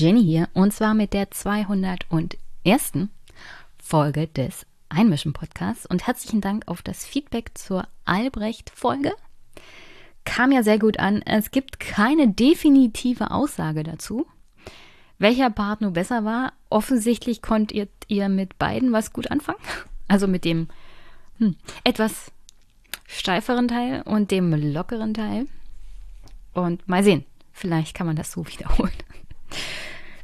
Jenny hier und zwar mit der 201. Folge des Einmischen Podcasts und herzlichen Dank auf das Feedback zur Albrecht-Folge. Kam ja sehr gut an. Es gibt keine definitive Aussage dazu, welcher Part nur besser war. Offensichtlich konntet ihr mit beiden was gut anfangen. Also mit dem hm, etwas steiferen Teil und dem lockeren Teil. Und mal sehen, vielleicht kann man das so wiederholen.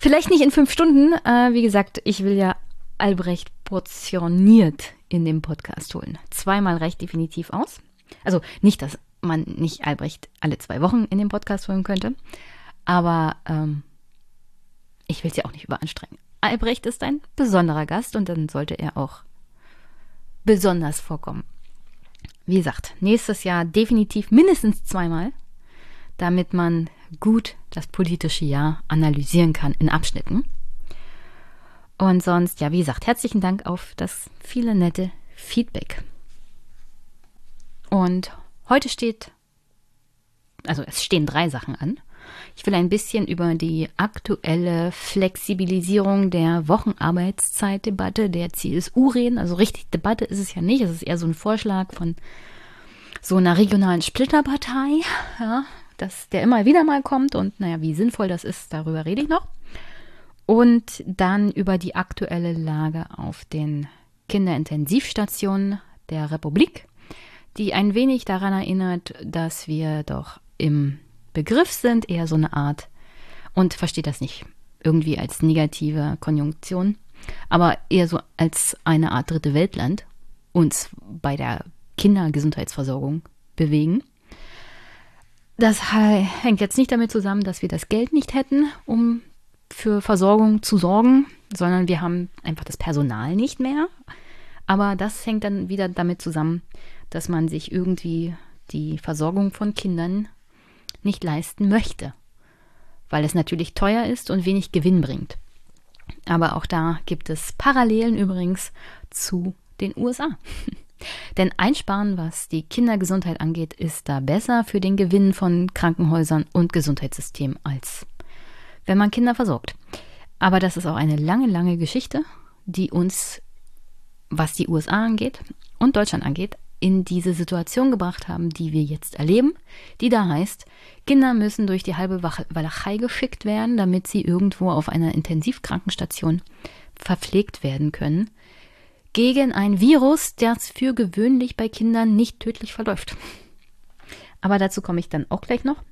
Vielleicht nicht in fünf Stunden. Äh, wie gesagt, ich will ja Albrecht portioniert in dem Podcast holen. Zweimal reicht definitiv aus. Also nicht, dass man nicht Albrecht alle zwei Wochen in den Podcast holen könnte, aber ähm, ich will es ja auch nicht überanstrengen. Albrecht ist ein besonderer Gast und dann sollte er auch besonders vorkommen. Wie gesagt, nächstes Jahr definitiv mindestens zweimal, damit man gut das politische Jahr analysieren kann in Abschnitten. Und sonst, ja, wie gesagt, herzlichen Dank auf das viele nette Feedback. Und heute steht, also es stehen drei Sachen an. Ich will ein bisschen über die aktuelle Flexibilisierung der Wochenarbeitszeitdebatte der CSU reden. Also richtig Debatte ist es ja nicht. Es ist eher so ein Vorschlag von so einer regionalen Splitterpartei, ja, dass der immer wieder mal kommt und naja, wie sinnvoll das ist, darüber rede ich noch. Und dann über die aktuelle Lage auf den Kinderintensivstationen der Republik, die ein wenig daran erinnert, dass wir doch im Begriff sind, eher so eine Art, und versteht das nicht irgendwie als negative Konjunktion, aber eher so als eine Art dritte Weltland uns bei der Kindergesundheitsversorgung bewegen. Das hängt jetzt nicht damit zusammen, dass wir das Geld nicht hätten, um für Versorgung zu sorgen, sondern wir haben einfach das Personal nicht mehr. Aber das hängt dann wieder damit zusammen, dass man sich irgendwie die Versorgung von Kindern nicht leisten möchte, weil es natürlich teuer ist und wenig Gewinn bringt. Aber auch da gibt es Parallelen übrigens zu den USA. Denn Einsparen, was die Kindergesundheit angeht, ist da besser für den Gewinn von Krankenhäusern und Gesundheitssystemen als wenn man Kinder versorgt. Aber das ist auch eine lange, lange Geschichte, die uns, was die USA angeht und Deutschland angeht, in diese Situation gebracht haben, die wir jetzt erleben, die da heißt, Kinder müssen durch die halbe Walachei geschickt werden, damit sie irgendwo auf einer Intensivkrankenstation verpflegt werden können, gegen ein Virus, das für gewöhnlich bei Kindern nicht tödlich verläuft. Aber dazu komme ich dann auch gleich noch.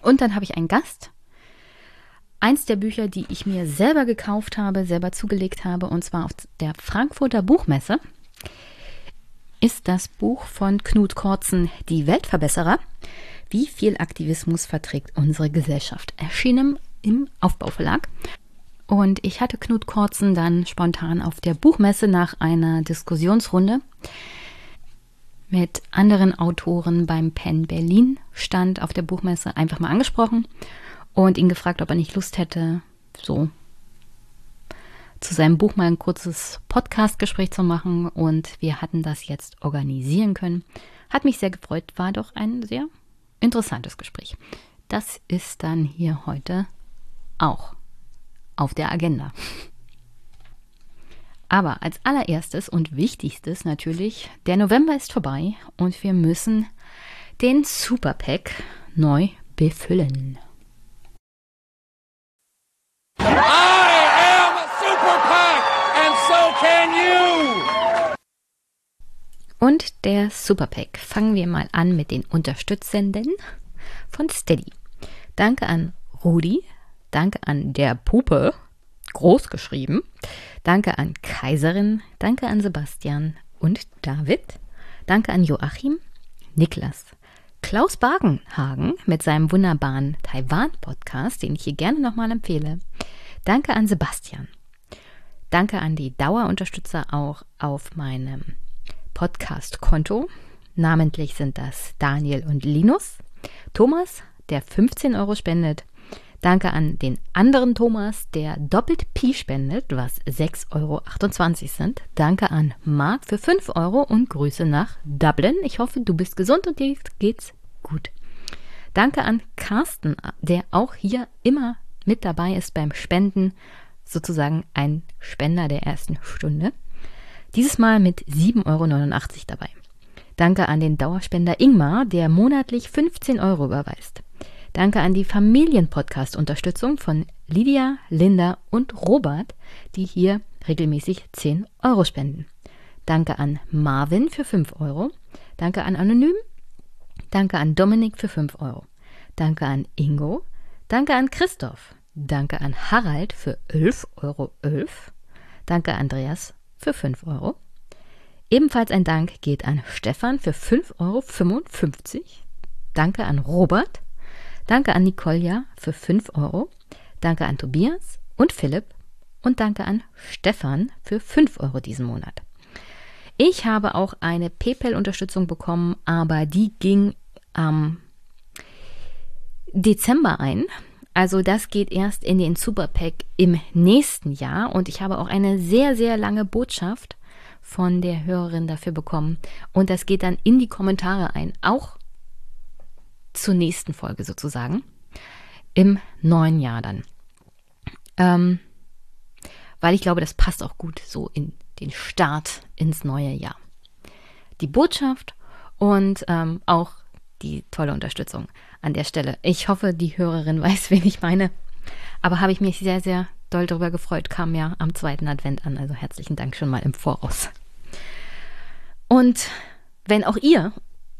Und dann habe ich einen Gast, eins der Bücher, die ich mir selber gekauft habe, selber zugelegt habe, und zwar auf der Frankfurter Buchmesse, ist das Buch von Knut Kortzen, Die Weltverbesserer. Wie viel Aktivismus verträgt unsere Gesellschaft? Erschienen im Aufbauverlag. Und ich hatte Knut Kortzen dann spontan auf der Buchmesse nach einer Diskussionsrunde mit anderen Autoren beim Penn Berlin stand auf der Buchmesse einfach mal angesprochen und ihn gefragt, ob er nicht Lust hätte, so zu seinem Buch mal ein kurzes Podcast-Gespräch zu machen. Und wir hatten das jetzt organisieren können. Hat mich sehr gefreut, war doch ein sehr interessantes Gespräch. Das ist dann hier heute auch auf der Agenda. Aber als allererstes und wichtigstes natürlich, der November ist vorbei und wir müssen den Superpack neu befüllen. Und der Superpack. Fangen wir mal an mit den Unterstützenden von Steady. Danke an Rudi, danke an der Puppe, groß geschrieben, danke an Kaiserin, danke an Sebastian und David, danke an Joachim, Niklas, Klaus Bagenhagen mit seinem wunderbaren Taiwan-Podcast, den ich hier gerne nochmal empfehle. Danke an Sebastian. Danke an die Dauerunterstützer auch auf meinem Podcast-Konto. Namentlich sind das Daniel und Linus. Thomas, der 15 Euro spendet. Danke an den anderen Thomas, der doppelt Pi spendet, was 6,28 Euro sind. Danke an Marc für 5 Euro und Grüße nach Dublin. Ich hoffe, du bist gesund und dir geht's gut. Danke an Carsten, der auch hier immer mit dabei ist beim Spenden, sozusagen ein Spender der ersten Stunde. Dieses Mal mit 7,89 Euro dabei. Danke an den Dauerspender Ingmar, der monatlich 15 Euro überweist. Danke an die Familienpodcast-Unterstützung von Lydia, Linda und Robert, die hier regelmäßig 10 Euro spenden. Danke an Marvin für 5 Euro. Danke an Anonym. Danke an Dominik für 5 Euro. Danke an Ingo. Danke an Christoph. Danke an Harald für 11,11 Euro. Danke Andreas für 5 Euro. Ebenfalls ein Dank geht an Stefan für 5,55 Euro. Danke an Robert. Danke an Nicolja für 5 Euro. Danke an Tobias und Philipp. Und danke an Stefan für 5 Euro diesen Monat. Ich habe auch eine PayPal-Unterstützung bekommen, aber die ging am Dezember ein. Also das geht erst in den Superpack im nächsten Jahr und ich habe auch eine sehr, sehr lange Botschaft von der Hörerin dafür bekommen und das geht dann in die Kommentare ein, auch zur nächsten Folge sozusagen, im neuen Jahr dann. Ähm, weil ich glaube, das passt auch gut so in den Start ins neue Jahr. Die Botschaft und ähm, auch die tolle Unterstützung an der Stelle. Ich hoffe, die Hörerin weiß, wen ich meine. Aber habe ich mich sehr, sehr doll darüber gefreut, kam ja am zweiten Advent an. Also herzlichen Dank schon mal im Voraus. Und wenn auch ihr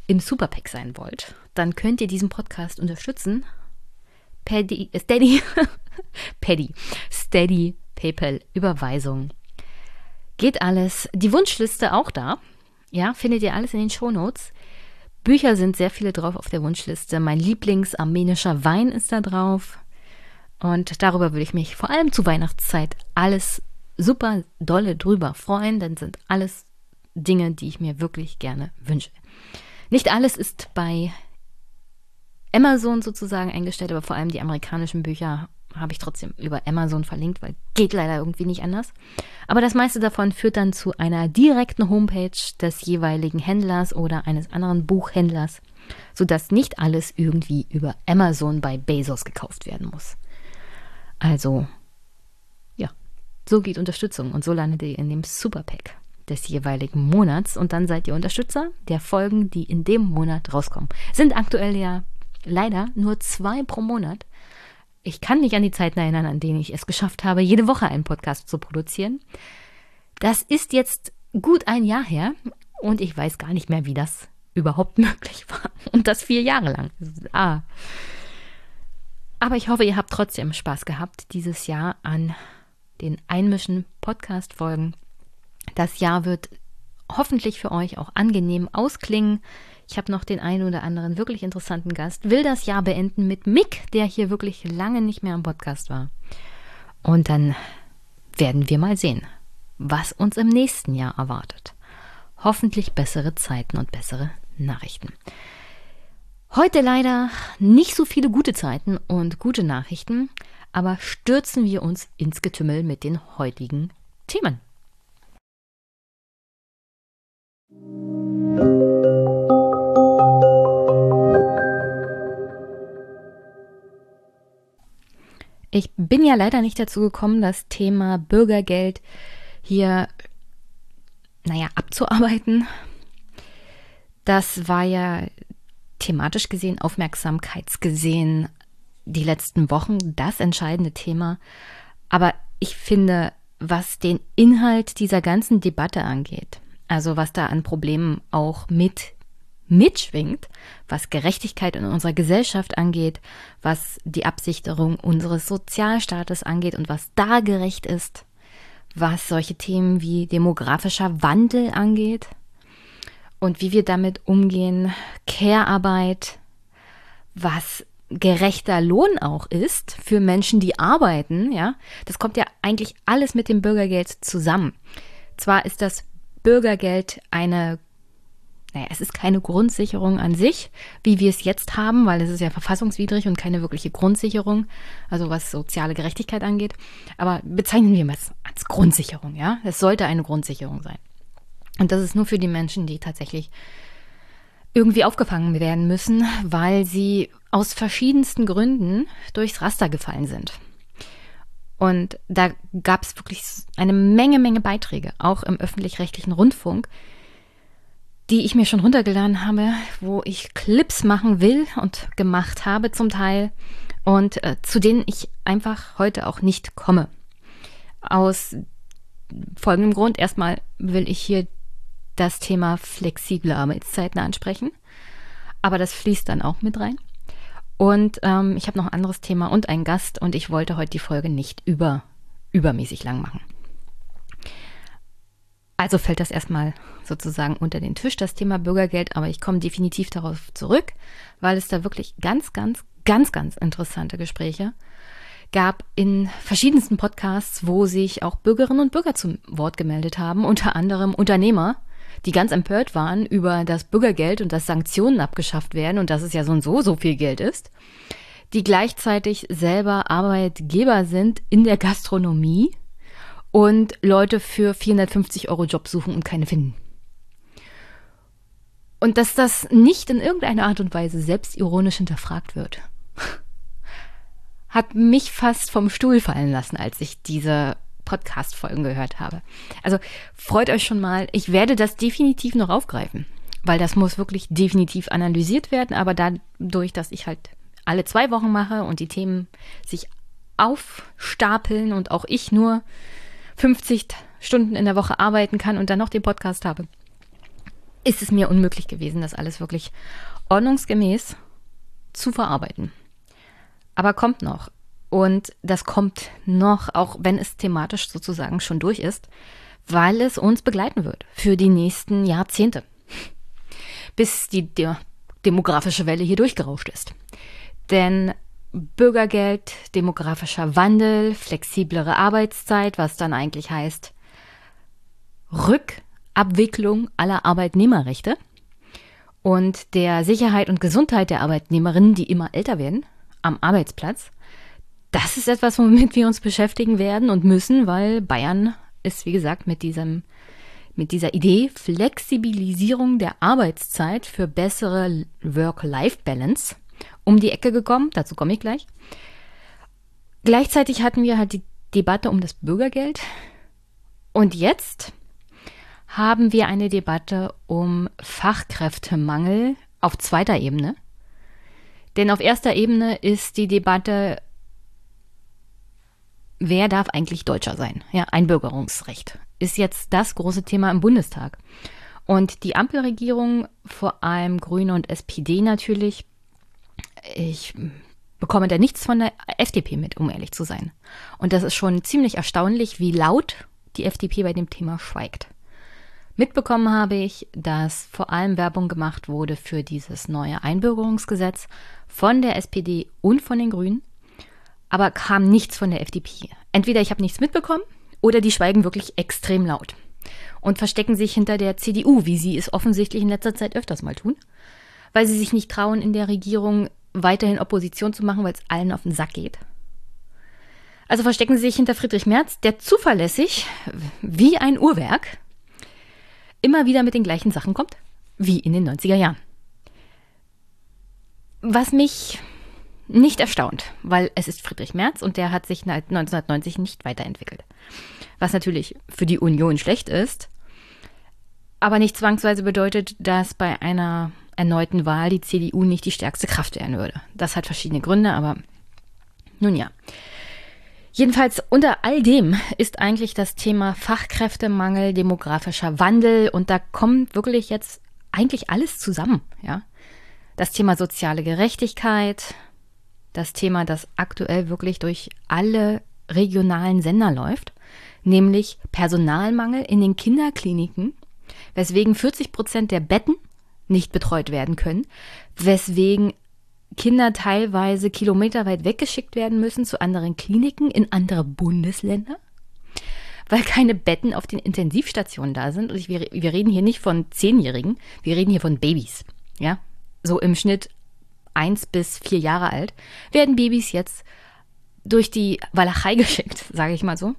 im Superpack sein wollt, dann könnt ihr diesen Podcast unterstützen. Paddy, äh, Steady, Paddy, Steady, PayPal, Überweisung. Geht alles. Die Wunschliste auch da. Ja, findet ihr alles in den Shownotes. Bücher sind sehr viele drauf auf der Wunschliste. Mein Lieblingsarmenischer Wein ist da drauf. Und darüber würde ich mich vor allem zu Weihnachtszeit alles super dolle drüber freuen, denn sind alles Dinge, die ich mir wirklich gerne wünsche. Nicht alles ist bei Amazon sozusagen eingestellt, aber vor allem die amerikanischen Bücher habe ich trotzdem über Amazon verlinkt, weil geht leider irgendwie nicht anders. Aber das meiste davon führt dann zu einer direkten Homepage des jeweiligen Händlers oder eines anderen Buchhändlers, sodass nicht alles irgendwie über Amazon bei Bezos gekauft werden muss. Also, ja, so geht Unterstützung und so landet ihr in dem Superpack des jeweiligen Monats und dann seid ihr Unterstützer der Folgen, die in dem Monat rauskommen. Sind aktuell ja leider nur zwei pro Monat. Ich kann mich an die Zeiten erinnern, an denen ich es geschafft habe, jede Woche einen Podcast zu produzieren. Das ist jetzt gut ein Jahr her und ich weiß gar nicht mehr, wie das überhaupt möglich war. Und das vier Jahre lang. Ah. Aber ich hoffe, ihr habt trotzdem Spaß gehabt dieses Jahr an den Einmischen Podcast-Folgen. Das Jahr wird hoffentlich für euch auch angenehm ausklingen. Ich habe noch den einen oder anderen wirklich interessanten Gast. Will das Jahr beenden mit Mick, der hier wirklich lange nicht mehr am Podcast war. Und dann werden wir mal sehen, was uns im nächsten Jahr erwartet. Hoffentlich bessere Zeiten und bessere Nachrichten. Heute leider nicht so viele gute Zeiten und gute Nachrichten, aber stürzen wir uns ins Getümmel mit den heutigen Themen. Ich bin ja leider nicht dazu gekommen, das Thema Bürgergeld hier, naja, abzuarbeiten. Das war ja thematisch gesehen, aufmerksamkeitsgesehen die letzten Wochen das entscheidende Thema. Aber ich finde, was den Inhalt dieser ganzen Debatte angeht, also was da an Problemen auch mit mitschwingt, was Gerechtigkeit in unserer Gesellschaft angeht, was die Absicherung unseres Sozialstaates angeht und was da gerecht ist, was solche Themen wie demografischer Wandel angeht und wie wir damit umgehen, Care-Arbeit, was gerechter Lohn auch ist für Menschen, die arbeiten, ja, das kommt ja eigentlich alles mit dem Bürgergeld zusammen. Zwar ist das Bürgergeld eine naja, es ist keine Grundsicherung an sich, wie wir es jetzt haben, weil es ist ja verfassungswidrig und keine wirkliche Grundsicherung, also was soziale Gerechtigkeit angeht. Aber bezeichnen wir es als Grundsicherung, ja? Es sollte eine Grundsicherung sein. Und das ist nur für die Menschen, die tatsächlich irgendwie aufgefangen werden müssen, weil sie aus verschiedensten Gründen durchs Raster gefallen sind. Und da gab es wirklich eine Menge, Menge Beiträge, auch im öffentlich-rechtlichen Rundfunk, die ich mir schon runtergeladen habe, wo ich Clips machen will und gemacht habe zum Teil und äh, zu denen ich einfach heute auch nicht komme. Aus folgendem Grund. Erstmal will ich hier das Thema flexible Arbeitszeiten ansprechen, aber das fließt dann auch mit rein. Und ähm, ich habe noch ein anderes Thema und einen Gast und ich wollte heute die Folge nicht über, übermäßig lang machen. Also fällt das erstmal sozusagen unter den Tisch, das Thema Bürgergeld, aber ich komme definitiv darauf zurück, weil es da wirklich ganz, ganz, ganz, ganz interessante Gespräche gab in verschiedensten Podcasts, wo sich auch Bürgerinnen und Bürger zum Wort gemeldet haben, unter anderem Unternehmer, die ganz empört waren über das Bürgergeld und dass Sanktionen abgeschafft werden und dass es ja so und so so viel Geld ist, die gleichzeitig selber Arbeitgeber sind in der Gastronomie und Leute für 450 Euro Job suchen und keine finden. Und dass das nicht in irgendeiner Art und Weise selbstironisch hinterfragt wird, hat mich fast vom Stuhl fallen lassen, als ich diese Podcast-Folgen gehört habe. Also freut euch schon mal. Ich werde das definitiv noch aufgreifen, weil das muss wirklich definitiv analysiert werden. Aber dadurch, dass ich halt alle zwei Wochen mache und die Themen sich aufstapeln und auch ich nur 50 Stunden in der Woche arbeiten kann und dann noch den Podcast habe, ist es mir unmöglich gewesen, das alles wirklich ordnungsgemäß zu verarbeiten. Aber kommt noch. Und das kommt noch, auch wenn es thematisch sozusagen schon durch ist, weil es uns begleiten wird für die nächsten Jahrzehnte, bis die de demografische Welle hier durchgerauscht ist. Denn Bürgergeld, demografischer Wandel, flexiblere Arbeitszeit, was dann eigentlich heißt Rückabwicklung aller Arbeitnehmerrechte und der Sicherheit und Gesundheit der Arbeitnehmerinnen, die immer älter werden am Arbeitsplatz, das ist etwas, womit wir uns beschäftigen werden und müssen, weil Bayern ist, wie gesagt, mit diesem mit dieser Idee Flexibilisierung der Arbeitszeit für bessere Work-Life-Balance um die Ecke gekommen. Dazu komme ich gleich. Gleichzeitig hatten wir halt die Debatte um das Bürgergeld. Und jetzt haben wir eine Debatte um Fachkräftemangel auf zweiter Ebene. Denn auf erster Ebene ist die Debatte wer darf eigentlich Deutscher sein? Ja, Einbürgerungsrecht ist jetzt das große Thema im Bundestag. Und die Ampelregierung, vor allem Grüne und SPD natürlich, ich bekomme da nichts von der FDP mit, um ehrlich zu sein. Und das ist schon ziemlich erstaunlich, wie laut die FDP bei dem Thema schweigt. Mitbekommen habe ich, dass vor allem Werbung gemacht wurde für dieses neue Einbürgerungsgesetz von der SPD und von den Grünen aber kam nichts von der FDP. Entweder ich habe nichts mitbekommen oder die schweigen wirklich extrem laut und verstecken sich hinter der CDU, wie sie es offensichtlich in letzter Zeit öfters mal tun, weil sie sich nicht trauen, in der Regierung weiterhin Opposition zu machen, weil es allen auf den Sack geht. Also verstecken sie sich hinter Friedrich Merz, der zuverlässig, wie ein Uhrwerk, immer wieder mit den gleichen Sachen kommt, wie in den 90er Jahren. Was mich nicht erstaunt, weil es ist Friedrich Merz und der hat sich seit 1990 nicht weiterentwickelt. Was natürlich für die Union schlecht ist, aber nicht zwangsweise bedeutet, dass bei einer erneuten Wahl die CDU nicht die stärkste Kraft werden würde. Das hat verschiedene Gründe, aber nun ja. Jedenfalls unter all dem ist eigentlich das Thema Fachkräftemangel, demografischer Wandel und da kommt wirklich jetzt eigentlich alles zusammen, ja. Das Thema soziale Gerechtigkeit, das Thema, das aktuell wirklich durch alle regionalen Sender läuft, nämlich Personalmangel in den Kinderkliniken, weswegen 40 Prozent der Betten nicht betreut werden können, weswegen Kinder teilweise kilometerweit weggeschickt werden müssen zu anderen Kliniken in andere Bundesländer, weil keine Betten auf den Intensivstationen da sind. Und ich, wir, wir reden hier nicht von Zehnjährigen, wir reden hier von Babys. Ja, so im Schnitt eins bis vier Jahre alt, werden Babys jetzt durch die Walachei geschickt, sage ich mal so,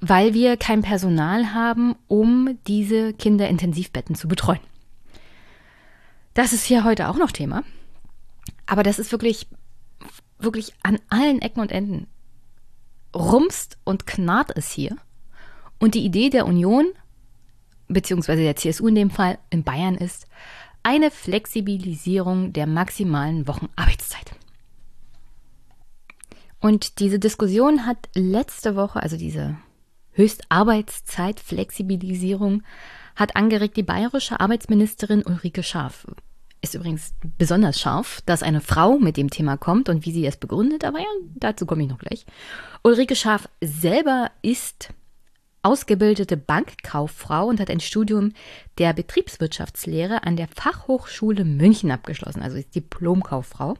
weil wir kein Personal haben, um diese Kinderintensivbetten zu betreuen. Das ist hier heute auch noch Thema. Aber das ist wirklich, wirklich an allen Ecken und Enden. Rumst und knarrt es hier. Und die Idee der Union, beziehungsweise der CSU in dem Fall, in Bayern ist eine Flexibilisierung der maximalen Wochenarbeitszeit. Und diese Diskussion hat letzte Woche, also diese Höchstarbeitszeitflexibilisierung, hat angeregt die bayerische Arbeitsministerin Ulrike Scharf. Ist übrigens besonders scharf, dass eine Frau mit dem Thema kommt und wie sie es begründet, aber ja, dazu komme ich noch gleich. Ulrike Scharf selber ist ausgebildete Bankkauffrau und hat ein Studium der Betriebswirtschaftslehre an der Fachhochschule München abgeschlossen, also ist Diplomkauffrau.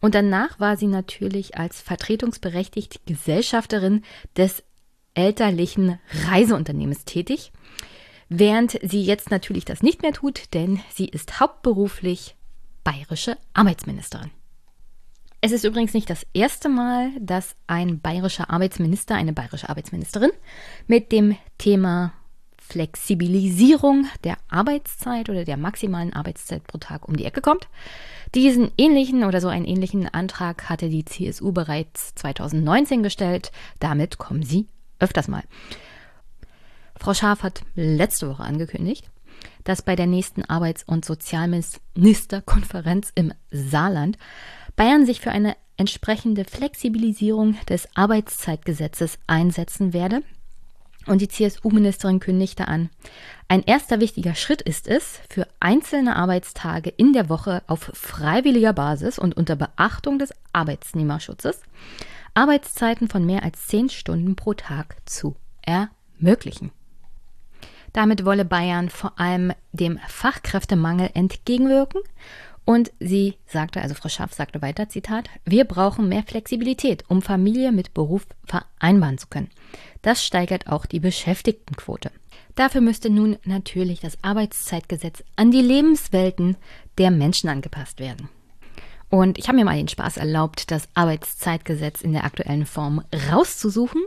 Und danach war sie natürlich als vertretungsberechtigte Gesellschafterin des elterlichen Reiseunternehmens tätig, während sie jetzt natürlich das nicht mehr tut, denn sie ist hauptberuflich bayerische Arbeitsministerin. Es ist übrigens nicht das erste Mal, dass ein bayerischer Arbeitsminister, eine bayerische Arbeitsministerin mit dem Thema Flexibilisierung der Arbeitszeit oder der maximalen Arbeitszeit pro Tag um die Ecke kommt. Diesen ähnlichen oder so einen ähnlichen Antrag hatte die CSU bereits 2019 gestellt. Damit kommen sie öfters mal. Frau Schaaf hat letzte Woche angekündigt, dass bei der nächsten Arbeits- und Sozialministerkonferenz im Saarland Bayern sich für eine entsprechende Flexibilisierung des Arbeitszeitgesetzes einsetzen werde. Und die CSU-Ministerin kündigte an, ein erster wichtiger Schritt ist es, für einzelne Arbeitstage in der Woche auf freiwilliger Basis und unter Beachtung des Arbeitsnehmerschutzes Arbeitszeiten von mehr als zehn Stunden pro Tag zu ermöglichen. Damit wolle Bayern vor allem dem Fachkräftemangel entgegenwirken und sie sagte, also Frau Schaff sagte weiter, Zitat, wir brauchen mehr Flexibilität, um Familie mit Beruf vereinbaren zu können. Das steigert auch die Beschäftigtenquote. Dafür müsste nun natürlich das Arbeitszeitgesetz an die Lebenswelten der Menschen angepasst werden. Und ich habe mir mal den Spaß erlaubt, das Arbeitszeitgesetz in der aktuellen Form rauszusuchen.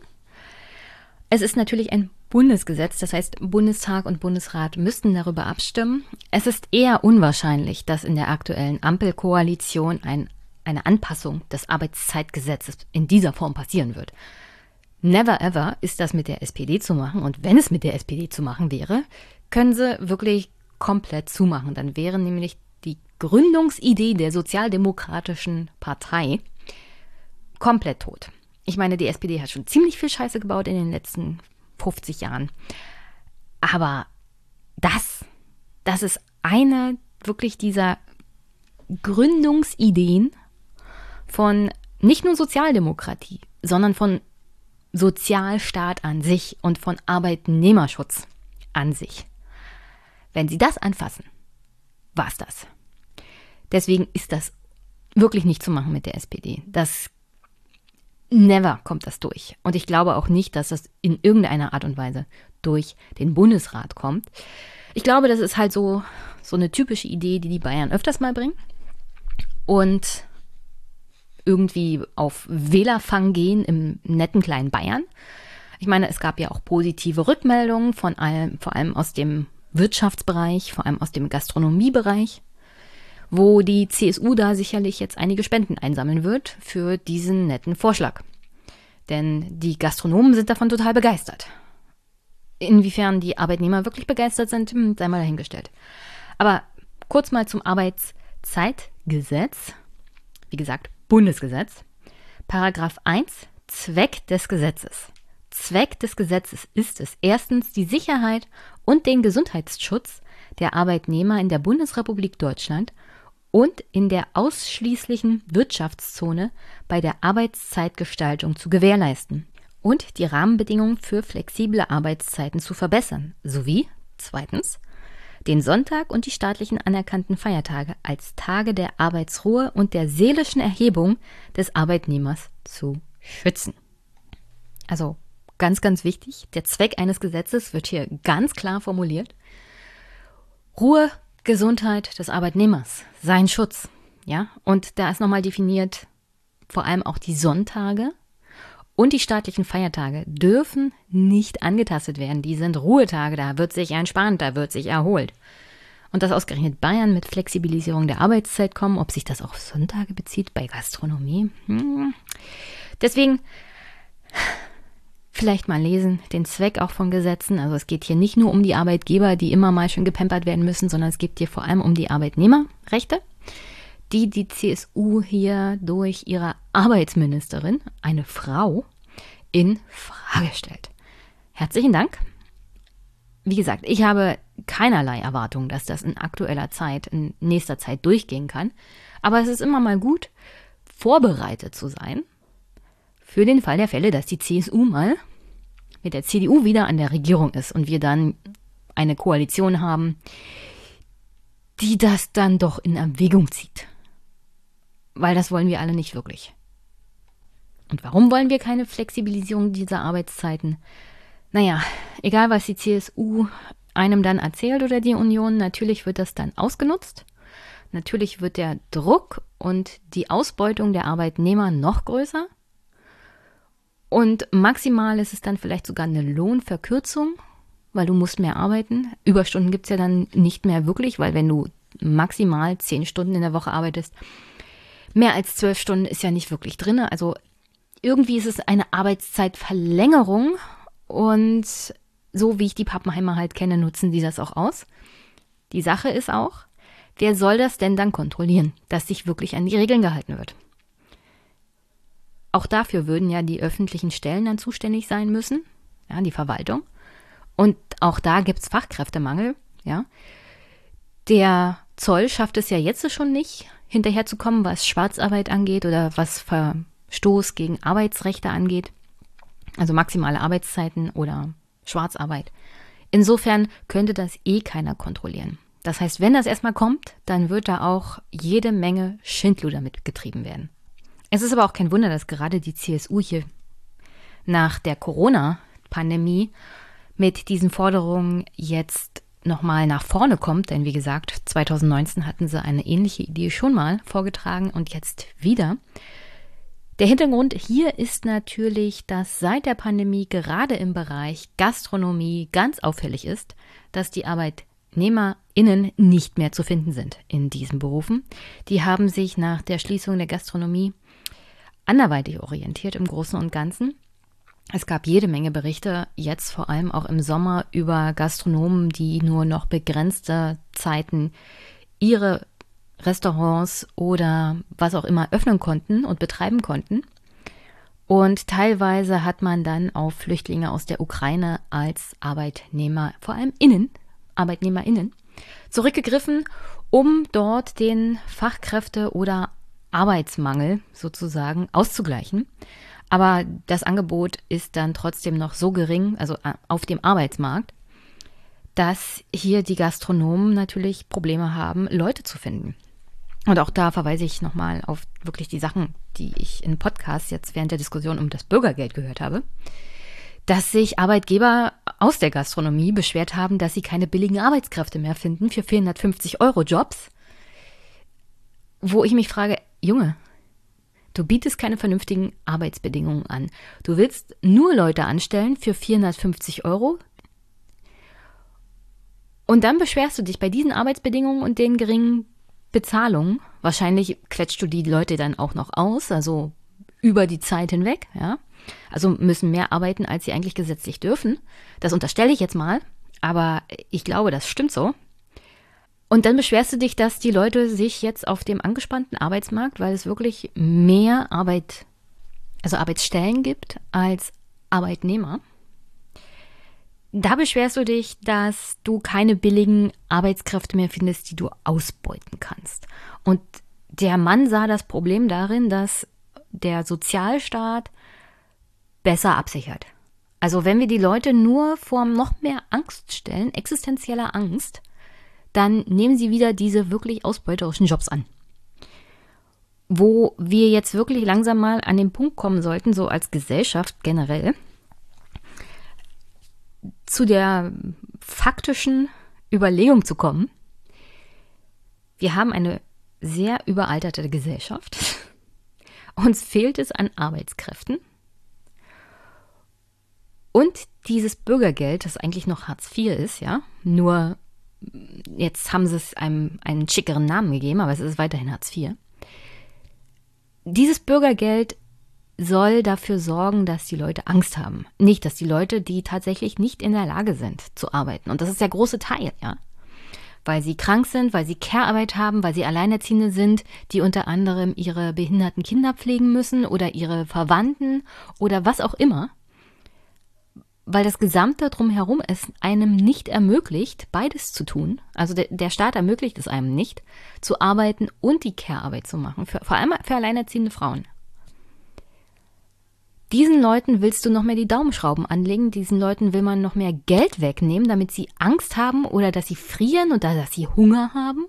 Es ist natürlich ein Bundesgesetz, das heißt Bundestag und Bundesrat müssten darüber abstimmen. Es ist eher unwahrscheinlich, dass in der aktuellen Ampelkoalition ein, eine Anpassung des Arbeitszeitgesetzes in dieser Form passieren wird. Never ever ist das mit der SPD zu machen und wenn es mit der SPD zu machen wäre, können sie wirklich komplett zumachen. Dann wäre nämlich die Gründungsidee der Sozialdemokratischen Partei komplett tot. Ich meine, die SPD hat schon ziemlich viel Scheiße gebaut in den letzten 50 Jahren. Aber das, das ist eine wirklich dieser Gründungsideen von nicht nur Sozialdemokratie, sondern von Sozialstaat an sich und von Arbeitnehmerschutz an sich. Wenn Sie das anfassen, war's das. Deswegen ist das wirklich nicht zu machen mit der SPD. Das Never kommt das durch. Und ich glaube auch nicht, dass das in irgendeiner Art und Weise durch den Bundesrat kommt. Ich glaube, das ist halt so, so eine typische Idee, die die Bayern öfters mal bringen. Und irgendwie auf Wählerfang gehen im netten kleinen Bayern. Ich meine, es gab ja auch positive Rückmeldungen von allem, vor allem aus dem Wirtschaftsbereich, vor allem aus dem Gastronomiebereich wo die CSU da sicherlich jetzt einige Spenden einsammeln wird für diesen netten Vorschlag. Denn die Gastronomen sind davon total begeistert. Inwiefern die Arbeitnehmer wirklich begeistert sind, hm, sei mal dahingestellt. Aber kurz mal zum Arbeitszeitgesetz. Wie gesagt, Bundesgesetz. Paragraph 1, Zweck des Gesetzes. Zweck des Gesetzes ist es, erstens die Sicherheit und den Gesundheitsschutz der Arbeitnehmer in der Bundesrepublik Deutschland und in der ausschließlichen Wirtschaftszone bei der Arbeitszeitgestaltung zu gewährleisten und die Rahmenbedingungen für flexible Arbeitszeiten zu verbessern, sowie zweitens den Sonntag und die staatlichen anerkannten Feiertage als Tage der Arbeitsruhe und der seelischen Erhebung des Arbeitnehmers zu schützen. Also ganz, ganz wichtig, der Zweck eines Gesetzes wird hier ganz klar formuliert. Ruhe, Gesundheit des Arbeitnehmers, sein Schutz. Ja, und da ist nochmal definiert, vor allem auch die Sonntage und die staatlichen Feiertage dürfen nicht angetastet werden. Die sind Ruhetage, da wird sich entspannt, da wird sich erholt. Und dass ausgerechnet Bayern mit Flexibilisierung der Arbeitszeit kommen, ob sich das auf Sonntage bezieht bei Gastronomie. Hm. Deswegen vielleicht mal lesen, den Zweck auch von Gesetzen. Also es geht hier nicht nur um die Arbeitgeber, die immer mal schön gepempert werden müssen, sondern es geht hier vor allem um die Arbeitnehmerrechte, die die CSU hier durch ihre Arbeitsministerin, eine Frau, in Frage stellt. Herzlichen Dank. Wie gesagt, ich habe keinerlei Erwartung, dass das in aktueller Zeit, in nächster Zeit durchgehen kann. Aber es ist immer mal gut, vorbereitet zu sein für den Fall der Fälle, dass die CSU mal mit der CDU wieder an der Regierung ist und wir dann eine Koalition haben, die das dann doch in Erwägung zieht. Weil das wollen wir alle nicht wirklich. Und warum wollen wir keine Flexibilisierung dieser Arbeitszeiten? Naja, egal was die CSU einem dann erzählt oder die Union, natürlich wird das dann ausgenutzt. Natürlich wird der Druck und die Ausbeutung der Arbeitnehmer noch größer. Und maximal ist es dann vielleicht sogar eine Lohnverkürzung, weil du musst mehr arbeiten. Überstunden gibt es ja dann nicht mehr wirklich, weil wenn du maximal zehn Stunden in der Woche arbeitest, mehr als zwölf Stunden ist ja nicht wirklich drin. Also irgendwie ist es eine Arbeitszeitverlängerung und so wie ich die Pappenheimer halt kenne, nutzen die das auch aus. Die Sache ist auch, wer soll das denn dann kontrollieren, dass sich wirklich an die Regeln gehalten wird? Auch dafür würden ja die öffentlichen Stellen dann zuständig sein müssen, ja, die Verwaltung. Und auch da gibt es Fachkräftemangel, ja. Der Zoll schafft es ja jetzt schon nicht, hinterherzukommen, was Schwarzarbeit angeht oder was Verstoß gegen Arbeitsrechte angeht. Also maximale Arbeitszeiten oder Schwarzarbeit. Insofern könnte das eh keiner kontrollieren. Das heißt, wenn das erstmal kommt, dann wird da auch jede Menge Schindluder mitgetrieben werden. Es ist aber auch kein Wunder, dass gerade die CSU hier nach der Corona-Pandemie mit diesen Forderungen jetzt nochmal nach vorne kommt, denn wie gesagt, 2019 hatten sie eine ähnliche Idee schon mal vorgetragen und jetzt wieder. Der Hintergrund hier ist natürlich, dass seit der Pandemie gerade im Bereich Gastronomie ganz auffällig ist, dass die ArbeitnehmerInnen nicht mehr zu finden sind in diesen Berufen. Die haben sich nach der Schließung der Gastronomie anderweitig orientiert im Großen und Ganzen. Es gab jede Menge Berichte, jetzt vor allem auch im Sommer, über Gastronomen, die nur noch begrenzte Zeiten ihre Restaurants oder was auch immer öffnen konnten und betreiben konnten. Und teilweise hat man dann auf Flüchtlinge aus der Ukraine als Arbeitnehmer, vor allem innen, ArbeitnehmerInnen, zurückgegriffen, um dort den Fachkräfte- oder Arbeitsmangel sozusagen auszugleichen. Aber das Angebot ist dann trotzdem noch so gering, also äh, auf dem Arbeitsmarkt, dass hier die Gastronomen natürlich Probleme haben, Leute zu finden. Und auch da verweise ich nochmal auf wirklich die Sachen, die ich in Podcasts jetzt während der Diskussion um das Bürgergeld gehört habe, dass sich Arbeitgeber aus der Gastronomie beschwert haben, dass sie keine billigen Arbeitskräfte mehr finden für 450 Euro Jobs, wo ich mich frage, Junge, du bietest keine vernünftigen Arbeitsbedingungen an. Du willst nur Leute anstellen für 450 Euro. Und dann beschwerst du dich bei diesen Arbeitsbedingungen und den geringen Bezahlung. Wahrscheinlich quetscht du die Leute dann auch noch aus, also über die Zeit hinweg, ja. Also müssen mehr arbeiten, als sie eigentlich gesetzlich dürfen. Das unterstelle ich jetzt mal, aber ich glaube, das stimmt so. Und dann beschwerst du dich, dass die Leute sich jetzt auf dem angespannten Arbeitsmarkt, weil es wirklich mehr Arbeit, also Arbeitsstellen gibt als Arbeitnehmer, da beschwerst du dich, dass du keine billigen Arbeitskräfte mehr findest, die du ausbeuten kannst. Und der Mann sah das Problem darin, dass der Sozialstaat besser absichert. Also wenn wir die Leute nur vor noch mehr Angst stellen, existenzieller Angst, dann nehmen sie wieder diese wirklich ausbeuterischen Jobs an. Wo wir jetzt wirklich langsam mal an den Punkt kommen sollten, so als Gesellschaft generell, zu der faktischen Überlegung zu kommen, wir haben eine sehr überalterte Gesellschaft. Uns fehlt es an Arbeitskräften. Und dieses Bürgergeld, das eigentlich noch Hartz IV ist, ja, nur Jetzt haben sie es einem einen schickeren Namen gegeben, aber es ist weiterhin Hartz IV. Dieses Bürgergeld soll dafür sorgen, dass die Leute Angst haben. Nicht, dass die Leute, die tatsächlich nicht in der Lage sind zu arbeiten. Und das ist der große Teil, ja. Weil sie krank sind, weil sie Care-Arbeit haben, weil sie Alleinerziehende sind, die unter anderem ihre behinderten Kinder pflegen müssen oder ihre Verwandten oder was auch immer. Weil das Gesamte drumherum es einem nicht ermöglicht, beides zu tun. Also der, der Staat ermöglicht es einem nicht, zu arbeiten und die Care-Arbeit zu machen. Für, vor allem für alleinerziehende Frauen. Diesen Leuten willst du noch mehr die Daumenschrauben anlegen, diesen Leuten will man noch mehr Geld wegnehmen, damit sie Angst haben oder dass sie frieren oder dass sie Hunger haben.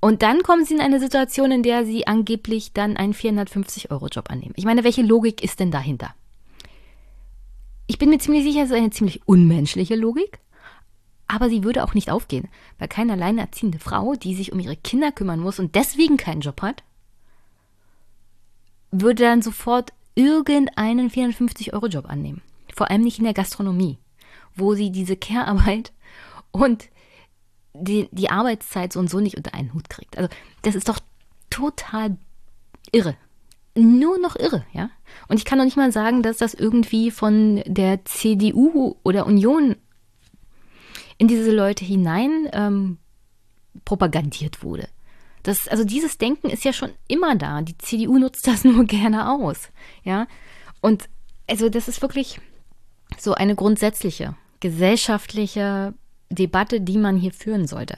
Und dann kommen sie in eine Situation, in der sie angeblich dann einen 450-Euro-Job annehmen. Ich meine, welche Logik ist denn dahinter? Ich bin mir ziemlich sicher, es ist eine ziemlich unmenschliche Logik, aber sie würde auch nicht aufgehen, weil keine alleinerziehende Frau, die sich um ihre Kinder kümmern muss und deswegen keinen Job hat, würde dann sofort irgendeinen 450-Euro-Job annehmen. Vor allem nicht in der Gastronomie, wo sie diese Care-Arbeit und die, die Arbeitszeit so und so nicht unter einen Hut kriegt. Also das ist doch total irre. Nur noch irre, ja. Und ich kann doch nicht mal sagen, dass das irgendwie von der CDU oder Union in diese Leute hinein ähm, propagandiert wurde. Das, also dieses Denken ist ja schon immer da. Die CDU nutzt das nur gerne aus. Ja. Und also das ist wirklich so eine grundsätzliche gesellschaftliche Debatte, die man hier führen sollte.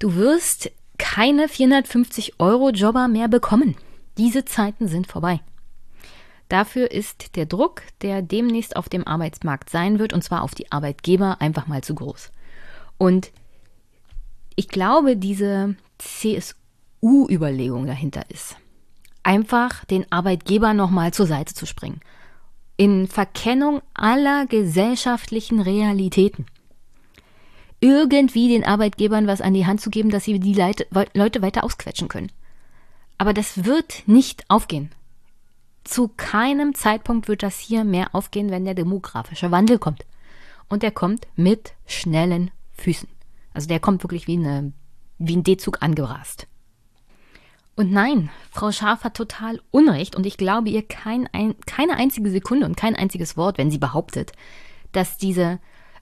Du wirst keine 450 Euro Jobber mehr bekommen. Diese Zeiten sind vorbei. Dafür ist der Druck, der demnächst auf dem Arbeitsmarkt sein wird, und zwar auf die Arbeitgeber, einfach mal zu groß. Und ich glaube, diese CSU-Überlegung dahinter ist, einfach den Arbeitgeber nochmal zur Seite zu springen. In Verkennung aller gesellschaftlichen Realitäten. Irgendwie den Arbeitgebern was an die Hand zu geben, dass sie die Leute weiter ausquetschen können. Aber das wird nicht aufgehen. Zu keinem Zeitpunkt wird das hier mehr aufgehen, wenn der demografische Wandel kommt. Und der kommt mit schnellen Füßen. Also der kommt wirklich wie, eine, wie ein D-Zug angerast. Und nein, Frau Scharf hat total Unrecht und ich glaube ihr kein, ein, keine einzige Sekunde und kein einziges Wort, wenn sie behauptet, dass diese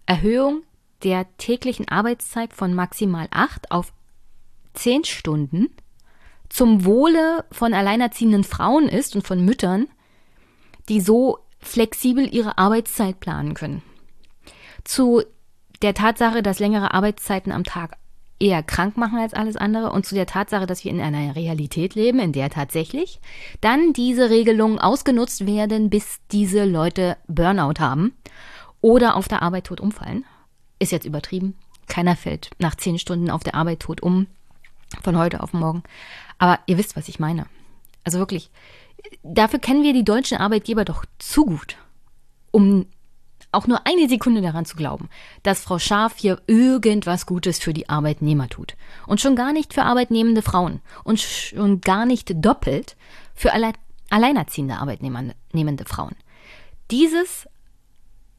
Erhöhung der täglichen Arbeitszeit von maximal acht auf zehn Stunden zum Wohle von alleinerziehenden Frauen ist und von Müttern, die so flexibel ihre Arbeitszeit planen können. Zu der Tatsache, dass längere Arbeitszeiten am Tag eher krank machen als alles andere und zu der Tatsache, dass wir in einer Realität leben, in der tatsächlich dann diese Regelungen ausgenutzt werden, bis diese Leute Burnout haben oder auf der Arbeit tot umfallen. Ist jetzt übertrieben. Keiner fällt nach zehn Stunden auf der Arbeit tot um, von heute auf morgen. Aber ihr wisst, was ich meine. Also wirklich, dafür kennen wir die deutschen Arbeitgeber doch zu gut, um auch nur eine Sekunde daran zu glauben, dass Frau Scharf hier irgendwas Gutes für die Arbeitnehmer tut. Und schon gar nicht für arbeitnehmende Frauen. Und schon gar nicht doppelt für alle, alleinerziehende arbeitnehmende Frauen. Dieses,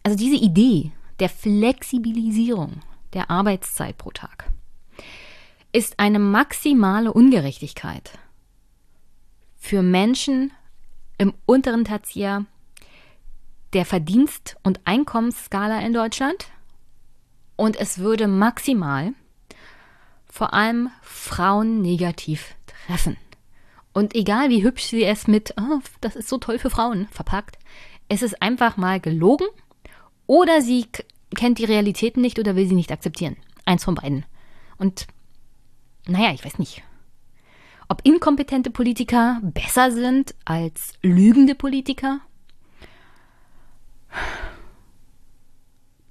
also diese Idee der Flexibilisierung der Arbeitszeit pro Tag ist eine maximale Ungerechtigkeit für Menschen im unteren Tertiär der Verdienst- und Einkommensskala in Deutschland und es würde maximal vor allem Frauen negativ treffen. Und egal wie hübsch sie es mit, oh, das ist so toll für Frauen verpackt, es ist einfach mal gelogen oder sie kennt die Realitäten nicht oder will sie nicht akzeptieren. Eins von beiden. Und naja, ich weiß nicht. Ob inkompetente Politiker besser sind als lügende Politiker?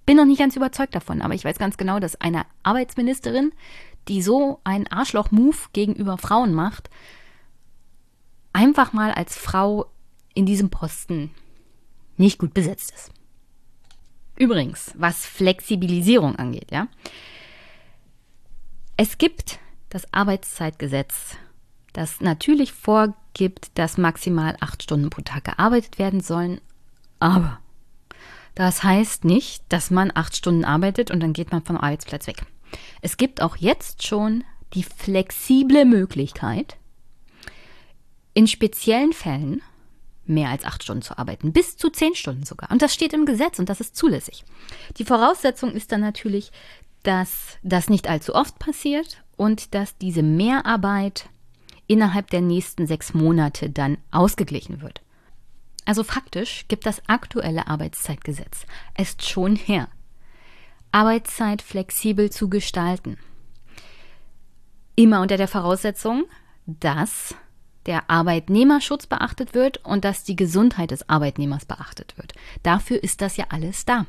Bin noch nicht ganz überzeugt davon, aber ich weiß ganz genau, dass eine Arbeitsministerin, die so einen Arschloch-Move gegenüber Frauen macht, einfach mal als Frau in diesem Posten nicht gut besetzt ist. Übrigens, was Flexibilisierung angeht, ja. Es gibt das Arbeitszeitgesetz, das natürlich vorgibt, dass maximal acht Stunden pro Tag gearbeitet werden sollen, aber Das heißt nicht, dass man acht Stunden arbeitet und dann geht man vom Arbeitsplatz weg. Es gibt auch jetzt schon die flexible Möglichkeit, in speziellen Fällen mehr als acht Stunden zu arbeiten, bis zu zehn Stunden sogar. Und das steht im Gesetz und das ist zulässig. Die Voraussetzung ist dann natürlich, dass das nicht allzu oft passiert und dass diese Mehrarbeit innerhalb der nächsten sechs Monate dann ausgeglichen wird. Also faktisch gibt das aktuelle Arbeitszeitgesetz es schon her, Arbeitszeit flexibel zu gestalten. Immer unter der Voraussetzung, dass der Arbeitnehmerschutz beachtet wird und dass die Gesundheit des Arbeitnehmers beachtet wird. Dafür ist das ja alles da.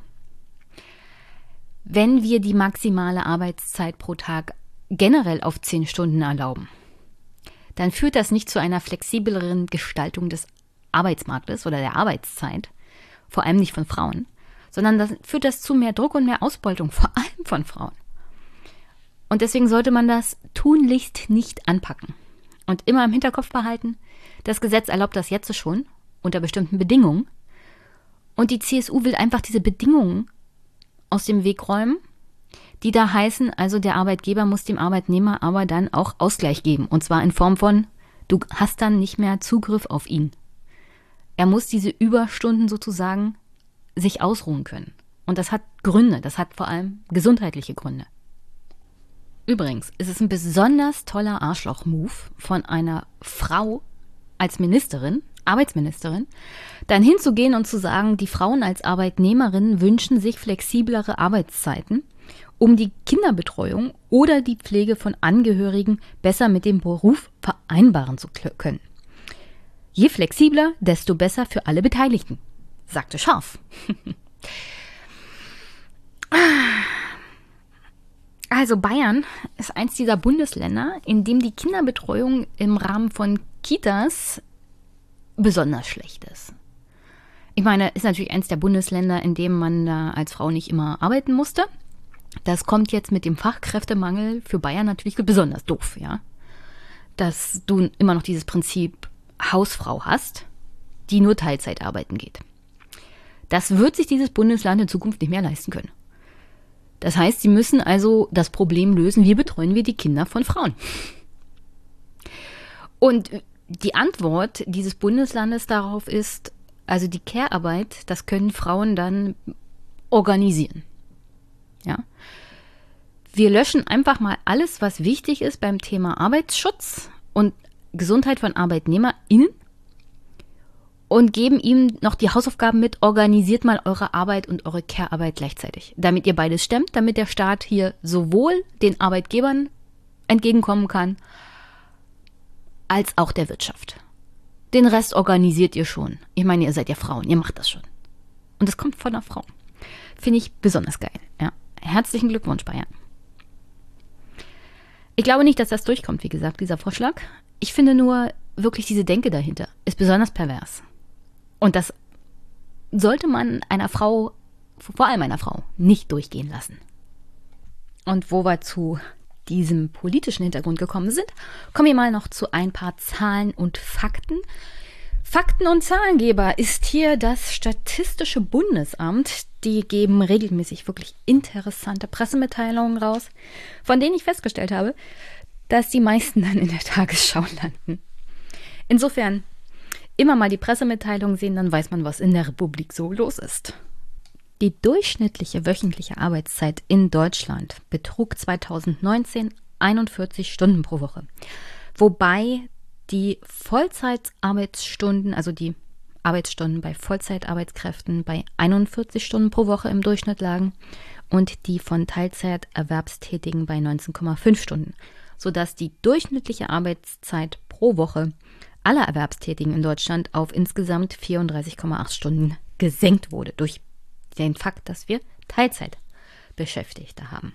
Wenn wir die maximale Arbeitszeit pro Tag generell auf zehn Stunden erlauben, dann führt das nicht zu einer flexibleren Gestaltung des Arbeitsmarktes oder der Arbeitszeit, vor allem nicht von Frauen, sondern das führt das zu mehr Druck und mehr Ausbeutung, vor allem von Frauen. Und deswegen sollte man das tunlichst nicht anpacken. Und immer im Hinterkopf behalten, das Gesetz erlaubt das jetzt schon, unter bestimmten Bedingungen. Und die CSU will einfach diese Bedingungen aus dem Weg räumen, die da heißen, also der Arbeitgeber muss dem Arbeitnehmer aber dann auch Ausgleich geben. Und zwar in Form von, du hast dann nicht mehr Zugriff auf ihn. Er muss diese Überstunden sozusagen sich ausruhen können. Und das hat Gründe, das hat vor allem gesundheitliche Gründe. Übrigens ist es ein besonders toller Arschloch-Move von einer Frau als Ministerin, Arbeitsministerin, dann hinzugehen und zu sagen, die Frauen als Arbeitnehmerinnen wünschen sich flexiblere Arbeitszeiten, um die Kinderbetreuung oder die Pflege von Angehörigen besser mit dem Beruf vereinbaren zu können. Je flexibler, desto besser für alle Beteiligten, sagte Scharf. Also Bayern ist eins dieser Bundesländer, in dem die Kinderbetreuung im Rahmen von Kitas besonders schlecht ist. Ich meine, ist natürlich eins der Bundesländer, in dem man da als Frau nicht immer arbeiten musste. Das kommt jetzt mit dem Fachkräftemangel für Bayern natürlich besonders doof, ja. Dass du immer noch dieses Prinzip Hausfrau hast, die nur Teilzeit arbeiten geht. Das wird sich dieses Bundesland in Zukunft nicht mehr leisten können. Das heißt, sie müssen also das Problem lösen, wie betreuen wir die Kinder von Frauen? Und die Antwort dieses Bundeslandes darauf ist, also die Care-Arbeit, das können Frauen dann organisieren. Ja. Wir löschen einfach mal alles, was wichtig ist beim Thema Arbeitsschutz und Gesundheit von ArbeitnehmerInnen und geben ihm noch die Hausaufgaben mit, organisiert mal eure Arbeit und eure Care-Arbeit gleichzeitig, damit ihr beides stemmt, damit der Staat hier sowohl den Arbeitgebern entgegenkommen kann, als auch der Wirtschaft. Den Rest organisiert ihr schon. Ich meine, ihr seid ja Frauen, ihr macht das schon. Und es kommt von einer Frau. Finde ich besonders geil. Ja. Herzlichen Glückwunsch, Bayern. Ich glaube nicht, dass das durchkommt, wie gesagt, dieser Vorschlag. Ich finde nur wirklich diese Denke dahinter ist besonders pervers. Und das sollte man einer Frau, vor allem einer Frau, nicht durchgehen lassen. Und wo wir zu diesem politischen Hintergrund gekommen sind, kommen wir mal noch zu ein paar Zahlen und Fakten. Fakten- und Zahlengeber ist hier das Statistische Bundesamt. Die geben regelmäßig wirklich interessante Pressemitteilungen raus, von denen ich festgestellt habe, dass die meisten dann in der Tagesschau landen. Insofern immer mal die Pressemitteilung sehen, dann weiß man, was in der Republik so los ist. Die durchschnittliche wöchentliche Arbeitszeit in Deutschland betrug 2019 41 Stunden pro Woche, wobei die Vollzeitarbeitsstunden, also die Arbeitsstunden bei Vollzeitarbeitskräften bei 41 Stunden pro Woche im Durchschnitt lagen und die von Teilzeiterwerbstätigen bei 19,5 Stunden, sodass die durchschnittliche Arbeitszeit pro Woche aller Erwerbstätigen in Deutschland auf insgesamt 34,8 Stunden gesenkt wurde durch den Fakt, dass wir Teilzeitbeschäftigte haben.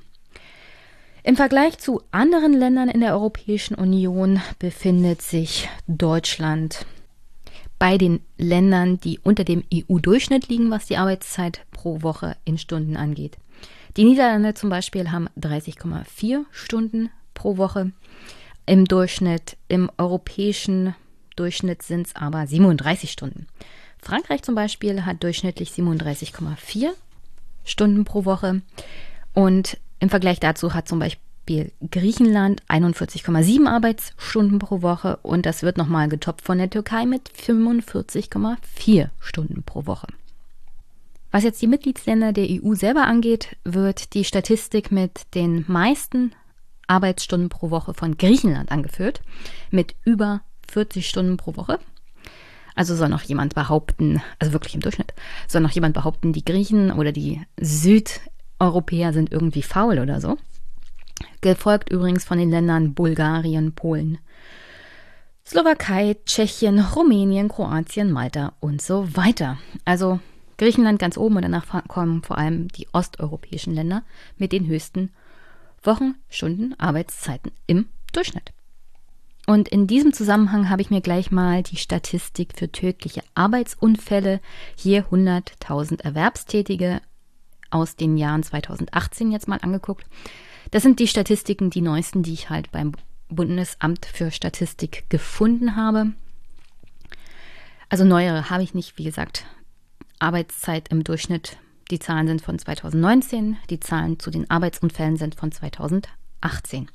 Im Vergleich zu anderen Ländern in der Europäischen Union befindet sich Deutschland bei den Ländern, die unter dem EU-Durchschnitt liegen, was die Arbeitszeit pro Woche in Stunden angeht. Die Niederlande zum Beispiel haben 30,4 Stunden pro Woche im Durchschnitt. Im europäischen Durchschnitt sind es aber 37 Stunden. Frankreich zum Beispiel hat durchschnittlich 37,4 Stunden pro Woche und im Vergleich dazu hat zum Beispiel Griechenland 41,7 Arbeitsstunden pro Woche und das wird nochmal getoppt von der Türkei mit 45,4 Stunden pro Woche. Was jetzt die Mitgliedsländer der EU selber angeht, wird die Statistik mit den meisten Arbeitsstunden pro Woche von Griechenland angeführt, mit über 40 Stunden pro Woche. Also soll noch jemand behaupten, also wirklich im Durchschnitt, soll noch jemand behaupten, die Griechen oder die Südeuropäer sind irgendwie faul oder so. Gefolgt übrigens von den Ländern Bulgarien, Polen, Slowakei, Tschechien, Rumänien, Kroatien, Malta und so weiter. Also Griechenland ganz oben und danach kommen vor allem die osteuropäischen Länder mit den höchsten Wochen, Stunden, Arbeitszeiten im Durchschnitt. Und in diesem Zusammenhang habe ich mir gleich mal die Statistik für tödliche Arbeitsunfälle, hier 100.000 Erwerbstätige aus den Jahren 2018 jetzt mal angeguckt. Das sind die Statistiken, die neuesten, die ich halt beim Bundesamt für Statistik gefunden habe. Also neuere habe ich nicht, wie gesagt, Arbeitszeit im Durchschnitt. Die Zahlen sind von 2019, die Zahlen zu den Arbeitsunfällen sind von 2018.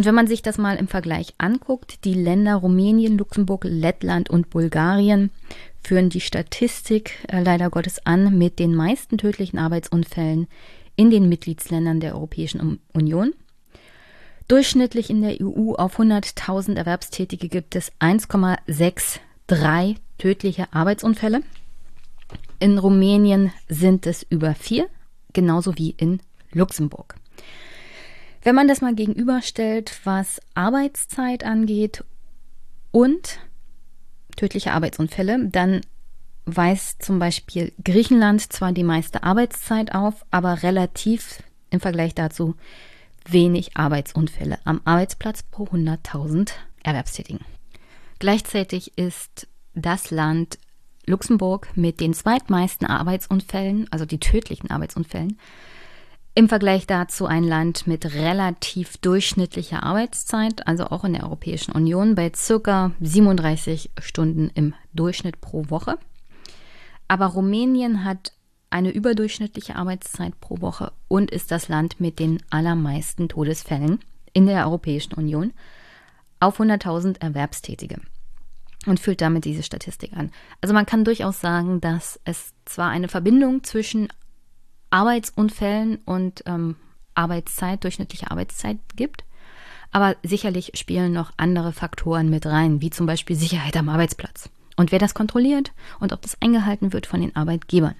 Und wenn man sich das mal im Vergleich anguckt, die Länder Rumänien, Luxemburg, Lettland und Bulgarien führen die Statistik äh, leider Gottes an mit den meisten tödlichen Arbeitsunfällen in den Mitgliedsländern der Europäischen Union. Durchschnittlich in der EU auf 100.000 Erwerbstätige gibt es 1,63 tödliche Arbeitsunfälle. In Rumänien sind es über vier, genauso wie in Luxemburg. Wenn man das mal gegenüberstellt, was Arbeitszeit angeht und tödliche Arbeitsunfälle, dann weist zum Beispiel Griechenland zwar die meiste Arbeitszeit auf, aber relativ im Vergleich dazu wenig Arbeitsunfälle am Arbeitsplatz pro 100.000 Erwerbstätigen. Gleichzeitig ist das Land Luxemburg mit den zweitmeisten Arbeitsunfällen, also die tödlichen Arbeitsunfällen, im Vergleich dazu ein Land mit relativ durchschnittlicher Arbeitszeit, also auch in der Europäischen Union, bei circa 37 Stunden im Durchschnitt pro Woche. Aber Rumänien hat eine überdurchschnittliche Arbeitszeit pro Woche und ist das Land mit den allermeisten Todesfällen in der Europäischen Union auf 100.000 Erwerbstätige und fühlt damit diese Statistik an. Also man kann durchaus sagen, dass es zwar eine Verbindung zwischen Arbeitsunfällen und ähm, Arbeitszeit, durchschnittliche Arbeitszeit gibt. Aber sicherlich spielen noch andere Faktoren mit rein, wie zum Beispiel Sicherheit am Arbeitsplatz. Und wer das kontrolliert und ob das eingehalten wird von den Arbeitgebern.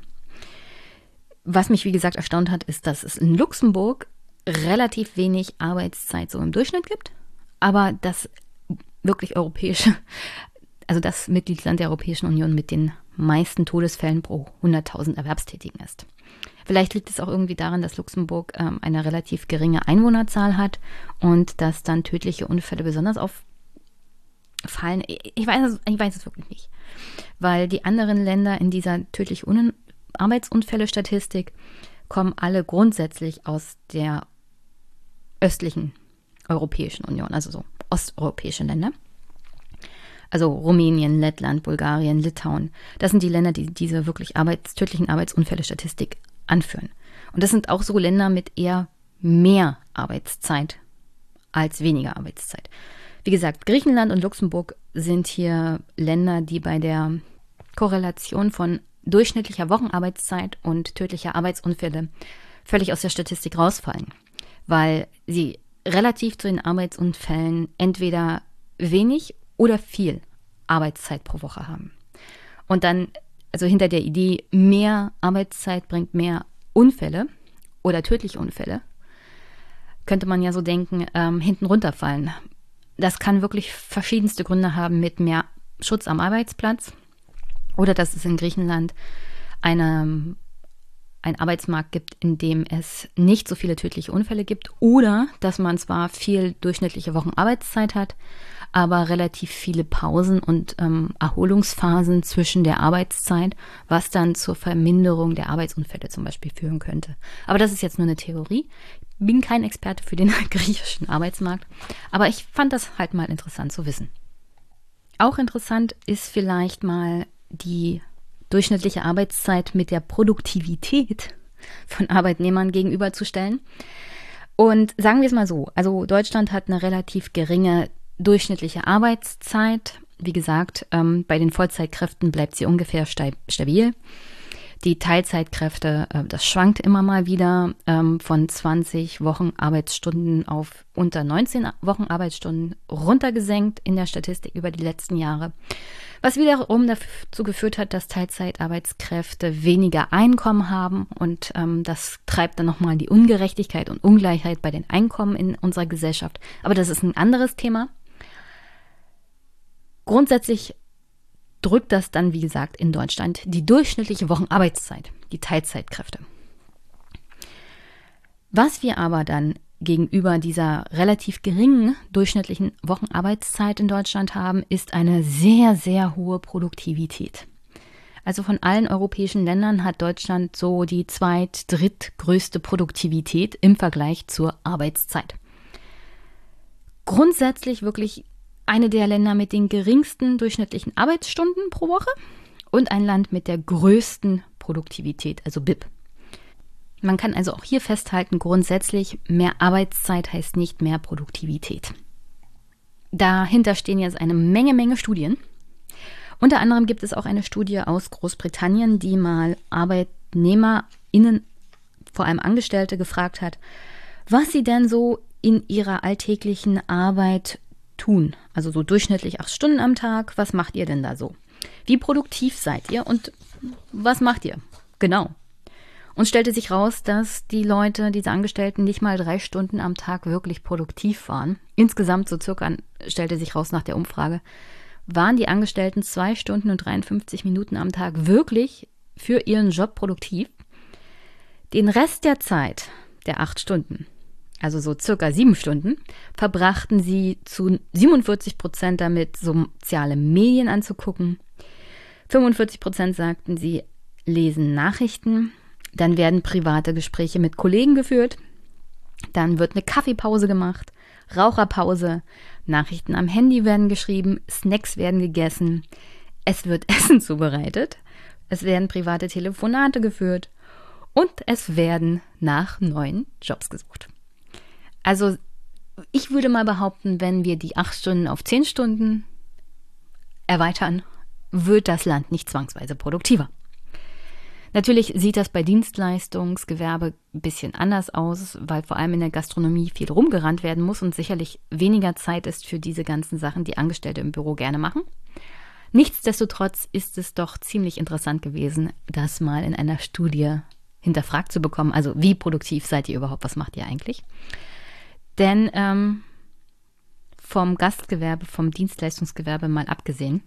Was mich, wie gesagt, erstaunt hat, ist, dass es in Luxemburg relativ wenig Arbeitszeit so im Durchschnitt gibt, aber das wirklich europäische, also das Mitgliedsland der Europäischen Union mit den meisten Todesfällen pro 100.000 Erwerbstätigen ist. Vielleicht liegt es auch irgendwie daran, dass Luxemburg ähm, eine relativ geringe Einwohnerzahl hat und dass dann tödliche Unfälle besonders auffallen. Ich weiß, es, ich weiß es wirklich nicht. Weil die anderen Länder in dieser tödlichen Arbeitsunfälle-Statistik kommen alle grundsätzlich aus der östlichen Europäischen Union, also so osteuropäische Länder. Also Rumänien, Lettland, Bulgarien, Litauen. Das sind die Länder, die diese wirklich arbeits tödlichen Arbeitsunfälle-Statistik anführen. Und das sind auch so Länder mit eher mehr Arbeitszeit als weniger Arbeitszeit. Wie gesagt, Griechenland und Luxemburg sind hier Länder, die bei der Korrelation von durchschnittlicher Wochenarbeitszeit und tödlicher Arbeitsunfälle völlig aus der Statistik rausfallen, weil sie relativ zu den Arbeitsunfällen entweder wenig oder viel Arbeitszeit pro Woche haben. Und dann also hinter der Idee, mehr Arbeitszeit bringt mehr Unfälle oder tödliche Unfälle, könnte man ja so denken, ähm, hinten runterfallen. Das kann wirklich verschiedenste Gründe haben mit mehr Schutz am Arbeitsplatz oder dass es in Griechenland eine, einen Arbeitsmarkt gibt, in dem es nicht so viele tödliche Unfälle gibt oder dass man zwar viel durchschnittliche Wochenarbeitszeit hat, aber relativ viele Pausen und ähm, Erholungsphasen zwischen der Arbeitszeit, was dann zur Verminderung der Arbeitsunfälle zum Beispiel führen könnte. Aber das ist jetzt nur eine Theorie. Ich bin kein Experte für den griechischen Arbeitsmarkt, aber ich fand das halt mal interessant zu wissen. Auch interessant ist vielleicht mal die durchschnittliche Arbeitszeit mit der Produktivität von Arbeitnehmern gegenüberzustellen. Und sagen wir es mal so, also Deutschland hat eine relativ geringe durchschnittliche Arbeitszeit. Wie gesagt, ähm, bei den Vollzeitkräften bleibt sie ungefähr stabil. Die Teilzeitkräfte, äh, das schwankt immer mal wieder ähm, von 20 Wochen Arbeitsstunden auf unter 19 Wochen Arbeitsstunden runtergesenkt in der Statistik über die letzten Jahre. Was wiederum dazu geführt hat, dass Teilzeitarbeitskräfte weniger Einkommen haben und ähm, das treibt dann nochmal die Ungerechtigkeit und Ungleichheit bei den Einkommen in unserer Gesellschaft. Aber das ist ein anderes Thema. Grundsätzlich drückt das dann, wie gesagt, in Deutschland die durchschnittliche Wochenarbeitszeit, die Teilzeitkräfte. Was wir aber dann gegenüber dieser relativ geringen durchschnittlichen Wochenarbeitszeit in Deutschland haben, ist eine sehr, sehr hohe Produktivität. Also von allen europäischen Ländern hat Deutschland so die zweit-, drittgrößte Produktivität im Vergleich zur Arbeitszeit. Grundsätzlich wirklich eine der Länder mit den geringsten durchschnittlichen Arbeitsstunden pro Woche und ein Land mit der größten Produktivität, also BIP. Man kann also auch hier festhalten, grundsätzlich mehr Arbeitszeit heißt nicht mehr Produktivität. Dahinter stehen jetzt eine Menge, Menge Studien. Unter anderem gibt es auch eine Studie aus Großbritannien, die mal ArbeitnehmerInnen, vor allem Angestellte, gefragt hat, was sie denn so in ihrer alltäglichen Arbeit tun? Also so durchschnittlich acht Stunden am Tag. Was macht ihr denn da so? Wie produktiv seid ihr und was macht ihr? Genau. Und stellte sich raus, dass die Leute, diese Angestellten, nicht mal drei Stunden am Tag wirklich produktiv waren. Insgesamt so circa, stellte sich raus nach der Umfrage, waren die Angestellten zwei Stunden und 53 Minuten am Tag wirklich für ihren Job produktiv. Den Rest der Zeit, der acht Stunden, also so circa sieben Stunden, verbrachten sie zu 47 Prozent damit, soziale Medien anzugucken. 45 Prozent sagten, sie lesen Nachrichten. Dann werden private Gespräche mit Kollegen geführt. Dann wird eine Kaffeepause gemacht, Raucherpause, Nachrichten am Handy werden geschrieben, Snacks werden gegessen, es wird Essen zubereitet, es werden private Telefonate geführt und es werden nach neuen Jobs gesucht. Also ich würde mal behaupten, wenn wir die acht Stunden auf zehn Stunden erweitern, wird das Land nicht zwangsweise produktiver. Natürlich sieht das bei Dienstleistungsgewerbe ein bisschen anders aus, weil vor allem in der Gastronomie viel rumgerannt werden muss und sicherlich weniger Zeit ist für diese ganzen Sachen, die Angestellte im Büro gerne machen. Nichtsdestotrotz ist es doch ziemlich interessant gewesen, das mal in einer Studie hinterfragt zu bekommen. Also wie produktiv seid ihr überhaupt? Was macht ihr eigentlich? Denn ähm, vom Gastgewerbe, vom Dienstleistungsgewerbe mal abgesehen,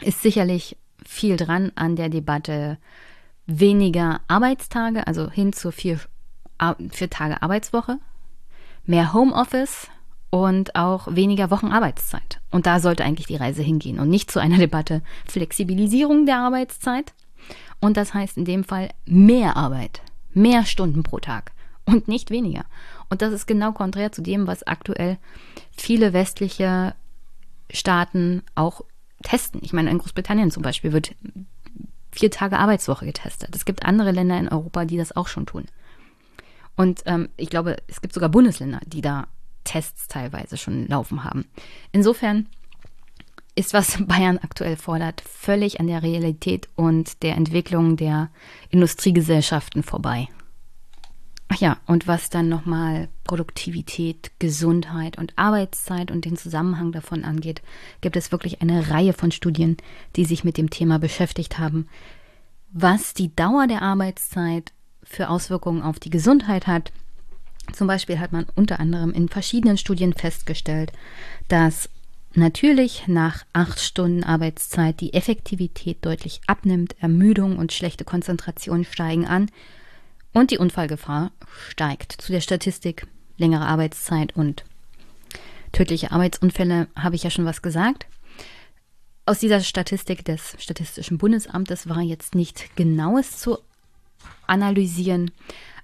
ist sicherlich viel dran an der Debatte weniger Arbeitstage, also hin zur vier, vier Tage Arbeitswoche, mehr Homeoffice und auch weniger Wochenarbeitszeit. Und da sollte eigentlich die Reise hingehen und nicht zu einer Debatte Flexibilisierung der Arbeitszeit. Und das heißt in dem Fall mehr Arbeit, mehr Stunden pro Tag und nicht weniger. Und das ist genau konträr zu dem, was aktuell viele westliche Staaten auch testen. Ich meine, in Großbritannien zum Beispiel wird vier Tage Arbeitswoche getestet. Es gibt andere Länder in Europa, die das auch schon tun. Und ähm, ich glaube, es gibt sogar Bundesländer, die da Tests teilweise schon laufen haben. Insofern ist, was Bayern aktuell fordert, völlig an der Realität und der Entwicklung der Industriegesellschaften vorbei. Ach ja, und was dann nochmal Produktivität, Gesundheit und Arbeitszeit und den Zusammenhang davon angeht, gibt es wirklich eine Reihe von Studien, die sich mit dem Thema beschäftigt haben, was die Dauer der Arbeitszeit für Auswirkungen auf die Gesundheit hat. Zum Beispiel hat man unter anderem in verschiedenen Studien festgestellt, dass natürlich nach acht Stunden Arbeitszeit die Effektivität deutlich abnimmt, Ermüdung und schlechte Konzentration steigen an und die Unfallgefahr steigt. Zu der Statistik längere Arbeitszeit und tödliche Arbeitsunfälle habe ich ja schon was gesagt. Aus dieser Statistik des Statistischen Bundesamtes war jetzt nicht genaues zu analysieren,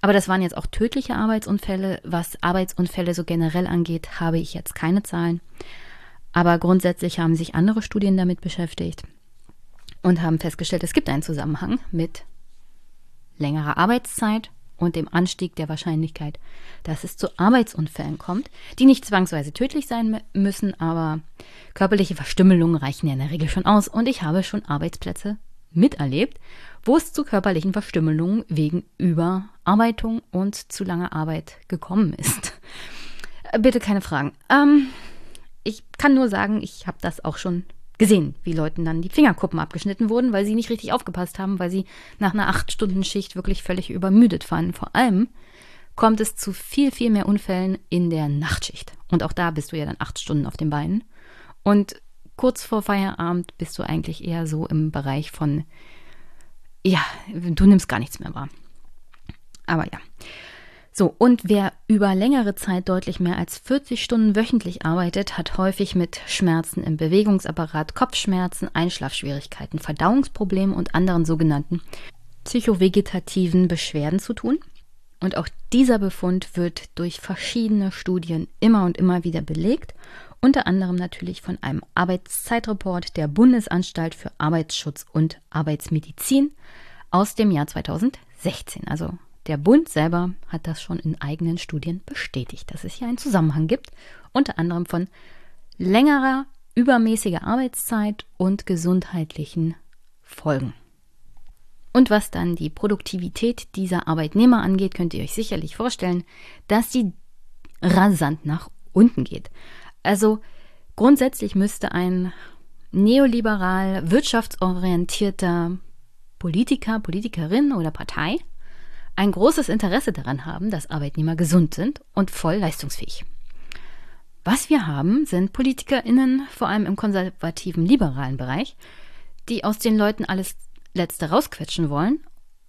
aber das waren jetzt auch tödliche Arbeitsunfälle. Was Arbeitsunfälle so generell angeht, habe ich jetzt keine Zahlen. Aber grundsätzlich haben sich andere Studien damit beschäftigt. und haben festgestellt, es gibt einen Zusammenhang mit längerer Arbeitszeit und dem Anstieg der Wahrscheinlichkeit, dass es zu Arbeitsunfällen kommt, die nicht zwangsweise tödlich sein müssen, aber körperliche Verstümmelungen reichen ja in der Regel schon aus. Und ich habe schon Arbeitsplätze miterlebt, wo es zu körperlichen Verstümmelungen wegen Überarbeitung und zu langer Arbeit gekommen ist. Bitte keine Fragen. Ähm, ich kann nur sagen, ich habe das auch schon gesehen, wie Leuten dann die Fingerkuppen abgeschnitten wurden, weil sie nicht richtig aufgepasst haben, weil sie nach einer acht Stunden Schicht wirklich völlig übermüdet waren. Vor allem kommt es zu viel, viel mehr Unfällen in der Nachtschicht. Und auch da bist du ja dann acht Stunden auf den Beinen. Und kurz vor Feierabend bist du eigentlich eher so im Bereich von, ja, du nimmst gar nichts mehr wahr. Aber ja. So, und wer über längere Zeit deutlich mehr als 40 Stunden wöchentlich arbeitet, hat häufig mit Schmerzen im Bewegungsapparat, Kopfschmerzen, Einschlafschwierigkeiten, Verdauungsproblemen und anderen sogenannten psychovegetativen Beschwerden zu tun. Und auch dieser Befund wird durch verschiedene Studien immer und immer wieder belegt, unter anderem natürlich von einem Arbeitszeitreport der Bundesanstalt für Arbeitsschutz und Arbeitsmedizin aus dem Jahr 2016, also der Bund selber hat das schon in eigenen Studien bestätigt, dass es hier einen Zusammenhang gibt, unter anderem von längerer, übermäßiger Arbeitszeit und gesundheitlichen Folgen. Und was dann die Produktivität dieser Arbeitnehmer angeht, könnt ihr euch sicherlich vorstellen, dass sie rasant nach unten geht. Also grundsätzlich müsste ein neoliberal wirtschaftsorientierter Politiker, Politikerin oder Partei ein großes Interesse daran haben, dass Arbeitnehmer gesund sind und voll leistungsfähig. Was wir haben, sind PolitikerInnen, vor allem im konservativen liberalen Bereich, die aus den Leuten alles Letzte rausquetschen wollen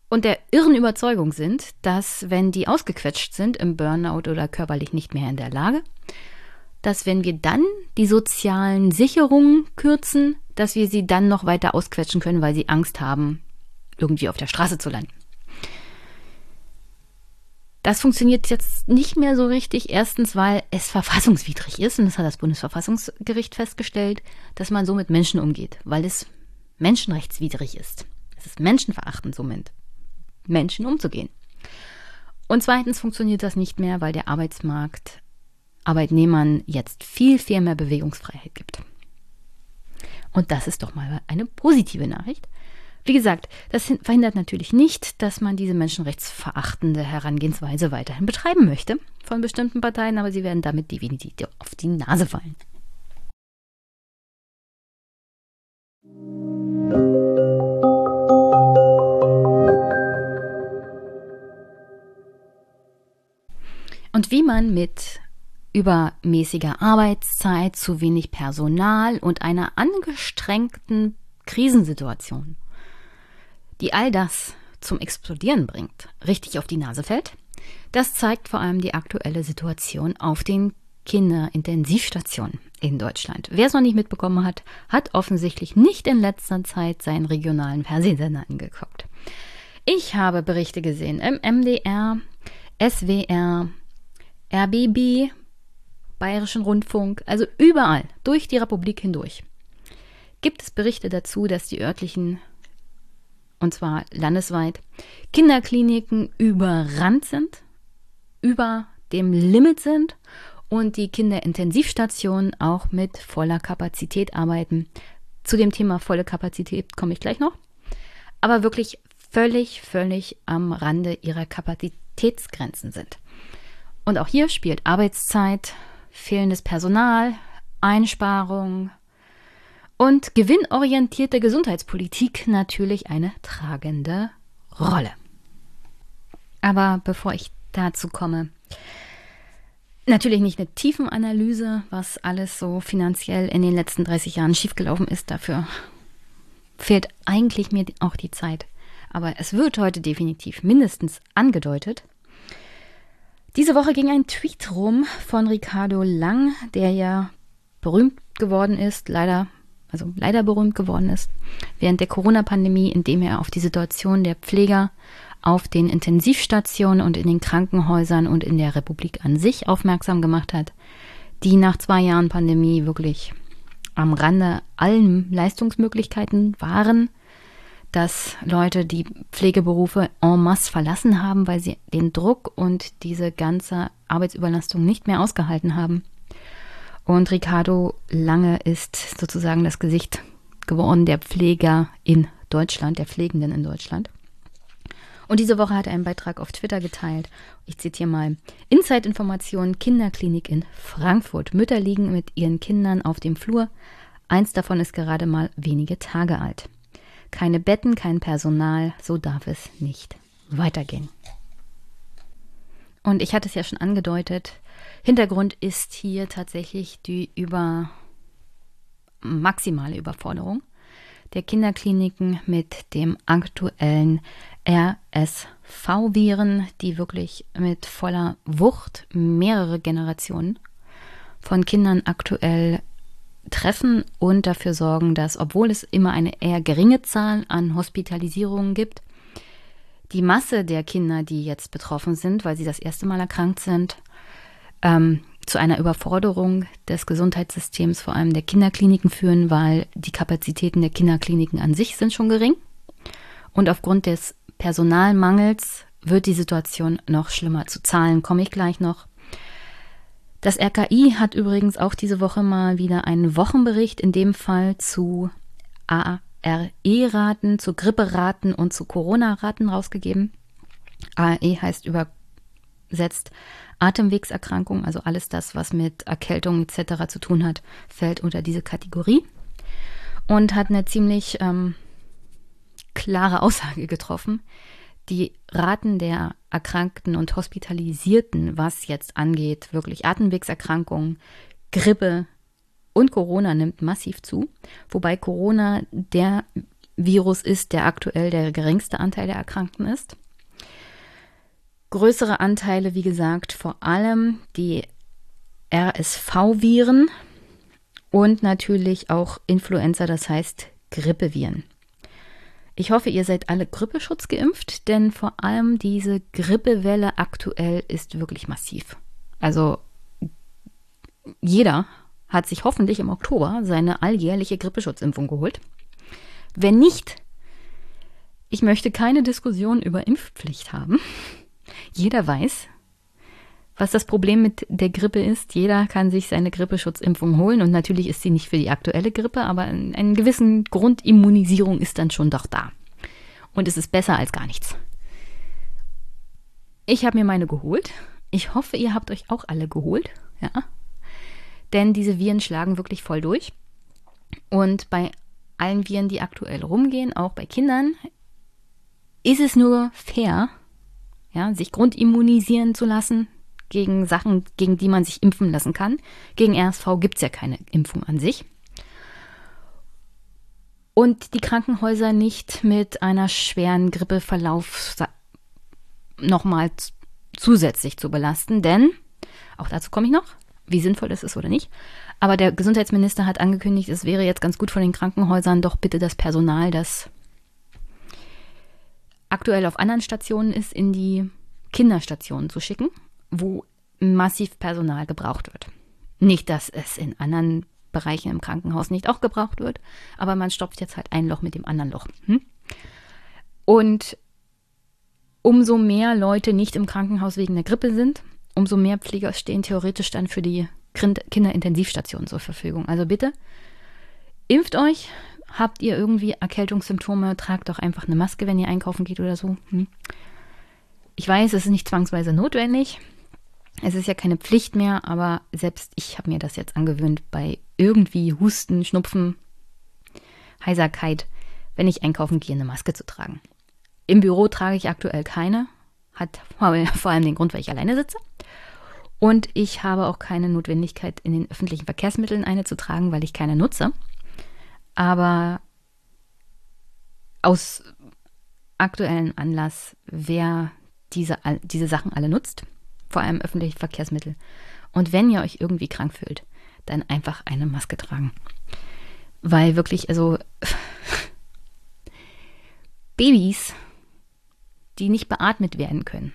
und der irren Überzeugung sind, dass wenn die ausgequetscht sind im Burnout oder körperlich nicht mehr in der Lage, dass wenn wir dann die sozialen Sicherungen kürzen, dass wir sie dann noch weiter ausquetschen können, weil sie Angst haben, irgendwie auf der Straße zu landen. Das funktioniert jetzt nicht mehr so richtig. Erstens, weil es verfassungswidrig ist, und das hat das Bundesverfassungsgericht festgestellt, dass man so mit Menschen umgeht, weil es menschenrechtswidrig ist. Es ist menschenverachtend, so mit Menschen umzugehen. Und zweitens funktioniert das nicht mehr, weil der Arbeitsmarkt Arbeitnehmern jetzt viel, viel mehr Bewegungsfreiheit gibt. Und das ist doch mal eine positive Nachricht. Wie gesagt, das verhindert natürlich nicht, dass man diese menschenrechtsverachtende Herangehensweise weiterhin betreiben möchte von bestimmten Parteien, aber sie werden damit definitiv auf die Nase fallen. Und wie man mit übermäßiger Arbeitszeit, zu wenig Personal und einer angestrengten Krisensituation die all das zum Explodieren bringt, richtig auf die Nase fällt. Das zeigt vor allem die aktuelle Situation auf den Kinderintensivstationen in Deutschland. Wer es noch nicht mitbekommen hat, hat offensichtlich nicht in letzter Zeit seinen regionalen Fernsehsender angeguckt. Ich habe Berichte gesehen im MDR, SWR, RBB, Bayerischen Rundfunk, also überall, durch die Republik hindurch. Gibt es Berichte dazu, dass die örtlichen und zwar landesweit, Kinderkliniken überrannt sind, über dem Limit sind und die Kinderintensivstationen auch mit voller Kapazität arbeiten. Zu dem Thema volle Kapazität komme ich gleich noch. Aber wirklich völlig, völlig am Rande ihrer Kapazitätsgrenzen sind. Und auch hier spielt Arbeitszeit, fehlendes Personal, Einsparung, und gewinnorientierte Gesundheitspolitik natürlich eine tragende Rolle. Aber bevor ich dazu komme, natürlich nicht eine Tiefenanalyse, was alles so finanziell in den letzten 30 Jahren schiefgelaufen ist. Dafür fehlt eigentlich mir auch die Zeit. Aber es wird heute definitiv mindestens angedeutet. Diese Woche ging ein Tweet rum von Ricardo Lang, der ja berühmt geworden ist, leider also leider berühmt geworden ist, während der Corona-Pandemie, indem er auf die Situation der Pfleger auf den Intensivstationen und in den Krankenhäusern und in der Republik an sich aufmerksam gemacht hat, die nach zwei Jahren Pandemie wirklich am Rande allen Leistungsmöglichkeiten waren, dass Leute die Pflegeberufe en masse verlassen haben, weil sie den Druck und diese ganze Arbeitsüberlastung nicht mehr ausgehalten haben. Und Ricardo Lange ist sozusagen das Gesicht geworden der Pfleger in Deutschland, der Pflegenden in Deutschland. Und diese Woche hat er einen Beitrag auf Twitter geteilt. Ich zitiere mal. Inside-Informationen Kinderklinik in Frankfurt. Mütter liegen mit ihren Kindern auf dem Flur. Eins davon ist gerade mal wenige Tage alt. Keine Betten, kein Personal. So darf es nicht weitergehen. Und ich hatte es ja schon angedeutet. Hintergrund ist hier tatsächlich die über maximale Überforderung der Kinderkliniken mit dem aktuellen RSV-Viren, die wirklich mit voller Wucht mehrere Generationen von Kindern aktuell treffen und dafür sorgen, dass, obwohl es immer eine eher geringe Zahl an Hospitalisierungen gibt, die Masse der Kinder, die jetzt betroffen sind, weil sie das erste Mal erkrankt sind, ähm, zu einer Überforderung des Gesundheitssystems, vor allem der Kinderkliniken führen, weil die Kapazitäten der Kinderkliniken an sich sind schon gering. Und aufgrund des Personalmangels wird die Situation noch schlimmer. Zu Zahlen komme ich gleich noch. Das RKI hat übrigens auch diese Woche mal wieder einen Wochenbericht, in dem Fall zu ARE-Raten, zu Gripperaten und zu Corona-Raten rausgegeben. ARE heißt übersetzt Atemwegserkrankungen, also alles das, was mit Erkältung etc. zu tun hat, fällt unter diese Kategorie und hat eine ziemlich ähm, klare Aussage getroffen. Die Raten der Erkrankten und Hospitalisierten, was jetzt angeht, wirklich Atemwegserkrankungen, Grippe und Corona nimmt massiv zu, wobei Corona der Virus ist, der aktuell der geringste Anteil der Erkrankten ist. Größere Anteile, wie gesagt, vor allem die RSV-Viren und natürlich auch Influenza, das heißt Grippeviren. Ich hoffe, ihr seid alle Grippeschutz geimpft, denn vor allem diese Grippewelle aktuell ist wirklich massiv. Also jeder hat sich hoffentlich im Oktober seine alljährliche Grippeschutzimpfung geholt. Wenn nicht, ich möchte keine Diskussion über Impfpflicht haben. Jeder weiß, was das Problem mit der Grippe ist. Jeder kann sich seine Grippeschutzimpfung holen und natürlich ist sie nicht für die aktuelle Grippe, aber eine gewissen Grundimmunisierung ist dann schon doch da. Und es ist besser als gar nichts. Ich habe mir meine geholt. Ich hoffe, ihr habt euch auch alle geholt, ja. Denn diese Viren schlagen wirklich voll durch. Und bei allen Viren, die aktuell rumgehen, auch bei Kindern, ist es nur fair, ja, sich grundimmunisieren zu lassen gegen Sachen, gegen die man sich impfen lassen kann. Gegen RSV gibt es ja keine Impfung an sich. Und die Krankenhäuser nicht mit einer schweren Grippeverlauf nochmal zusätzlich zu belasten, denn, auch dazu komme ich noch, wie sinnvoll das ist oder nicht, aber der Gesundheitsminister hat angekündigt, es wäre jetzt ganz gut von den Krankenhäusern doch bitte das Personal, das aktuell auf anderen Stationen ist, in die Kinderstationen zu schicken, wo massiv Personal gebraucht wird. Nicht, dass es in anderen Bereichen im Krankenhaus nicht auch gebraucht wird, aber man stopft jetzt halt ein Loch mit dem anderen Loch. Hm? Und umso mehr Leute nicht im Krankenhaus wegen der Grippe sind, umso mehr Pfleger stehen theoretisch dann für die Kinderintensivstationen zur Verfügung. Also bitte, impft euch, Habt ihr irgendwie Erkältungssymptome, tragt doch einfach eine Maske, wenn ihr einkaufen geht oder so. Hm? Ich weiß, es ist nicht zwangsweise notwendig. Es ist ja keine Pflicht mehr, aber selbst ich habe mir das jetzt angewöhnt, bei irgendwie Husten, Schnupfen, Heiserkeit, wenn ich einkaufen gehe, eine Maske zu tragen. Im Büro trage ich aktuell keine. Hat vor allem den Grund, weil ich alleine sitze. Und ich habe auch keine Notwendigkeit, in den öffentlichen Verkehrsmitteln eine zu tragen, weil ich keine nutze. Aber aus aktuellem Anlass, wer diese, diese Sachen alle nutzt, vor allem öffentliche Verkehrsmittel. Und wenn ihr euch irgendwie krank fühlt, dann einfach eine Maske tragen. Weil wirklich, also Babys, die nicht beatmet werden können,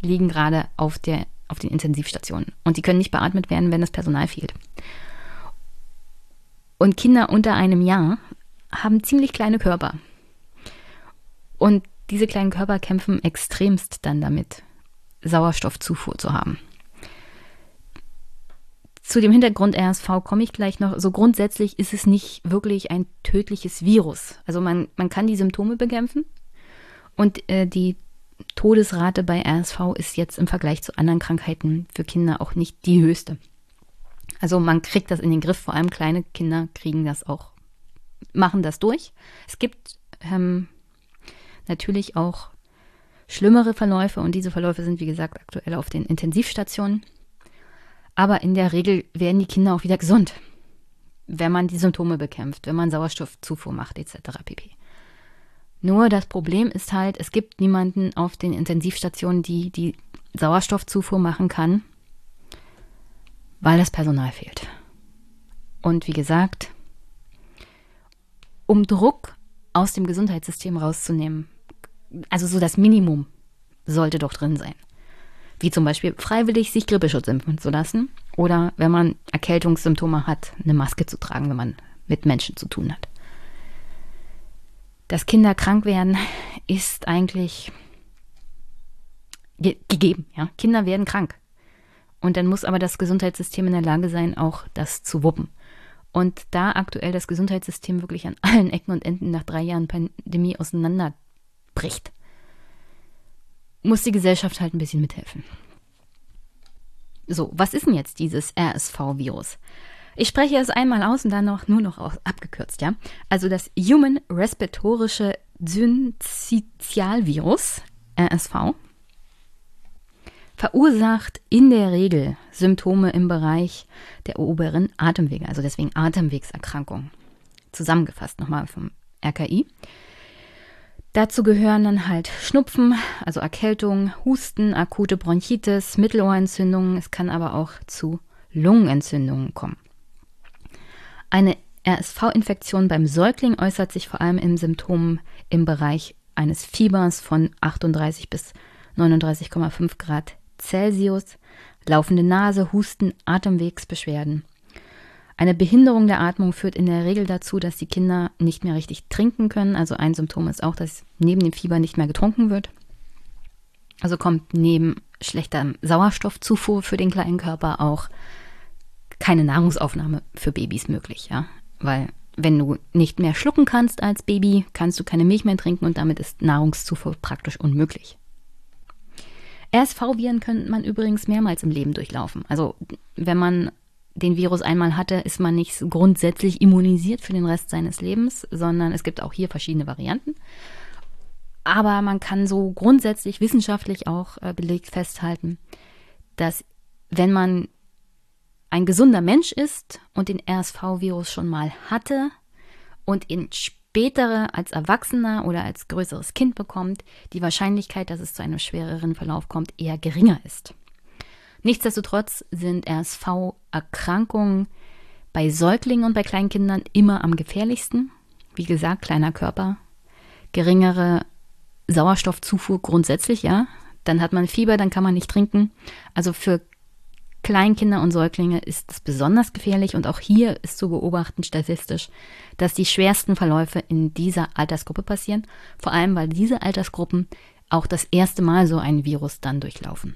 liegen gerade auf, der, auf den Intensivstationen. Und die können nicht beatmet werden, wenn das Personal fehlt. Und Kinder unter einem Jahr haben ziemlich kleine Körper. Und diese kleinen Körper kämpfen extremst dann damit, Sauerstoffzufuhr zu haben. Zu dem Hintergrund RSV komme ich gleich noch. So grundsätzlich ist es nicht wirklich ein tödliches Virus. Also man, man kann die Symptome bekämpfen und äh, die Todesrate bei RSV ist jetzt im Vergleich zu anderen Krankheiten für Kinder auch nicht die höchste. Also man kriegt das in den Griff, vor allem kleine Kinder kriegen das auch, machen das durch. Es gibt ähm, natürlich auch schlimmere Verläufe und diese Verläufe sind, wie gesagt, aktuell auf den Intensivstationen. Aber in der Regel werden die Kinder auch wieder gesund, wenn man die Symptome bekämpft, wenn man Sauerstoffzufuhr macht etc. pp. Nur das Problem ist halt, es gibt niemanden auf den Intensivstationen, die die Sauerstoffzufuhr machen kann, weil das Personal fehlt. Und wie gesagt, um Druck aus dem Gesundheitssystem rauszunehmen, also so das Minimum sollte doch drin sein. Wie zum Beispiel freiwillig sich Grippeschutz impfen zu lassen oder wenn man Erkältungssymptome hat, eine Maske zu tragen, wenn man mit Menschen zu tun hat. Dass Kinder krank werden, ist eigentlich ge gegeben. Ja? Kinder werden krank. Und dann muss aber das Gesundheitssystem in der Lage sein, auch das zu wuppen. Und da aktuell das Gesundheitssystem wirklich an allen Ecken und Enden nach drei Jahren Pandemie auseinanderbricht, muss die Gesellschaft halt ein bisschen mithelfen. So, was ist denn jetzt dieses RSV-Virus? Ich spreche es einmal aus und dann noch nur noch aus, abgekürzt, ja. Also das Human Respiratorische Syncytialvirus, RSV, verursacht in der Regel Symptome im Bereich der oberen Atemwege, also deswegen Atemwegserkrankungen. Zusammengefasst nochmal vom RKI. Dazu gehören dann halt Schnupfen, also Erkältung, Husten, akute Bronchitis, Mittelohrentzündungen. Es kann aber auch zu Lungenentzündungen kommen. Eine RSV-Infektion beim Säugling äußert sich vor allem in Symptomen im Bereich eines Fiebers von 38 bis 39,5 Grad Celsius, laufende Nase, Husten, Atemwegsbeschwerden. Eine Behinderung der Atmung führt in der Regel dazu, dass die Kinder nicht mehr richtig trinken können. Also ein Symptom ist auch, dass neben dem Fieber nicht mehr getrunken wird. Also kommt neben schlechter Sauerstoffzufuhr für den kleinen Körper auch keine Nahrungsaufnahme für Babys möglich, ja. Weil wenn du nicht mehr schlucken kannst als Baby, kannst du keine Milch mehr trinken und damit ist Nahrungszufuhr praktisch unmöglich. RSV-Viren könnte man übrigens mehrmals im Leben durchlaufen. Also wenn man den Virus einmal hatte, ist man nicht grundsätzlich immunisiert für den Rest seines Lebens, sondern es gibt auch hier verschiedene Varianten. Aber man kann so grundsätzlich wissenschaftlich auch äh, belegt festhalten, dass wenn man ein gesunder Mensch ist und den RSV-Virus schon mal hatte und ihn spätere als Erwachsener oder als größeres Kind bekommt, die Wahrscheinlichkeit, dass es zu einem schwereren Verlauf kommt, eher geringer ist. Nichtsdestotrotz sind RSV-Erkrankungen bei Säuglingen und bei Kleinkindern immer am gefährlichsten. Wie gesagt, kleiner Körper, geringere Sauerstoffzufuhr grundsätzlich, ja. Dann hat man Fieber, dann kann man nicht trinken. Also für Kleinkinder und Säuglinge ist es besonders gefährlich und auch hier ist zu beobachten statistisch, dass die schwersten Verläufe in dieser Altersgruppe passieren, vor allem weil diese Altersgruppen auch das erste Mal so ein Virus dann durchlaufen.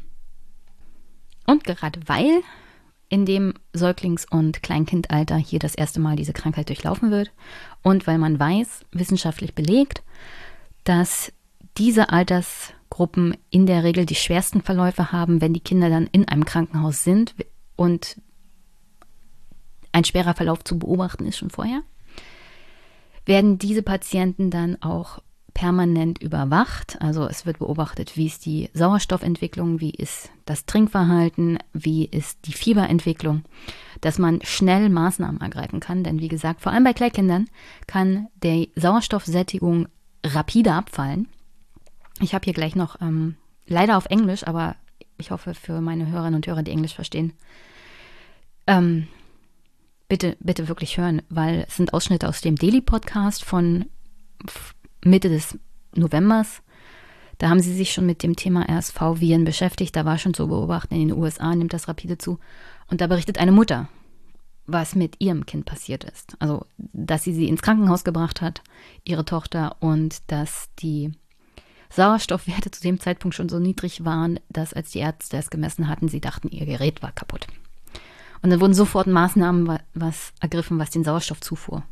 Und gerade weil in dem Säuglings- und Kleinkindalter hier das erste Mal diese Krankheit durchlaufen wird und weil man weiß, wissenschaftlich belegt, dass diese Altersgruppen in der Regel die schwersten Verläufe haben, wenn die Kinder dann in einem Krankenhaus sind und ein schwerer Verlauf zu beobachten ist schon vorher, werden diese Patienten dann auch permanent überwacht. Also es wird beobachtet, wie ist die Sauerstoffentwicklung, wie ist das Trinkverhalten, wie ist die Fieberentwicklung, dass man schnell Maßnahmen ergreifen kann. Denn wie gesagt, vor allem bei Kleinkindern kann die Sauerstoffsättigung rapide abfallen. Ich habe hier gleich noch ähm, leider auf Englisch, aber ich hoffe für meine Hörerinnen und Hörer, die Englisch verstehen. Ähm, bitte, bitte wirklich hören, weil es sind Ausschnitte aus dem Daily Podcast von Mitte des Novembers. Da haben sie sich schon mit dem Thema RSV-Viren beschäftigt. Da war schon zu beobachten, in den USA nimmt das rapide zu. Und da berichtet eine Mutter, was mit ihrem Kind passiert ist. Also, dass sie sie ins Krankenhaus gebracht hat, ihre Tochter, und dass die Sauerstoffwerte zu dem Zeitpunkt schon so niedrig waren, dass als die Ärzte es gemessen hatten, sie dachten, ihr Gerät war kaputt. Und dann wurden sofort Maßnahmen was ergriffen, was den Sauerstoffzufuhr,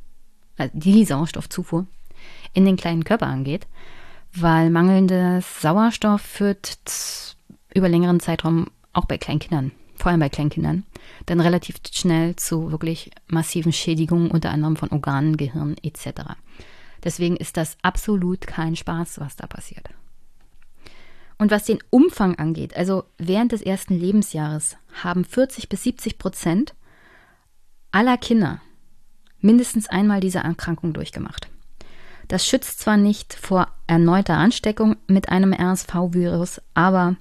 also die Sauerstoffzufuhr in den kleinen Körper angeht, weil mangelndes Sauerstoff führt über längeren Zeitraum auch bei Kleinkindern, vor allem bei Kleinkindern, dann relativ schnell zu wirklich massiven Schädigungen, unter anderem von Organen, Gehirn etc. Deswegen ist das absolut kein Spaß, was da passiert. Und was den Umfang angeht, also während des ersten Lebensjahres haben 40 bis 70 Prozent aller Kinder mindestens einmal diese Erkrankung durchgemacht. Das schützt zwar nicht vor erneuter Ansteckung mit einem RSV-Virus, aber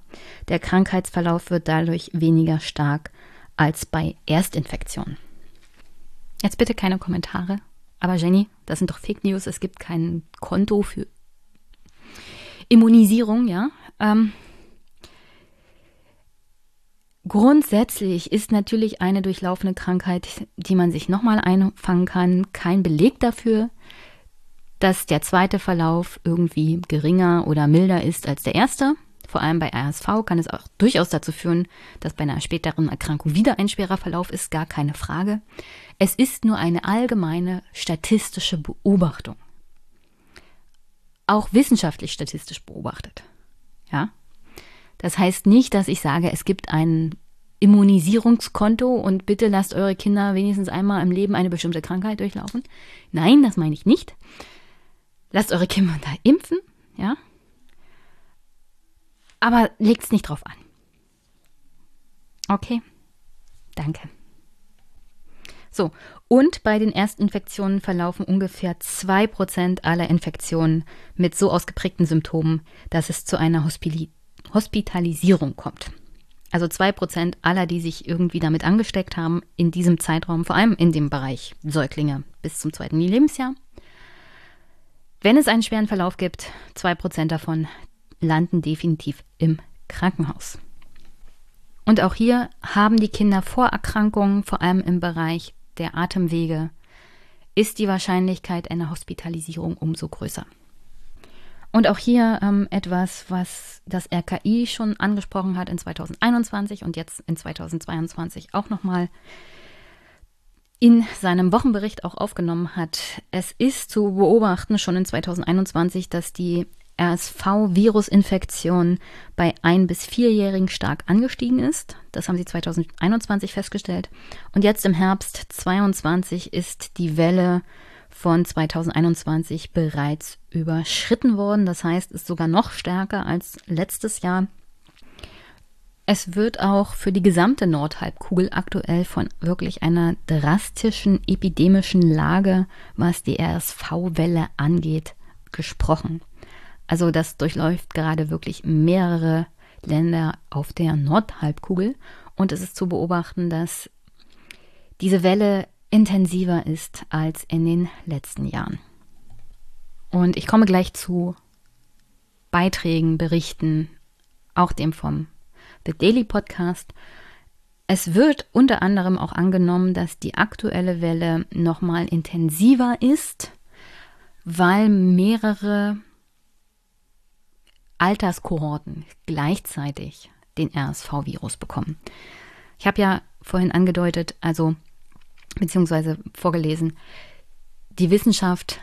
der Krankheitsverlauf wird dadurch weniger stark als bei Erstinfektionen. Jetzt bitte keine Kommentare. Aber Jenny, das sind doch Fake News. Es gibt kein Konto für Immunisierung, ja. Ähm, grundsätzlich ist natürlich eine durchlaufende Krankheit, die man sich nochmal einfangen kann, kein Beleg dafür, dass der zweite Verlauf irgendwie geringer oder milder ist als der erste. Vor allem bei RSV kann es auch durchaus dazu führen, dass bei einer späteren Erkrankung wieder ein schwerer Verlauf ist, gar keine Frage. Es ist nur eine allgemeine statistische Beobachtung. Auch wissenschaftlich statistisch beobachtet. Ja? Das heißt nicht, dass ich sage, es gibt ein Immunisierungskonto und bitte lasst eure Kinder wenigstens einmal im Leben eine bestimmte Krankheit durchlaufen. Nein, das meine ich nicht. Lasst eure Kinder da impfen, ja? Aber legt es nicht drauf an. Okay, danke. So, und bei den Erstinfektionen verlaufen ungefähr 2% aller Infektionen mit so ausgeprägten Symptomen, dass es zu einer Hospili Hospitalisierung kommt. Also 2% aller, die sich irgendwie damit angesteckt haben, in diesem Zeitraum, vor allem in dem Bereich Säuglinge bis zum zweiten Lebensjahr. Wenn es einen schweren Verlauf gibt, 2% davon landen definitiv im Krankenhaus. Und auch hier haben die Kinder Vorerkrankungen, vor allem im Bereich der Atemwege, ist die Wahrscheinlichkeit einer Hospitalisierung umso größer. Und auch hier ähm, etwas, was das RKI schon angesprochen hat in 2021 und jetzt in 2022 auch nochmal in seinem Wochenbericht auch aufgenommen hat. Es ist zu beobachten schon in 2021, dass die RSV-Virusinfektion bei ein- bis vierjährigen stark angestiegen ist. Das haben sie 2021 festgestellt. Und jetzt im Herbst 2022 ist die Welle von 2021 bereits überschritten worden. Das heißt, ist sogar noch stärker als letztes Jahr. Es wird auch für die gesamte Nordhalbkugel aktuell von wirklich einer drastischen epidemischen Lage, was die RSV-Welle angeht, gesprochen. Also das durchläuft gerade wirklich mehrere Länder auf der Nordhalbkugel und es ist zu beobachten, dass diese Welle intensiver ist als in den letzten Jahren. Und ich komme gleich zu Beiträgen, Berichten, auch dem vom The Daily Podcast. Es wird unter anderem auch angenommen, dass die aktuelle Welle nochmal intensiver ist, weil mehrere Alterskohorten gleichzeitig den RSV-Virus bekommen. Ich habe ja vorhin angedeutet, also beziehungsweise vorgelesen, die Wissenschaft,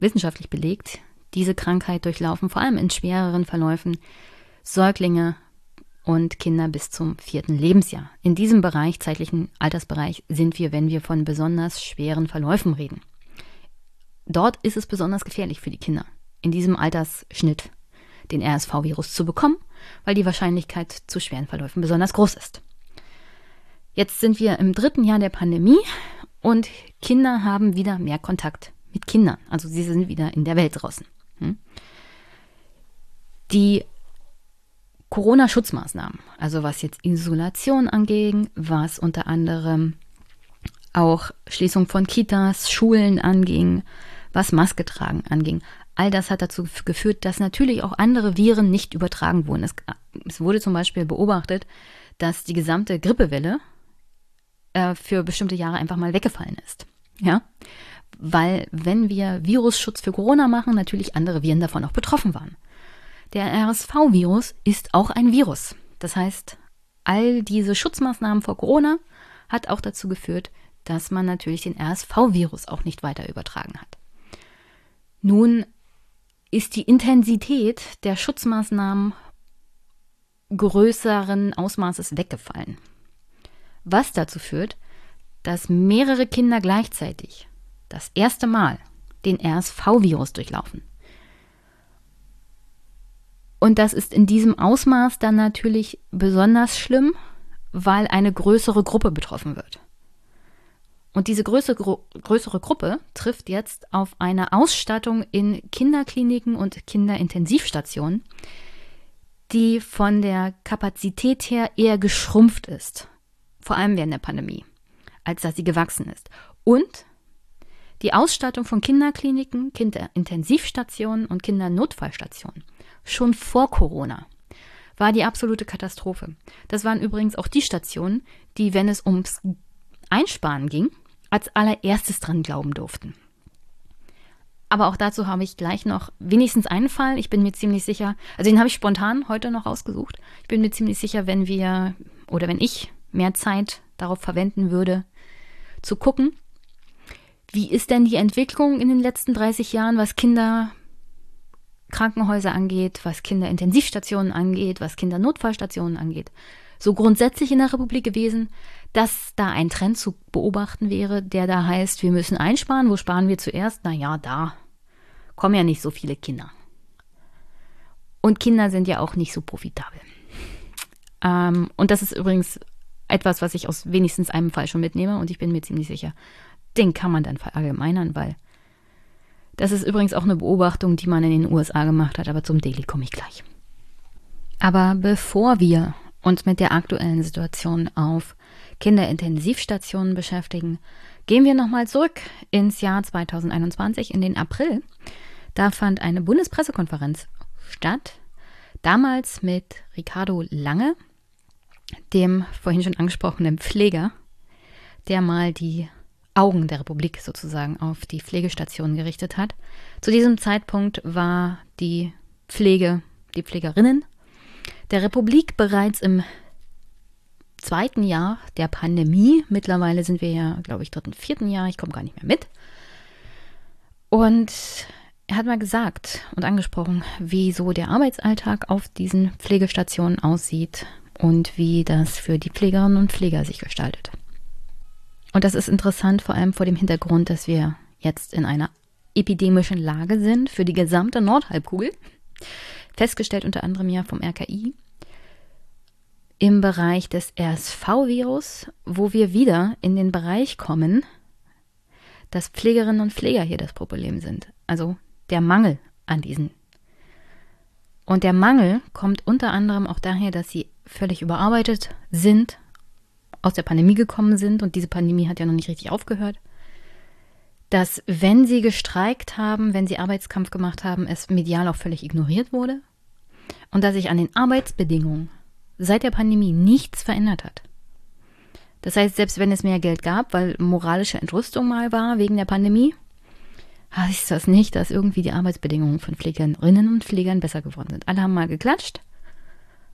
wissenschaftlich belegt, diese Krankheit durchlaufen vor allem in schwereren Verläufen Säuglinge und Kinder bis zum vierten Lebensjahr. In diesem Bereich, zeitlichen Altersbereich, sind wir, wenn wir von besonders schweren Verläufen reden. Dort ist es besonders gefährlich für die Kinder, in diesem Altersschnitt den RSV-Virus zu bekommen, weil die Wahrscheinlichkeit zu schweren Verläufen besonders groß ist. Jetzt sind wir im dritten Jahr der Pandemie und Kinder haben wieder mehr Kontakt mit Kindern. Also sie sind wieder in der Welt draußen. Hm? Die Corona-Schutzmaßnahmen, also was jetzt Isolation anging, was unter anderem auch Schließung von Kitas, Schulen anging, was Maske tragen anging, All das hat dazu geführt, dass natürlich auch andere Viren nicht übertragen wurden. Es, es wurde zum Beispiel beobachtet, dass die gesamte Grippewelle äh, für bestimmte Jahre einfach mal weggefallen ist. Ja, weil wenn wir Virusschutz für Corona machen, natürlich andere Viren davon auch betroffen waren. Der RSV-Virus ist auch ein Virus. Das heißt, all diese Schutzmaßnahmen vor Corona hat auch dazu geführt, dass man natürlich den RSV-Virus auch nicht weiter übertragen hat. Nun ist die Intensität der Schutzmaßnahmen größeren Ausmaßes weggefallen. Was dazu führt, dass mehrere Kinder gleichzeitig das erste Mal den RSV-Virus durchlaufen. Und das ist in diesem Ausmaß dann natürlich besonders schlimm, weil eine größere Gruppe betroffen wird. Und diese größere, größere Gruppe trifft jetzt auf eine Ausstattung in Kinderkliniken und Kinderintensivstationen, die von der Kapazität her eher geschrumpft ist, vor allem während der Pandemie, als dass sie gewachsen ist. Und die Ausstattung von Kinderkliniken, Kinderintensivstationen und Kindernotfallstationen schon vor Corona war die absolute Katastrophe. Das waren übrigens auch die Stationen, die, wenn es ums Einsparen ging, als allererstes dran glauben durften. Aber auch dazu habe ich gleich noch wenigstens einen Fall. Ich bin mir ziemlich sicher, also den habe ich spontan heute noch rausgesucht. Ich bin mir ziemlich sicher, wenn wir oder wenn ich mehr Zeit darauf verwenden würde, zu gucken, wie ist denn die Entwicklung in den letzten 30 Jahren, was Kinderkrankenhäuser angeht, was Kinderintensivstationen angeht, was Kindernotfallstationen angeht. So grundsätzlich in der Republik gewesen, dass da ein Trend zu beobachten wäre, der da heißt, wir müssen einsparen. Wo sparen wir zuerst? Naja, da kommen ja nicht so viele Kinder. Und Kinder sind ja auch nicht so profitabel. Ähm, und das ist übrigens etwas, was ich aus wenigstens einem Fall schon mitnehme und ich bin mir ziemlich sicher, den kann man dann verallgemeinern, weil das ist übrigens auch eine Beobachtung, die man in den USA gemacht hat, aber zum Daily komme ich gleich. Aber bevor wir uns mit der aktuellen Situation auf Kinderintensivstationen beschäftigen, gehen wir nochmal zurück ins Jahr 2021, in den April. Da fand eine Bundespressekonferenz statt, damals mit Ricardo Lange, dem vorhin schon angesprochenen Pfleger, der mal die Augen der Republik sozusagen auf die Pflegestationen gerichtet hat. Zu diesem Zeitpunkt war die Pflege, die Pflegerinnen der Republik bereits im zweiten Jahr der Pandemie. Mittlerweile sind wir ja, glaube ich, dritten, vierten Jahr. Ich komme gar nicht mehr mit. Und er hat mal gesagt und angesprochen, wie so der Arbeitsalltag auf diesen Pflegestationen aussieht und wie das für die Pflegerinnen und Pfleger sich gestaltet. Und das ist interessant, vor allem vor dem Hintergrund, dass wir jetzt in einer epidemischen Lage sind für die gesamte Nordhalbkugel. Festgestellt unter anderem ja vom RKI im Bereich des RSV-Virus, wo wir wieder in den Bereich kommen, dass Pflegerinnen und Pfleger hier das Problem sind. Also der Mangel an diesen. Und der Mangel kommt unter anderem auch daher, dass sie völlig überarbeitet sind, aus der Pandemie gekommen sind und diese Pandemie hat ja noch nicht richtig aufgehört. Dass, wenn sie gestreikt haben, wenn sie Arbeitskampf gemacht haben, es medial auch völlig ignoriert wurde. Und dass sich an den Arbeitsbedingungen seit der Pandemie nichts verändert hat. Das heißt, selbst wenn es mehr Geld gab, weil moralische Entrüstung mal war wegen der Pandemie, heißt das nicht, dass irgendwie die Arbeitsbedingungen von Pflegerinnen und Pflegern besser geworden sind. Alle haben mal geklatscht.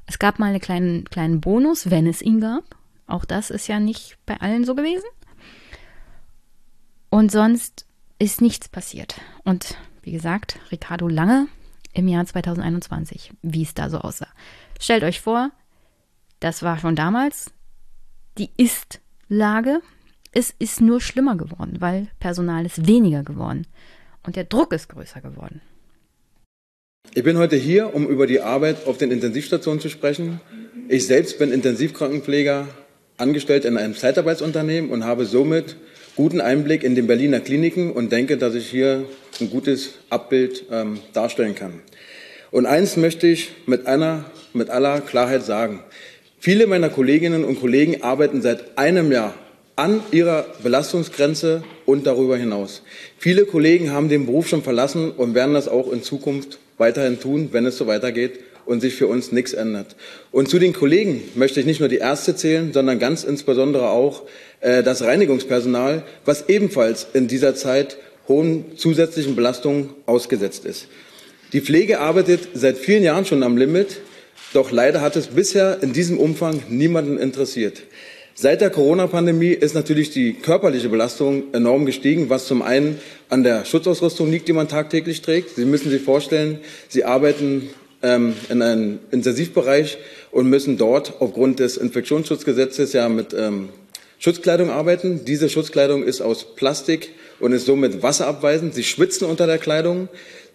Es gab mal einen kleinen, kleinen Bonus, wenn es ihn gab. Auch das ist ja nicht bei allen so gewesen. Und sonst ist nichts passiert. Und wie gesagt, Ricardo Lange im Jahr 2021, wie es da so aussah. Stellt euch vor, das war schon damals die Ist-Lage. Es ist nur schlimmer geworden, weil Personal ist weniger geworden und der Druck ist größer geworden. Ich bin heute hier, um über die Arbeit auf den Intensivstationen zu sprechen. Ich selbst bin Intensivkrankenpfleger, angestellt in einem Zeitarbeitsunternehmen und habe somit guten Einblick in den Berliner Kliniken und denke, dass ich hier ein gutes Abbild ähm, darstellen kann. Und eins möchte ich mit einer, mit aller Klarheit sagen. Viele meiner Kolleginnen und Kollegen arbeiten seit einem Jahr an ihrer Belastungsgrenze und darüber hinaus. Viele Kollegen haben den Beruf schon verlassen und werden das auch in Zukunft weiterhin tun, wenn es so weitergeht und sich für uns nichts ändert. Und zu den Kollegen möchte ich nicht nur die Ärzte zählen, sondern ganz insbesondere auch äh, das Reinigungspersonal, was ebenfalls in dieser Zeit hohen zusätzlichen Belastungen ausgesetzt ist. Die Pflege arbeitet seit vielen Jahren schon am Limit, doch leider hat es bisher in diesem Umfang niemanden interessiert. Seit der Corona-Pandemie ist natürlich die körperliche Belastung enorm gestiegen, was zum einen an der Schutzausrüstung liegt, die man tagtäglich trägt. Sie müssen sich vorstellen, Sie arbeiten ähm, in einem Intensivbereich und müssen dort aufgrund des Infektionsschutzgesetzes ja mit ähm, Schutzkleidung arbeiten. Diese Schutzkleidung ist aus Plastik und ist somit wasserabweisend. Sie schwitzen unter der Kleidung.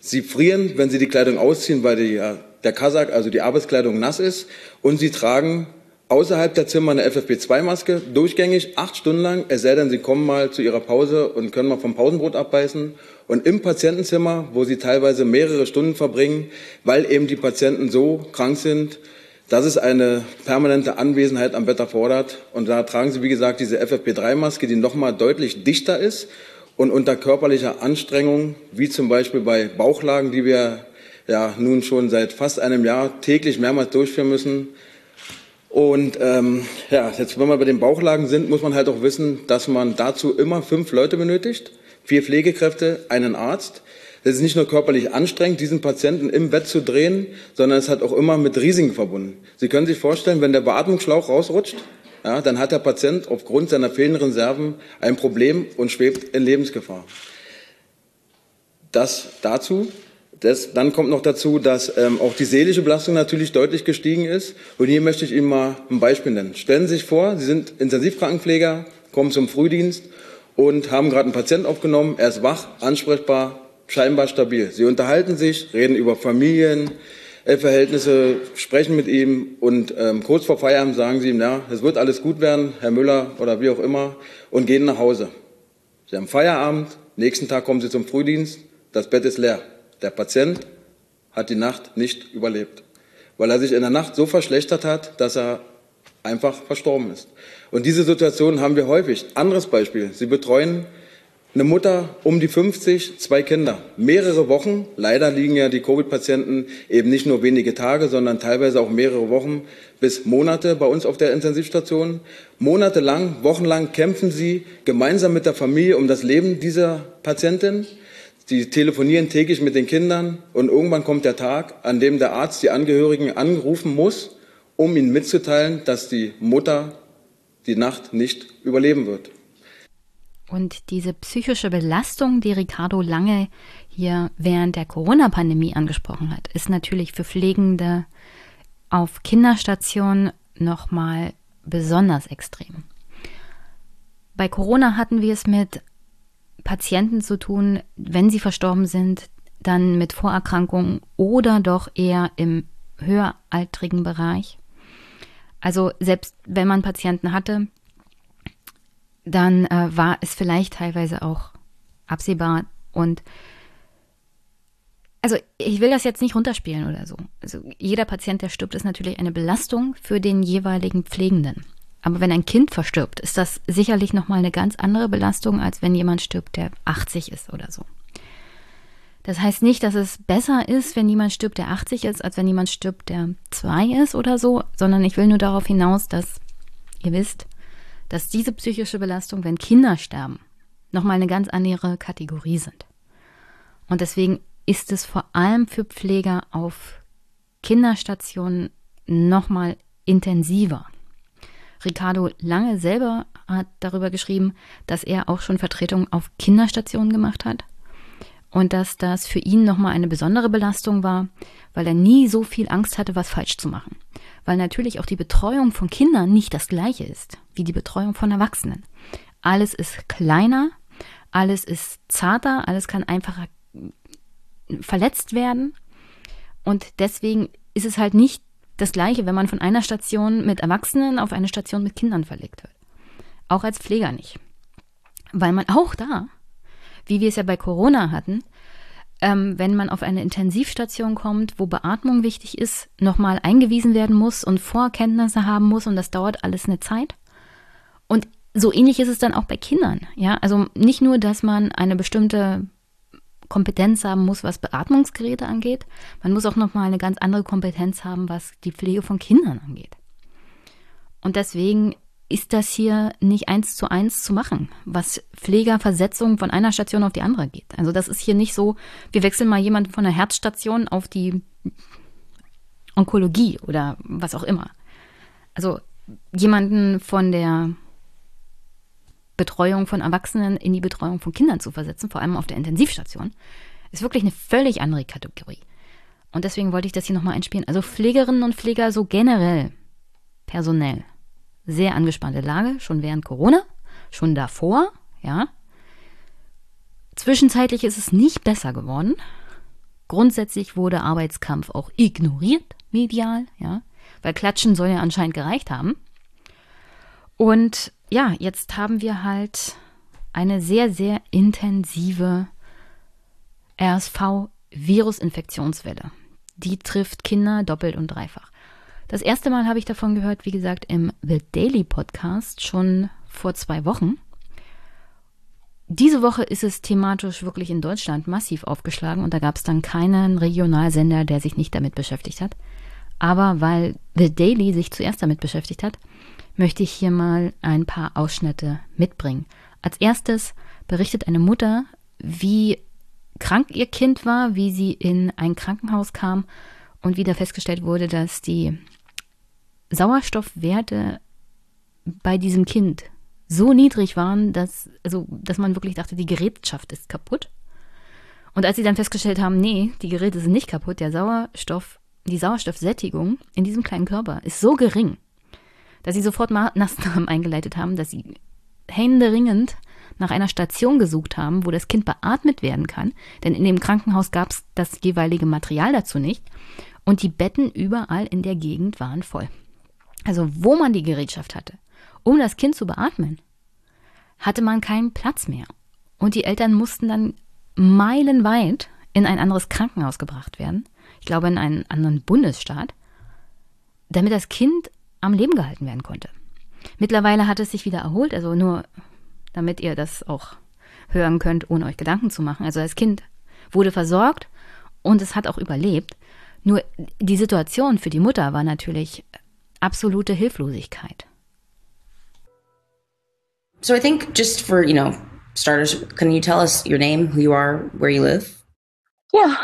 Sie frieren, wenn Sie die Kleidung ausziehen, weil die, ja, der Kasak, also die Arbeitskleidung, nass ist. Und Sie tragen außerhalb der Zimmer eine FFP2-Maske, durchgängig, acht Stunden lang, es sei denn, Sie kommen mal zu Ihrer Pause und können mal vom Pausenbrot abbeißen. Und im Patientenzimmer, wo Sie teilweise mehrere Stunden verbringen, weil eben die Patienten so krank sind, dass es eine permanente Anwesenheit am Bett erfordert. Und da tragen Sie, wie gesagt, diese FFP3-Maske, die nochmal deutlich dichter ist und unter körperlicher Anstrengung, wie zum Beispiel bei Bauchlagen, die wir ja nun schon seit fast einem Jahr täglich mehrmals durchführen müssen, und ähm, ja, jetzt, wenn wir bei den Bauchlagen sind, muss man halt auch wissen, dass man dazu immer fünf Leute benötigt, vier Pflegekräfte, einen Arzt. Das ist nicht nur körperlich anstrengend, diesen Patienten im Bett zu drehen, sondern es hat auch immer mit Risiken verbunden. Sie können sich vorstellen, wenn der Beatmungsschlauch rausrutscht, ja, dann hat der Patient aufgrund seiner fehlenden Reserven ein Problem und schwebt in Lebensgefahr. Das dazu. Das, dann kommt noch dazu, dass ähm, auch die seelische Belastung natürlich deutlich gestiegen ist. Und hier möchte ich Ihnen mal ein Beispiel nennen. Stellen Sie sich vor, Sie sind Intensivkrankenpfleger, kommen zum Frühdienst und haben gerade einen Patienten aufgenommen. Er ist wach, ansprechbar, scheinbar stabil. Sie unterhalten sich, reden über Familienverhältnisse, sprechen mit ihm und ähm, kurz vor Feierabend sagen Sie ihm, ja, es wird alles gut werden, Herr Müller oder wie auch immer, und gehen nach Hause. Sie haben Feierabend, nächsten Tag kommen Sie zum Frühdienst, das Bett ist leer. Der Patient hat die Nacht nicht überlebt, weil er sich in der Nacht so verschlechtert hat, dass er einfach verstorben ist. Und diese Situation haben wir häufig. Anderes Beispiel. Sie betreuen eine Mutter um die 50, zwei Kinder, mehrere Wochen. Leider liegen ja die Covid-Patienten eben nicht nur wenige Tage, sondern teilweise auch mehrere Wochen bis Monate bei uns auf der Intensivstation. Monatelang, wochenlang kämpfen sie gemeinsam mit der Familie um das Leben dieser Patientin. Sie telefonieren täglich mit den Kindern und irgendwann kommt der Tag, an dem der Arzt die Angehörigen anrufen muss, um ihnen mitzuteilen, dass die Mutter die Nacht nicht überleben wird. Und diese psychische Belastung, die Ricardo Lange hier während der Corona-Pandemie angesprochen hat, ist natürlich für Pflegende auf Kinderstationen nochmal besonders extrem. Bei Corona hatten wir es mit Patienten zu tun, wenn sie verstorben sind, dann mit Vorerkrankungen oder doch eher im höheraltrigen Bereich. Also selbst wenn man Patienten hatte, dann äh, war es vielleicht teilweise auch absehbar und also ich will das jetzt nicht runterspielen oder so. Also jeder Patient, der stirbt, ist natürlich eine Belastung für den jeweiligen Pflegenden. Aber wenn ein Kind verstirbt, ist das sicherlich nochmal eine ganz andere Belastung, als wenn jemand stirbt, der 80 ist oder so. Das heißt nicht, dass es besser ist, wenn jemand stirbt, der 80 ist, als wenn jemand stirbt, der 2 ist oder so, sondern ich will nur darauf hinaus, dass ihr wisst, dass diese psychische Belastung, wenn Kinder sterben, nochmal eine ganz andere Kategorie sind. Und deswegen ist es vor allem für Pfleger auf Kinderstationen nochmal intensiver. Ricardo Lange selber hat darüber geschrieben, dass er auch schon Vertretungen auf Kinderstationen gemacht hat und dass das für ihn nochmal eine besondere Belastung war, weil er nie so viel Angst hatte, was falsch zu machen. Weil natürlich auch die Betreuung von Kindern nicht das gleiche ist wie die Betreuung von Erwachsenen. Alles ist kleiner, alles ist zarter, alles kann einfacher verletzt werden und deswegen ist es halt nicht das gleiche, wenn man von einer Station mit Erwachsenen auf eine Station mit Kindern verlegt wird. Auch als Pfleger nicht. Weil man auch da, wie wir es ja bei Corona hatten, ähm, wenn man auf eine Intensivstation kommt, wo Beatmung wichtig ist, nochmal eingewiesen werden muss und Vorkenntnisse haben muss und das dauert alles eine Zeit. Und so ähnlich ist es dann auch bei Kindern. Ja, also nicht nur, dass man eine bestimmte Kompetenz haben muss, was Beatmungsgeräte angeht. Man muss auch nochmal eine ganz andere Kompetenz haben, was die Pflege von Kindern angeht. Und deswegen ist das hier nicht eins zu eins zu machen, was Pflegerversetzung von einer Station auf die andere geht. Also das ist hier nicht so, wir wechseln mal jemanden von der Herzstation auf die Onkologie oder was auch immer. Also jemanden von der Betreuung von Erwachsenen in die Betreuung von Kindern zu versetzen, vor allem auf der Intensivstation, ist wirklich eine völlig andere Kategorie. Und deswegen wollte ich das hier nochmal einspielen. Also Pflegerinnen und Pfleger so generell, personell, sehr angespannte Lage, schon während Corona, schon davor, ja. Zwischenzeitlich ist es nicht besser geworden. Grundsätzlich wurde Arbeitskampf auch ignoriert, medial, ja, weil Klatschen soll ja anscheinend gereicht haben. Und ja, jetzt haben wir halt eine sehr, sehr intensive RSV-Virusinfektionswelle. Die trifft Kinder doppelt und dreifach. Das erste Mal habe ich davon gehört, wie gesagt, im The Daily Podcast schon vor zwei Wochen. Diese Woche ist es thematisch wirklich in Deutschland massiv aufgeschlagen und da gab es dann keinen Regionalsender, der sich nicht damit beschäftigt hat. Aber weil The Daily sich zuerst damit beschäftigt hat, möchte ich hier mal ein paar Ausschnitte mitbringen. Als erstes berichtet eine Mutter, wie krank ihr Kind war, wie sie in ein Krankenhaus kam und wieder festgestellt wurde, dass die Sauerstoffwerte bei diesem Kind so niedrig waren, dass, also, dass man wirklich dachte, die Gerätschaft ist kaputt. Und als sie dann festgestellt haben, nee, die Geräte sind nicht kaputt, der Sauerstoff, die Sauerstoffsättigung in diesem kleinen Körper ist so gering, dass sie sofort Maßnahmen eingeleitet haben, dass sie händeringend nach einer Station gesucht haben, wo das Kind beatmet werden kann, denn in dem Krankenhaus gab es das jeweilige Material dazu nicht und die Betten überall in der Gegend waren voll. Also wo man die Gerätschaft hatte, um das Kind zu beatmen, hatte man keinen Platz mehr. Und die Eltern mussten dann meilenweit in ein anderes Krankenhaus gebracht werden, ich glaube in einen anderen Bundesstaat, damit das Kind am Leben gehalten werden konnte. Mittlerweile hat es sich wieder erholt, also nur damit ihr das auch hören könnt, ohne euch Gedanken zu machen. Also das Kind wurde versorgt und es hat auch überlebt. Nur die Situation für die Mutter war natürlich absolute Hilflosigkeit. So I think just for, you know, starters, can you tell us your name, who you are, where you live? Yeah.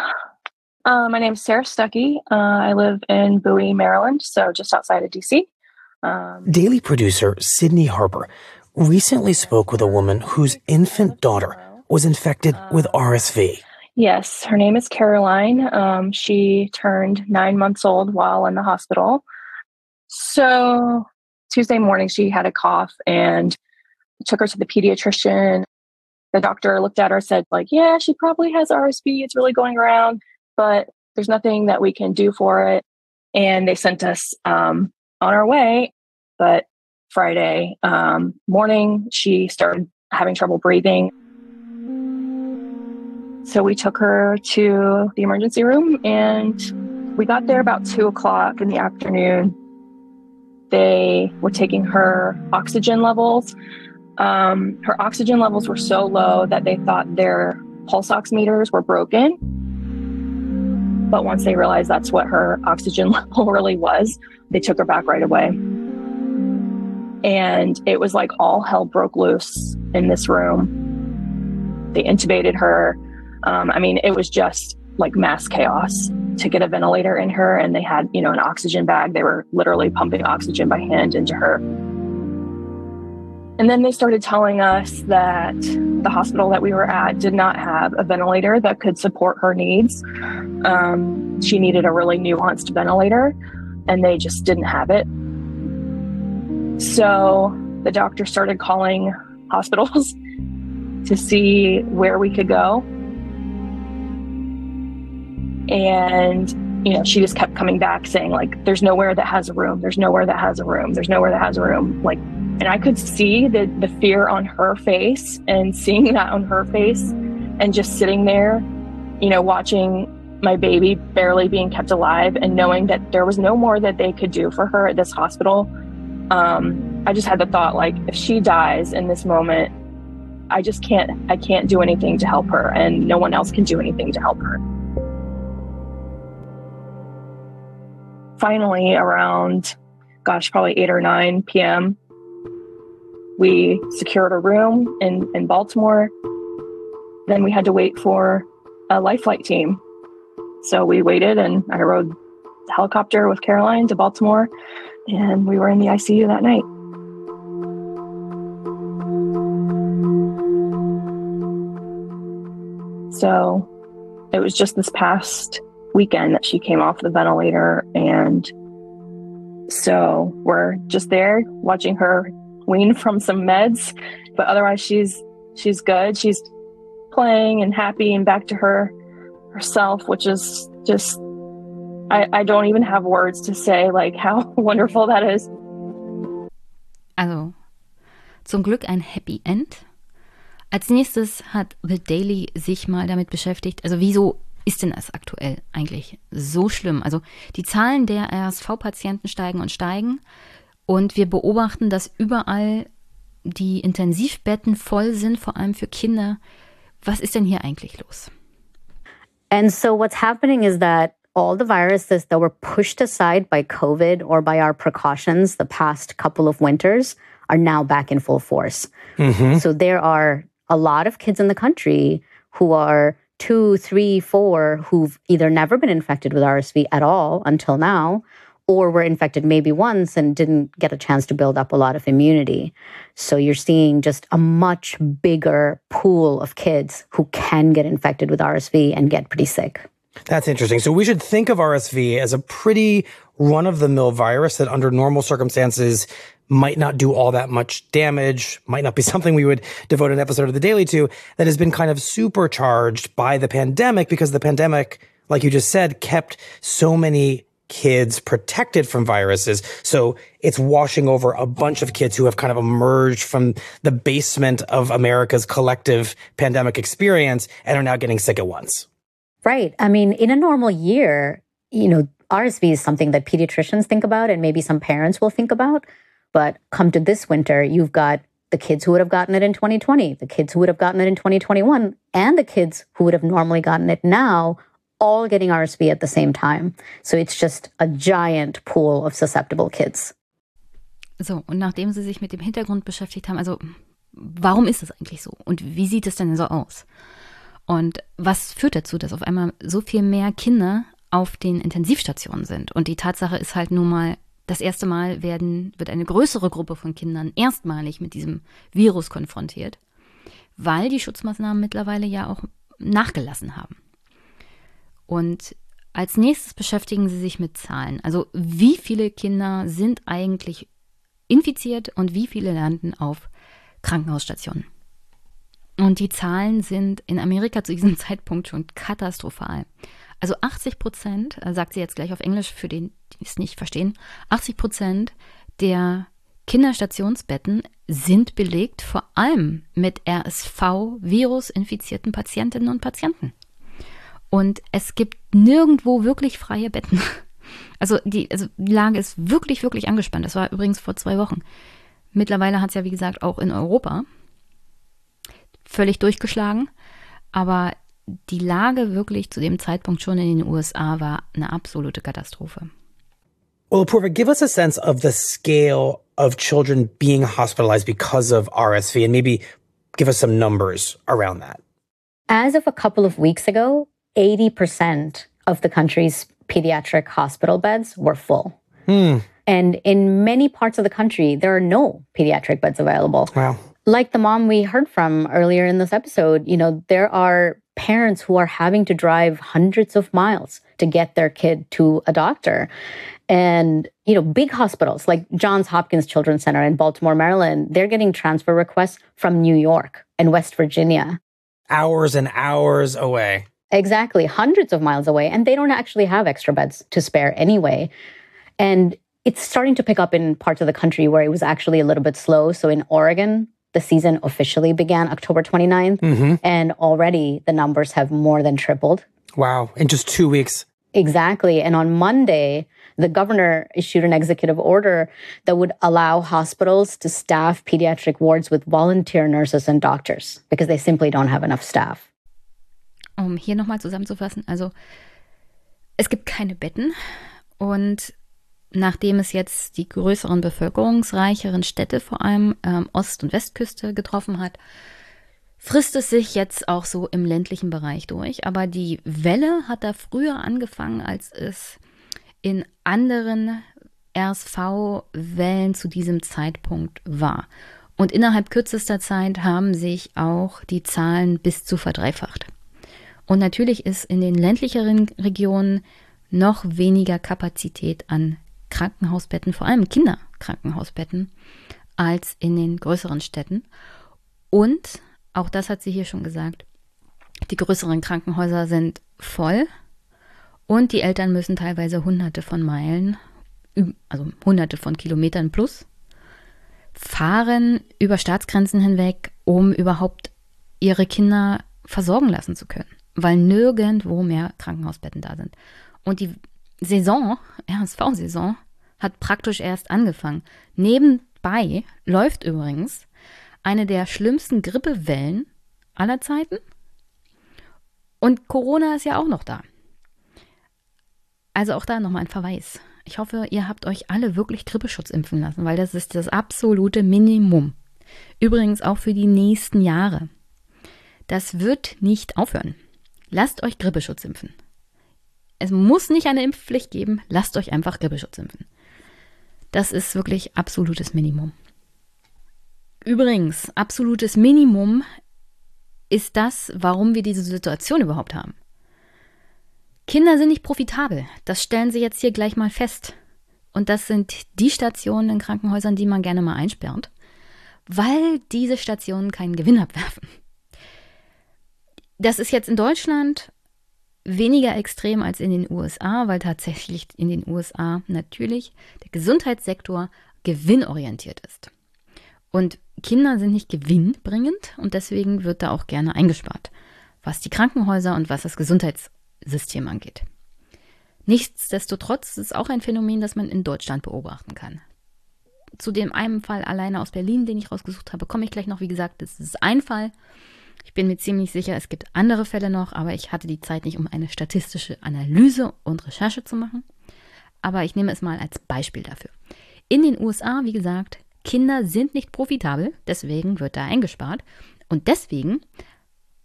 Uh, my name is Sarah Stuckey. Uh, I live in Bowie, Maryland, so just outside of DC. Um, Daily producer Sydney Harper recently spoke with a woman whose infant daughter was infected with RSV. Yes, her name is Caroline. Um, she turned nine months old while in the hospital. So Tuesday morning, she had a cough and took her to the pediatrician. The doctor looked at her, said, like, yeah, she probably has RSV. It's really going around, but there's nothing that we can do for it. And they sent us um, on our way. But Friday um, morning, she started having trouble breathing. So we took her to the emergency room and we got there about two o'clock in the afternoon. They were taking her oxygen levels. Um, her oxygen levels were so low that they thought their pulse oximeters were broken. But once they realized that's what her oxygen level really was, they took her back right away. And it was like all hell broke loose in this room. They intubated her. Um, I mean, it was just like mass chaos to get a ventilator in her. And they had, you know, an oxygen bag. They were literally pumping oxygen by hand into her. And then they started telling us that the hospital that we were at did not have a ventilator that could support her needs. Um, she needed a really nuanced ventilator, and they just didn't have it. So the doctor started calling hospitals to see where we could go. And, you know, she just kept coming back saying, like, there's nowhere that has a room. There's nowhere that has a room. There's nowhere that has a room. Like, and I could see the, the fear on her face and seeing that on her face and just sitting there, you know, watching my baby barely being kept alive and knowing that there was no more that they could do for her at this hospital um, I just had the thought like if she dies in this moment, I just can't I can't do anything to help her and no one else can do anything to help her. Finally around gosh, probably 8 or 9 p.m., We secured a room in, in Baltimore. Then we had to wait for a life flight team. So we waited and I rode the helicopter with Caroline to Baltimore and we were in the ICU that night. So it was just this past weekend that she came off the ventilator. And so we're just there watching her wean from some meds. But otherwise she's she's good. She's playing and happy and back to her herself, which is just I, I don't even have words to say like how wonderful that is. Also, zum Glück ein Happy End. Als nächstes hat The Daily sich mal damit beschäftigt, also wieso ist denn das aktuell eigentlich so schlimm? Also die Zahlen der RSV-Patienten steigen und steigen und wir beobachten, dass überall die Intensivbetten voll sind, vor allem für Kinder. Was ist denn hier eigentlich los? And so what's happening is that all the viruses that were pushed aside by COVID or by our precautions the past couple of winters are now back in full force. Mm-hmm. So there are a lot of kids in the country who are two, three, four, who've either never been infected with RSV at all until now, or were infected maybe once and didn't get a chance to build up a lot of immunity. So you're seeing just a much bigger pool of kids who can get infected with RSV and get pretty sick. That's interesting. So we should think of RSV as a pretty run of the mill virus that under normal circumstances might not do all that much damage, might not be something we would devote an episode of the daily to that has been kind of supercharged by the pandemic because the pandemic, like you just said, kept so many kids protected from viruses. So it's washing over a bunch of kids who have kind of emerged from the basement of America's collective pandemic experience and are now getting sick at once. Right. I mean, in a normal year, you know, RSV is something that pediatricians think about and maybe some parents will think about. But come to this winter, you've got the kids who would have gotten it in 2020, the kids who would have gotten it in 2021, and the kids who would have normally gotten it now, all getting RSV at the same time. So it's just a giant pool of susceptible kids. So, und nachdem Sie sich mit dem Hintergrund beschäftigt haben, also warum ist das eigentlich so? Und wie sieht es denn so aus? Und was führt dazu, dass auf einmal so viel mehr Kinder auf den Intensivstationen sind? Und die Tatsache ist halt nun mal, das erste Mal werden, wird eine größere Gruppe von Kindern erstmalig mit diesem Virus konfrontiert, weil die Schutzmaßnahmen mittlerweile ja auch nachgelassen haben. Und als nächstes beschäftigen sie sich mit Zahlen. Also wie viele Kinder sind eigentlich infiziert und wie viele landen auf Krankenhausstationen. Und die Zahlen sind in Amerika zu diesem Zeitpunkt schon katastrophal. Also 80 Prozent, äh, sagt sie jetzt gleich auf Englisch für den, die es nicht verstehen, 80 Prozent der Kinderstationsbetten sind belegt, vor allem mit RSV-Virus-infizierten Patientinnen und Patienten. Und es gibt nirgendwo wirklich freie Betten. Also die, also die Lage ist wirklich, wirklich angespannt. Das war übrigens vor zwei Wochen. Mittlerweile hat es ja, wie gesagt, auch in Europa völlig durchgeschlagen. Aber die Lage wirklich zu dem Zeitpunkt schon in den USA war eine absolute Katastrophe. Well, Apurva, give us a sense of the scale of children being hospitalized because of RSV and maybe give us some numbers around that. As of a couple of weeks ago, 80% of the country's pediatric hospital beds were full. Hmm. And in many parts of the country, there are no pediatric beds available. Wow. Like the mom we heard from earlier in this episode, you know, there are parents who are having to drive hundreds of miles to get their kid to a doctor. And, you know, big hospitals like Johns Hopkins Children's Center in Baltimore, Maryland, they're getting transfer requests from New York and West Virginia. Hours and hours away. Exactly, hundreds of miles away. And they don't actually have extra beds to spare anyway. And it's starting to pick up in parts of the country where it was actually a little bit slow. So in Oregon, the season officially began October 29th, mm-hmm. and already the numbers have more than tripled. Wow, in just two weeks. Exactly. And on Monday, the governor issued an executive order that would allow hospitals to staff pediatric wards with volunteer nurses and doctors because they simply don't have enough staff. Um hier nochmal zusammenzufassen, also es gibt keine Betten und nachdem es jetzt die größeren bevölkerungsreicheren Städte, vor allem ähm, Ost- und Westküste, getroffen hat, frisst es sich jetzt auch so im ländlichen Bereich durch. Aber die Welle hat da früher angefangen, als es in anderen RSV-Wellen zu diesem Zeitpunkt war. Und innerhalb kürzester Zeit haben sich auch die Zahlen bis zu verdreifacht. Und natürlich ist in den ländlicheren Regionen noch weniger Kapazität an Krankenhausbetten, vor allem Kinderkrankenhausbetten, als in den größeren Städten. Und, auch das hat sie hier schon gesagt, die größeren Krankenhäuser sind voll und die Eltern müssen teilweise hunderte von Meilen, also hunderte von Kilometern plus, fahren über Staatsgrenzen hinweg, um überhaupt ihre Kinder versorgen lassen zu können, weil nirgendwo mehr Krankenhausbetten da sind. Und die Saison, RSV-Saison, hat praktisch erst angefangen. Nebenbei läuft übrigens eine der schlimmsten Grippewellen aller Zeiten. Und Corona ist ja auch noch da. Also auch da nochmal ein Verweis. Ich hoffe, ihr habt euch alle wirklich Grippeschutz impfen lassen, weil das ist das absolute Minimum. Übrigens auch für die nächsten Jahre. Das wird nicht aufhören. Lasst euch Grippeschutz impfen. Es muss nicht eine Impfpflicht geben, lasst euch einfach Grippeschutz impfen. Das ist wirklich absolutes Minimum. Übrigens, absolutes Minimum ist das, warum wir diese Situation überhaupt haben. Kinder sind nicht profitabel. Das stellen Sie jetzt hier gleich mal fest. Und das sind die Stationen in Krankenhäusern, die man gerne mal einsperrt, weil diese Stationen keinen Gewinn abwerfen. Das ist jetzt in Deutschland weniger extrem als in den USA, weil tatsächlich in den USA natürlich der Gesundheitssektor gewinnorientiert ist. Und Kinder sind nicht gewinnbringend und deswegen wird da auch gerne eingespart, was die Krankenhäuser und was das Gesundheitssystem angeht. Nichtsdestotrotz ist es auch ein Phänomen, das man in Deutschland beobachten kann. Zu dem einen Fall alleine aus Berlin, den ich rausgesucht habe, komme ich gleich noch. Wie gesagt, das ist ein Fall. Ich bin mir ziemlich sicher, es gibt andere Fälle noch, aber ich hatte die Zeit nicht, um eine statistische Analyse und Recherche zu machen. Aber ich nehme es mal als Beispiel dafür. In den USA, wie gesagt, Kinder sind nicht profitabel, deswegen wird da eingespart. Und deswegen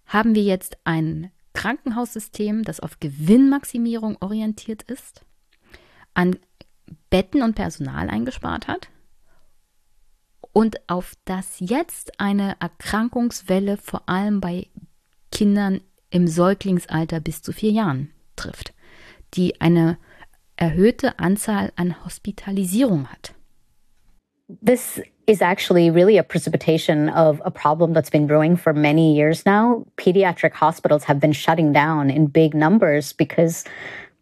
haben wir jetzt ein Krankenhaussystem, das auf Gewinnmaximierung orientiert ist, an Betten und Personal eingespart hat und auf das jetzt eine Erkrankungswelle vor allem bei Kindern im Säuglingsalter bis zu vier Jahren trifft, die eine erhöhte Anzahl an Hospitalisierung hat. This is actually really a precipitation of a problem that's been brewing for many years now. Pediatric hospitals have been shutting down in big numbers because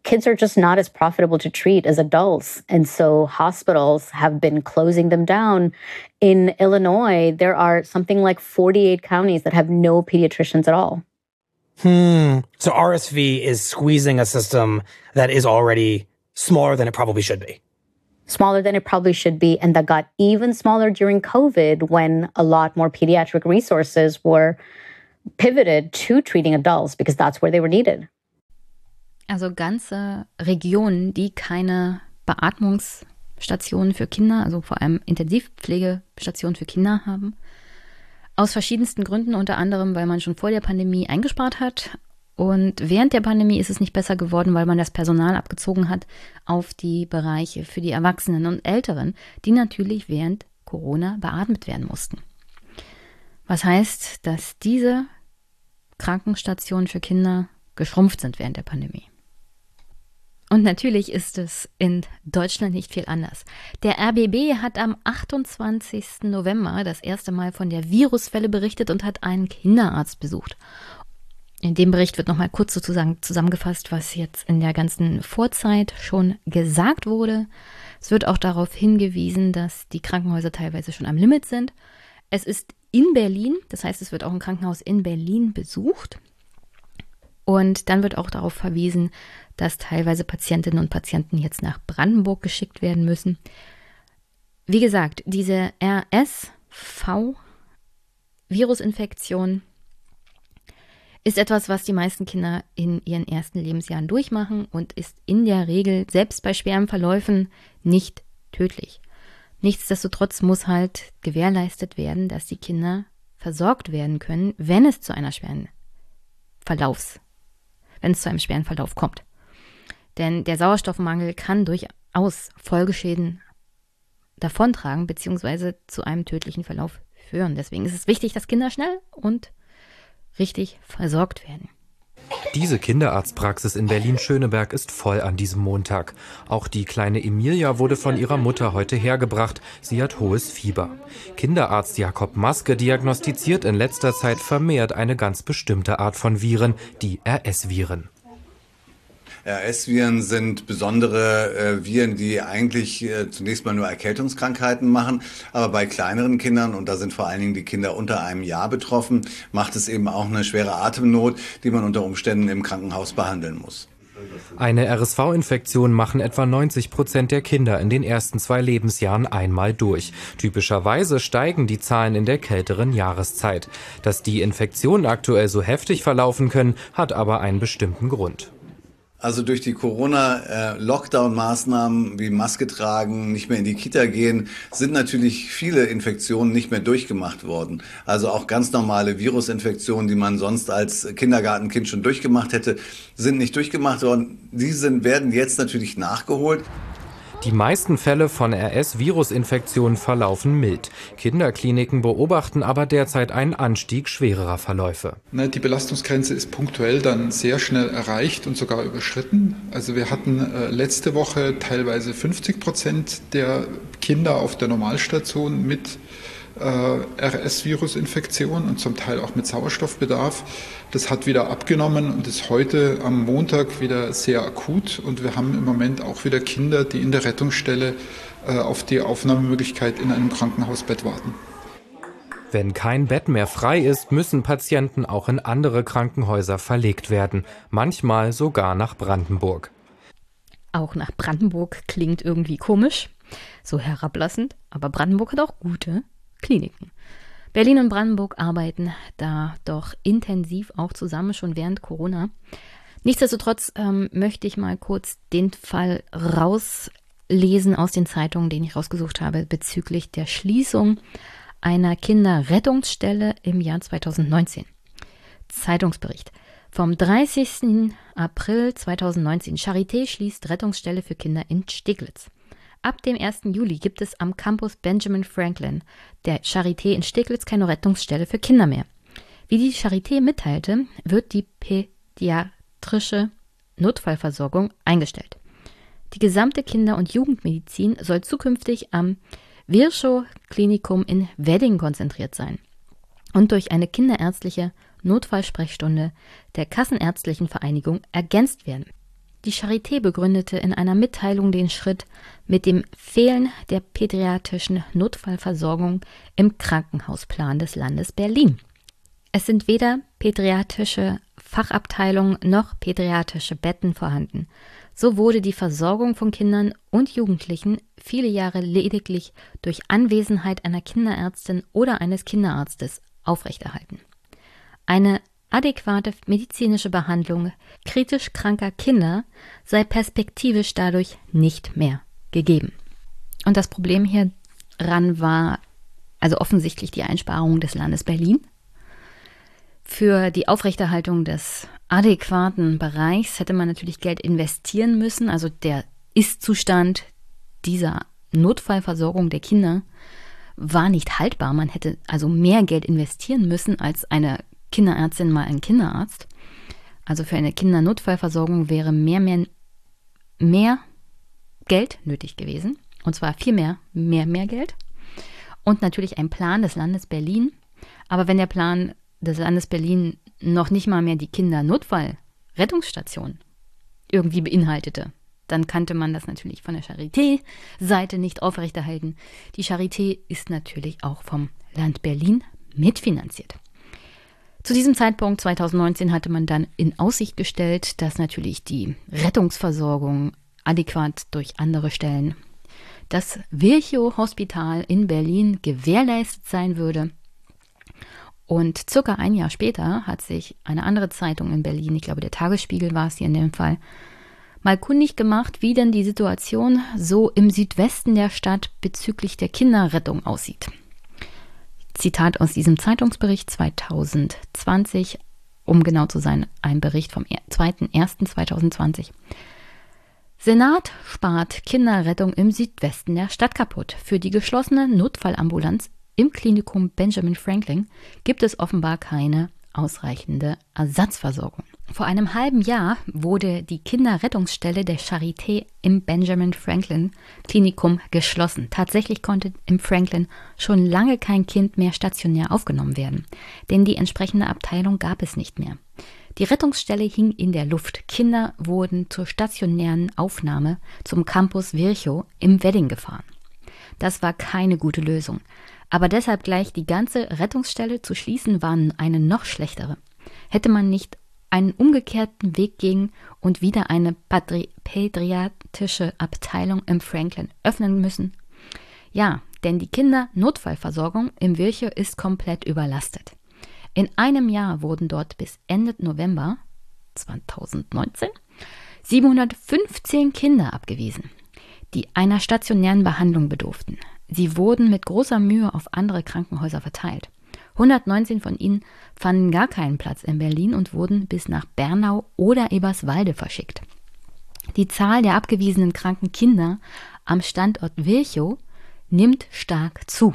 kids are just not as profitable to treat as adults. And so hospitals have been closing them down. In Illinois, there are something like 48 counties that have no pediatricians at all. Hmm. So RSV is squeezing a system that is already smaller than it probably should be. Smaller than it probably should be. And that got even smaller during COVID when a lot more pediatric resources were pivoted to treating adults because that's where they were needed. Also ganze Regionen, die keine Beatmungsstationen für Kinder, also vor allem Intensivpflegestationen für Kinder haben. Aus verschiedensten Gründen, unter anderem, weil man schon vor der Pandemie eingespart hat. Und während der Pandemie ist es nicht besser geworden, weil man das Personal abgezogen hat auf die Bereiche für die Erwachsenen und Älteren, die natürlich während Corona beatmet werden mussten. Was heißt, dass diese Krankenstationen für Kinder geschrumpft sind während der Pandemie. Und natürlich ist es in Deutschland nicht viel anders. Der RBB hat am 28. November das erste Mal von der Virusfälle berichtet und hat einen Kinderarzt besucht. In dem Bericht wird nochmal kurz sozusagen zusammengefasst, was jetzt in der ganzen Vorzeit schon gesagt wurde. Es wird auch darauf hingewiesen, dass die Krankenhäuser teilweise schon am Limit sind. Es ist in Berlin, das heißt, es wird auch ein Krankenhaus in Berlin besucht. Und dann wird auch darauf verwiesen, dass teilweise Patientinnen und Patienten jetzt nach Brandenburg geschickt werden müssen. Wie gesagt, diese RSV-Virusinfektion ist etwas, was die meisten Kinder in ihren ersten Lebensjahren durchmachen und ist in der Regel selbst bei schweren Verläufen nicht tödlich. Nichtsdestotrotz muss halt gewährleistet werden, dass die Kinder versorgt werden können, wenn es zu einer schweren Verlaufs, wenn es zu einem schweren Verlauf kommt. Denn der Sauerstoffmangel kann durchaus Folgeschäden davontragen bzw. zu einem tödlichen Verlauf führen. Deswegen ist es wichtig, dass Kinder schnell und richtig versorgt werden. Diese Kinderarztpraxis in Berlin-Schöneberg ist voll an diesem Montag. Auch die kleine Emilia wurde von ihrer Mutter heute hergebracht. Sie hat hohes Fieber. Kinderarzt Jakob Maske diagnostiziert in letzter Zeit vermehrt eine ganz bestimmte Art von Viren, die RS-Viren. RS-Viren sind besondere äh, Viren, die eigentlich äh, zunächst mal nur Erkältungskrankheiten machen. Aber bei kleineren Kindern, und da sind vor allen Dingen die Kinder unter einem Jahr betroffen, macht es eben auch eine schwere Atemnot, die man unter Umständen im Krankenhaus behandeln muss. Eine RSV-Infektion machen etwa 90 Prozent der Kinder in den ersten zwei Lebensjahren einmal durch. Typischerweise steigen die Zahlen in der kälteren Jahreszeit. Dass die Infektionen aktuell so heftig verlaufen können, hat aber einen bestimmten Grund. Also durch die Corona-Lockdown-Maßnahmen wie Maske tragen, nicht mehr in die Kita gehen, sind natürlich viele Infektionen nicht mehr durchgemacht worden. Also auch ganz normale Virusinfektionen, die man sonst als Kindergartenkind schon durchgemacht hätte, sind nicht durchgemacht worden. Die sind, werden jetzt natürlich nachgeholt. Die meisten Fälle von RS-Virusinfektionen verlaufen mild. Kinderkliniken beobachten aber derzeit einen Anstieg schwererer Verläufe. Die Belastungsgrenze ist punktuell dann sehr schnell erreicht und sogar überschritten. Also wir hatten äh, letzte Woche teilweise 50 Prozent der Kinder auf der Normalstation mit RS-Virusinfektion und zum Teil auch mit Sauerstoffbedarf. Das hat wieder abgenommen und ist heute am Montag wieder sehr akut. Und wir haben im Moment auch wieder Kinder, die in der Rettungsstelle äh, auf die Aufnahmemöglichkeit in einem Krankenhausbett warten. Wenn kein Bett mehr frei ist, müssen Patienten auch in andere Krankenhäuser verlegt werden, manchmal sogar nach Brandenburg. Auch nach Brandenburg klingt irgendwie komisch, so herablassend, aber Brandenburg hat auch gute Kliniken. Berlin und Brandenburg arbeiten da doch intensiv auch zusammen, schon während Corona. Nichtsdestotrotz ähm, möchte ich mal kurz den Fall rauslesen aus den Zeitungen, den ich rausgesucht habe, bezüglich der Schließung einer Kinderrettungsstelle im Jahr 2019. Zeitungsbericht. Vom 30. April 2019. Charité schließt Rettungsstelle für Kinder in Steglitz. Ab dem 1. Juli gibt es am Campus Benjamin Franklin der Charité in Steglitz keine Rettungsstelle für Kinder mehr. Wie die Charité mitteilte, wird die pädiatrische Notfallversorgung eingestellt. Die gesamte Kinder- und Jugendmedizin soll zukünftig am Virchow Klinikum in Wedding konzentriert sein und durch eine kinderärztliche Notfallsprechstunde der Kassenärztlichen Vereinigung ergänzt werden. Die Charité begründete in einer Mitteilung den Schritt mit dem Fehlen der pädiatrischen Notfallversorgung im Krankenhausplan des Landes Berlin. Es sind weder pädiatrische Fachabteilungen noch pädiatrische Betten vorhanden. So wurde die Versorgung von Kindern und Jugendlichen viele Jahre lediglich durch Anwesenheit einer Kinderärztin oder eines Kinderarztes aufrechterhalten. Eine adäquate medizinische Behandlung kritisch kranker Kinder sei perspektivisch dadurch nicht mehr gegeben. Und das Problem hieran war also offensichtlich die Einsparung des Landes Berlin. Für die Aufrechterhaltung des adäquaten Bereichs hätte man natürlich Geld investieren müssen. Also der Ist-Zustand dieser Notfallversorgung der Kinder war nicht haltbar. Man hätte also mehr Geld investieren müssen, als eine Kinderärztin mal ein Kinderarzt. Also für eine Kindernotfallversorgung wäre mehr, mehr, mehr Geld nötig gewesen. Und zwar viel mehr, mehr, mehr Geld. Und natürlich ein Plan des Landes Berlin. Aber wenn der Plan des Landes Berlin noch nicht mal mehr die Kindernotfallrettungsstation irgendwie beinhaltete, dann kannte man das natürlich von der Charité-Seite nicht aufrechterhalten. Die Charité ist natürlich auch vom Land Berlin mitfinanziert. Zu diesem Zeitpunkt 2019 hatte man dann in Aussicht gestellt, dass natürlich die Rettungsversorgung adäquat durch andere Stellen, das Virchow Hospital in Berlin gewährleistet sein würde. Und circa ein Jahr später hat sich eine andere Zeitung in Berlin, ich glaube der Tagesspiegel war es hier in dem Fall, mal kundig gemacht, wie denn die Situation so im Südwesten der Stadt bezüglich der Kinderrettung aussieht. Zitat aus diesem Zeitungsbericht 2020, um genau zu sein, ein Bericht vom 2.1.2020. Senat spart Kinderrettung im Südwesten der Stadt kaputt. Für die geschlossene Notfallambulanz im Klinikum Benjamin Franklin gibt es offenbar keine ausreichende Ersatzversorgung. Vor einem halben Jahr wurde die Kinderrettungsstelle der Charité im Benjamin Franklin Klinikum geschlossen. Tatsächlich konnte im Franklin schon lange kein Kind mehr stationär aufgenommen werden, denn die entsprechende Abteilung gab es nicht mehr. Die Rettungsstelle hing in der Luft. Kinder wurden zur stationären Aufnahme zum Campus Virchow im Wedding gefahren. Das war keine gute Lösung. Aber deshalb gleich die ganze Rettungsstelle zu schließen, war eine noch schlechtere. Hätte man nicht einen umgekehrten Weg gehen und wieder eine pädiatrische Abteilung im Franklin öffnen müssen? Ja, denn die Kindernotfallversorgung im Virchow ist komplett überlastet. In einem Jahr wurden dort bis Ende November 2019 715 Kinder abgewiesen, die einer stationären Behandlung bedurften. Sie wurden mit großer Mühe auf andere Krankenhäuser verteilt. 119 von ihnen fanden gar keinen Platz in Berlin und wurden bis nach Bernau oder Eberswalde verschickt. Die Zahl der abgewiesenen kranken Kinder am Standort Virchow nimmt stark zu.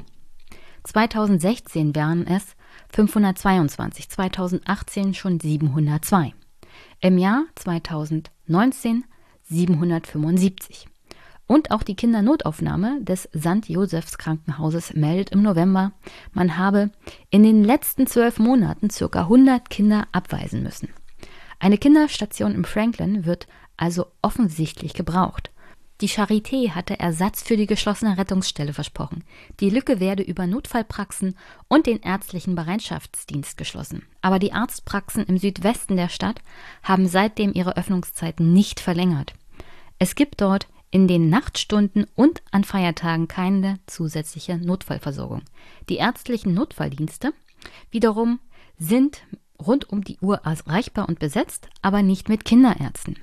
2016 waren es 522, 2018 schon 702. Im Jahr 2019 775. Und auch die Kindernotaufnahme des St. Josephs Krankenhauses meldet im November, man habe in den letzten zwölf Monaten ca. 100 Kinder abweisen müssen. Eine Kinderstation im Franklin wird also offensichtlich gebraucht. Die Charité hatte Ersatz für die geschlossene Rettungsstelle versprochen. Die Lücke werde über Notfallpraxen und den ärztlichen Bereitschaftsdienst geschlossen. Aber die Arztpraxen im Südwesten der Stadt haben seitdem ihre Öffnungszeiten nicht verlängert. Es gibt dort in den Nachtstunden und an Feiertagen keine zusätzliche Notfallversorgung. Die ärztlichen Notfalldienste wiederum sind rund um die Uhr erreichbar und besetzt, aber nicht mit Kinderärzten.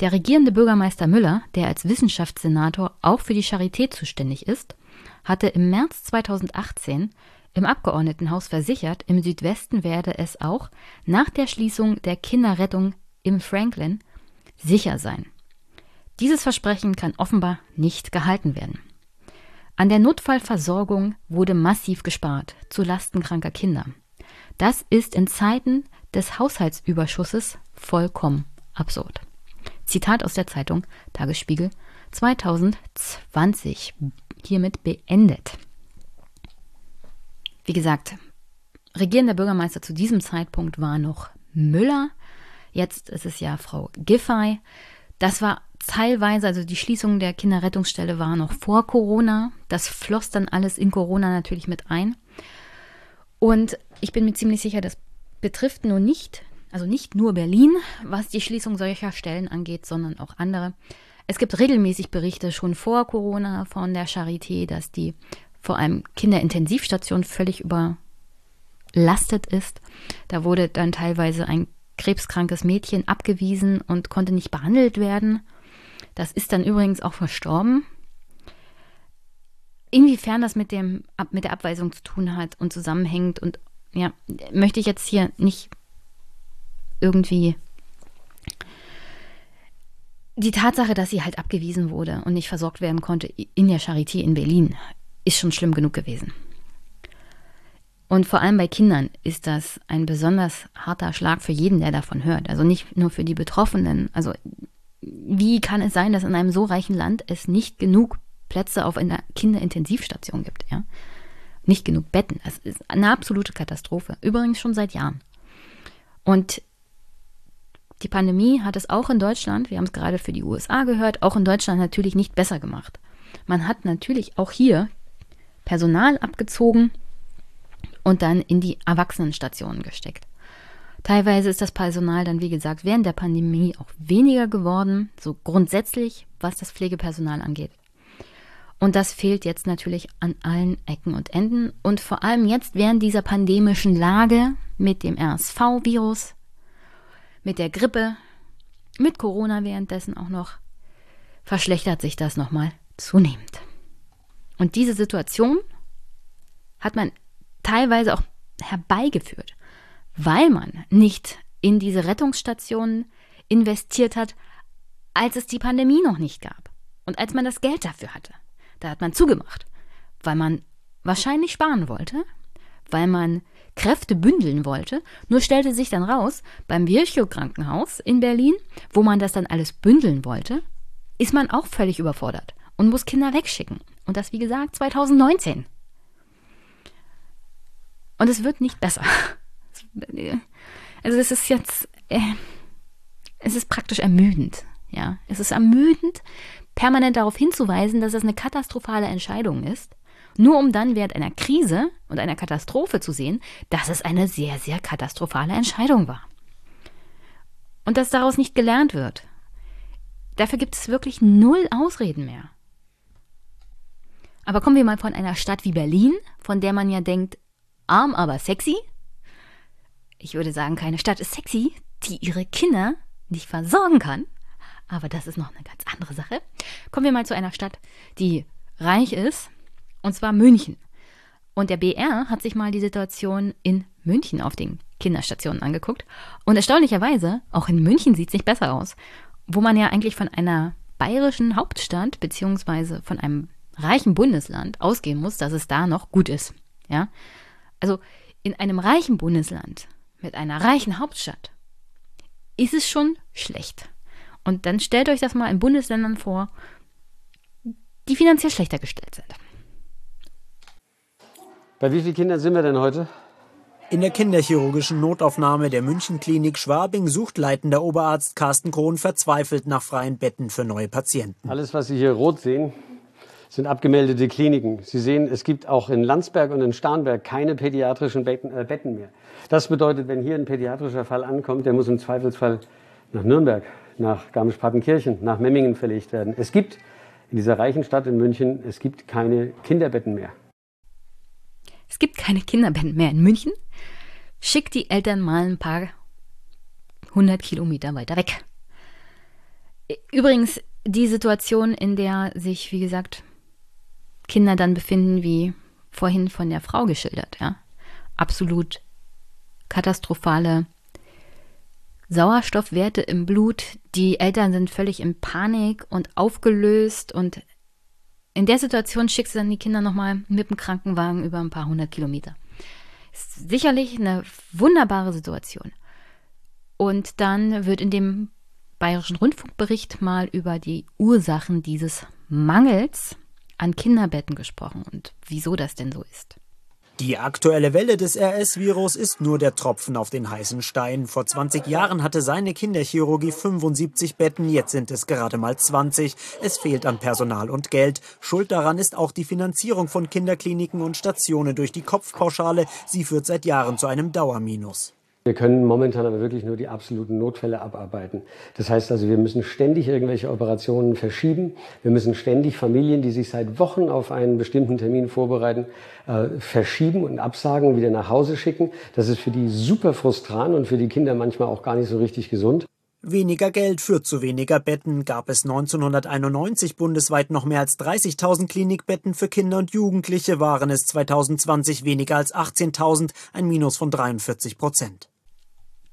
Der regierende Bürgermeister Müller, der als Wissenschaftssenator auch für die Charité zuständig ist, hatte im März 2018 im Abgeordnetenhaus versichert, im Südwesten werde es auch nach der Schließung der Kinderrettung im Franklin sicher sein. Dieses Versprechen kann offenbar nicht gehalten werden. An der Notfallversorgung wurde massiv gespart, zu Lasten kranker Kinder. Das ist in Zeiten des Haushaltsüberschusses vollkommen absurd. Zitat aus der Zeitung Tagesspiegel 2020 hiermit beendet. Wie gesagt, regierender Bürgermeister zu diesem Zeitpunkt war noch Müller. Jetzt ist es ja Frau Giffey. Das war teilweise, also die Schließung der Kinderrettungsstelle war noch vor Corona. Das floss dann alles in Corona natürlich mit ein. Und ich bin mir ziemlich sicher, das betrifft nur nicht, also nicht nur Berlin, was die Schließung solcher Stellen angeht, sondern auch andere. Es gibt regelmäßig Berichte schon vor Corona von der Charité, dass die vor allem Kinderintensivstation völlig überlastet ist. Da wurde dann teilweise ein krebskrankes Mädchen abgewiesen und konnte nicht behandelt werden. Das ist dann übrigens auch verstorben. Inwiefern das mit, dem, mit der Abweisung zu tun hat und zusammenhängt und ja, möchte ich jetzt hier nicht irgendwie die Tatsache, dass sie halt abgewiesen wurde und nicht versorgt werden konnte in der Charité in Berlin, ist schon schlimm genug gewesen. Und vor allem bei Kindern ist das ein besonders harter Schlag für jeden, der davon hört. Also nicht nur für die Betroffenen. Also wie kann es sein, dass in einem so reichen Land es nicht genug Plätze auf einer Kinderintensivstation gibt, ja? Nicht genug Betten. Das ist eine absolute Katastrophe. Übrigens schon seit Jahren. Und die Pandemie hat es auch in Deutschland, wir haben es gerade für die USA gehört, auch in Deutschland natürlich nicht besser gemacht. Man hat natürlich auch hier Personal abgezogen und dann in die Erwachsenenstationen gesteckt. Teilweise ist das Personal dann, wie gesagt, während der Pandemie auch weniger geworden, so grundsätzlich, was das Pflegepersonal angeht. Und das fehlt jetzt natürlich an allen Ecken und Enden. Und vor allem jetzt während dieser pandemischen Lage mit dem RSV-Virus, mit der Grippe, mit Corona währenddessen auch noch, verschlechtert sich das nochmal zunehmend. Und diese Situation hat man teilweise auch herbeigeführt, weil man nicht in diese Rettungsstationen investiert hat, als es die Pandemie noch nicht gab und als man das Geld dafür hatte. Da hat man zugemacht, weil man wahrscheinlich sparen wollte, weil man Kräfte bündeln wollte. Nur stellte sich dann raus, beim Virchow Krankenhaus in Berlin, wo man das dann alles bündeln wollte, ist man auch völlig überfordert und muss Kinder wegschicken. Und das, wie gesagt, 2019. Und es wird nicht besser. Also es ist jetzt, äh, es ist praktisch ermüdend. Ja, es ist ermüdend, permanent darauf hinzuweisen, dass es eine katastrophale Entscheidung ist, nur um dann während einer Krise und einer Katastrophe zu sehen, dass es eine sehr, sehr katastrophale Entscheidung war. Und dass daraus nicht gelernt wird. Dafür gibt es wirklich null Ausreden mehr. Aber kommen wir mal von einer Stadt wie Berlin, von der man ja denkt, arm, aber sexy. Ich würde sagen, keine Stadt ist sexy, die ihre Kinder nicht versorgen kann. Aber das ist noch eine ganz andere Sache. Kommen wir mal zu einer Stadt, die reich ist, und zwar München. Und der BR hat sich mal die Situation in München auf den Kinderstationen angeguckt. Und erstaunlicherweise, auch in München sieht es nicht besser aus, wo man ja eigentlich von einer bayerischen Hauptstadt beziehungsweise von einem reichen Bundesland ausgehen muss, dass es da noch gut ist. Ja, also in einem reichen Bundesland mit einer reichen Hauptstadt ist es schon schlecht. Und dann stellt euch das mal in Bundesländern vor, die finanziell schlechter gestellt sind. Bei wie vielen Kindern sind wir denn heute? In der kinderchirurgischen Notaufnahme der Münchenklinik Schwabing sucht leitender Oberarzt Carsten Krohn verzweifelt nach freien Betten für neue Patienten. Alles, was Sie hier rot sehen, sind abgemeldete Kliniken. Sie sehen, es gibt auch in Landsberg und in Starnberg keine pädiatrischen Betten, äh, Betten mehr. Das bedeutet, wenn hier ein pädiatrischer Fall ankommt, der muss im Zweifelsfall nach Nürnberg, nach Garmisch-Partenkirchen, nach Memmingen verlegt werden. Es gibt in dieser reichen Stadt in München, es gibt keine Kinderbetten mehr. Es gibt keine Kinderbetten mehr in München. Schickt die Eltern mal ein paar hundert Kilometer weiter weg. Übrigens, die Situation, in der sich, wie gesagt, Kinder dann befinden, wie vorhin von der Frau geschildert, ja. Absolut katastrophale Sauerstoffwerte im Blut. Die Eltern sind völlig in Panik und aufgelöst und in der Situation schickst du dann die Kinder nochmal mit dem Krankenwagen über ein paar hundert Kilometer. Ist sicherlich eine wunderbare Situation. Und dann wird in dem Bayerischen Rundfunkbericht mal über die Ursachen dieses Mangels an Kinderbetten gesprochen und wieso das denn so ist. Die aktuelle Welle des RS-Virus ist nur der Tropfen auf den heißen Stein. Vor 20 Jahren hatte seine Kinderchirurgie 75 Betten, jetzt sind es gerade mal 20. Es fehlt an Personal und Geld. Schuld daran ist auch die Finanzierung von Kinderkliniken und Stationen durch die Kopfpauschale. Sie führt seit Jahren zu einem Dauerminus. Wir können momentan aber wirklich nur die absoluten Notfälle abarbeiten. Das heißt also, wir müssen ständig irgendwelche Operationen verschieben. Wir müssen ständig Familien, die sich seit Wochen auf einen bestimmten Termin vorbereiten, äh, verschieben und absagen und wieder nach Hause schicken. Das ist für die super frustrant und für die Kinder manchmal auch gar nicht so richtig gesund. Weniger Geld führt zu weniger Betten. Gab es 1991 bundesweit noch mehr als 30.000 Klinikbetten für Kinder und Jugendliche, waren es 2020 weniger als 18.000, ein Minus von 43 Prozent.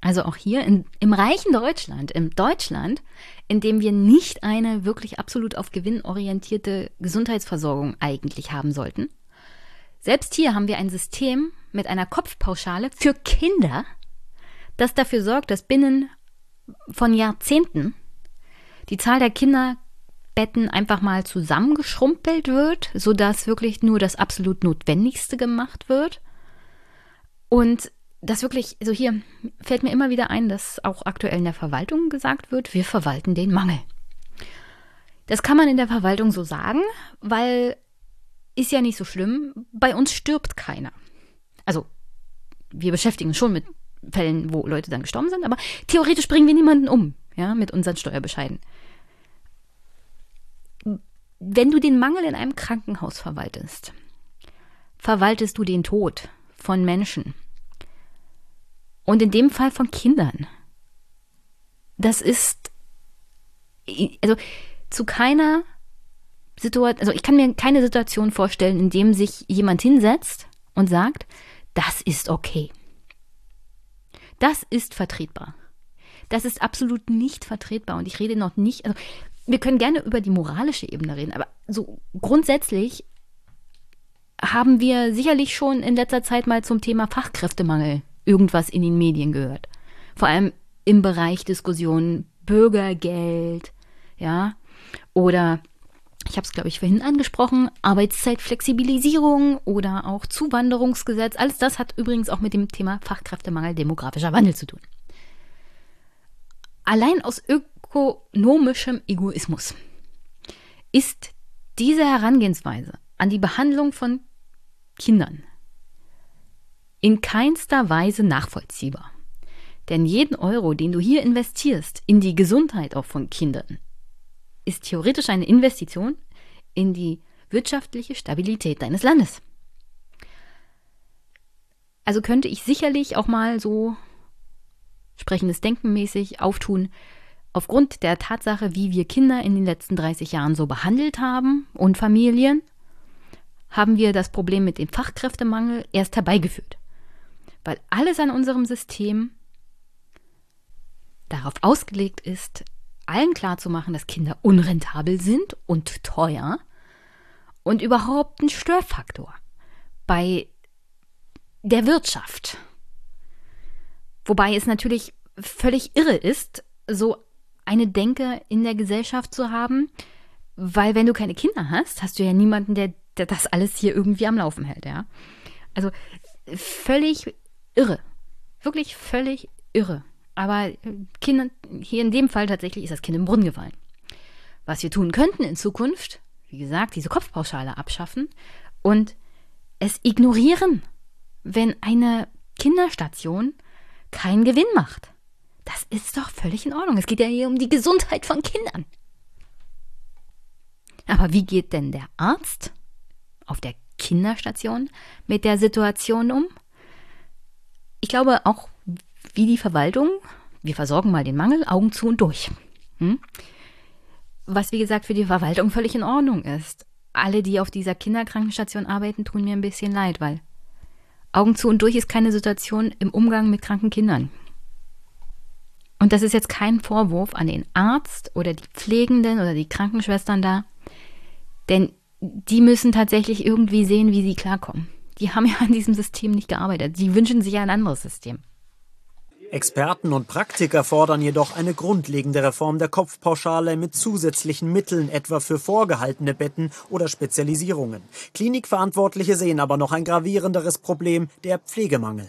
Also auch hier in, im reichen Deutschland, im Deutschland, in dem wir nicht eine wirklich absolut auf Gewinn orientierte Gesundheitsversorgung eigentlich haben sollten. Selbst hier haben wir ein System mit einer Kopfpauschale für Kinder, das dafür sorgt, dass binnen von Jahrzehnten die Zahl der Kinderbetten einfach mal zusammengeschrumpelt wird, sodass wirklich nur das absolut Notwendigste gemacht wird. Und das wirklich, also hier fällt mir immer wieder ein, dass auch aktuell in der Verwaltung gesagt wird, wir verwalten den Mangel. Das kann man in der Verwaltung so sagen, weil ist ja nicht so schlimm, bei uns stirbt keiner. Also, wir beschäftigen uns schon mit Fällen, wo Leute dann gestorben sind, aber theoretisch bringen wir niemanden um, ja, mit unseren Steuerbescheiden. wenn du den Mangel in einem Krankenhaus verwaltest, verwaltest du den Tod von Menschen. Und in dem Fall von Kindern. Das ist, also zu keiner Situation, also ich kann mir keine Situation vorstellen, in dem sich jemand hinsetzt und sagt, das ist okay. Das ist vertretbar. Das ist absolut nicht vertretbar. Und ich rede noch nicht, also wir können gerne über die moralische Ebene reden, aber so grundsätzlich haben wir sicherlich schon in letzter Zeit mal zum Thema Fachkräftemangel irgendwas in den Medien gehört. Vor allem im Bereich Diskussionen Bürgergeld, ja, oder ich habe es, glaube ich, vorhin angesprochen, Arbeitszeitflexibilisierung oder auch Zuwanderungsgesetz. Alles das hat übrigens auch mit dem Thema Fachkräftemangel, demografischer Wandel zu tun. Allein aus ökonomischem Egoismus ist diese Herangehensweise an die Behandlung von Kindern in keinster Weise nachvollziehbar. Denn jeden Euro, den du hier investierst in die Gesundheit auch von Kindern, ist theoretisch eine Investition in die wirtschaftliche Stabilität deines Landes. Also könnte ich sicherlich auch mal so sprechendes Denken mäßig auftun, aufgrund der Tatsache, wie wir Kinder in den letzten 30 Jahren so behandelt haben und Familien, haben wir das Problem mit dem Fachkräftemangel erst herbeigeführt. Weil alles an unserem System darauf ausgelegt ist, allen klarzumachen, dass Kinder unrentabel sind und teuer und überhaupt ein Störfaktor bei der Wirtschaft. Wobei es natürlich völlig irre ist, so eine Denke in der Gesellschaft zu haben, weil wenn du keine Kinder hast, hast du ja niemanden, der, der das alles hier irgendwie am Laufen hält, ja. Also völlig irre. Wirklich völlig irre. Aber äh, Kinder, hier in dem Fall tatsächlich ist das Kind im Brunnen gefallen. Was wir tun könnten in Zukunft, wie gesagt, diese Kopfpauschale abschaffen und es ignorieren, wenn eine Kinderstation keinen Gewinn macht. Das ist doch völlig in Ordnung. Es geht ja hier um die Gesundheit von Kindern. Aber wie geht denn der Arzt auf der Kinderstation mit der Situation um? Ich glaube, auch wie die Verwaltung, wir versorgen mal den Mangel, Augen zu und durch. Hm? Was, wie gesagt, für die Verwaltung völlig in Ordnung ist. Alle, die auf dieser Kinderkrankenstation arbeiten, tun mir ein bisschen leid, weil Augen zu und durch ist keine Situation im Umgang mit kranken Kindern. Und das ist jetzt kein Vorwurf an den Arzt oder die Pflegenden oder die Krankenschwestern da, denn die müssen tatsächlich irgendwie sehen, wie sie klarkommen. Die haben ja an diesem System nicht gearbeitet. Die wünschen sich ja ein anderes System. Experten und Praktiker fordern jedoch eine grundlegende Reform der Kopfpauschale mit zusätzlichen Mitteln, etwa für vorgehaltene Betten oder Spezialisierungen. Klinikverantwortliche sehen aber noch ein gravierenderes Problem, der Pflegemangel.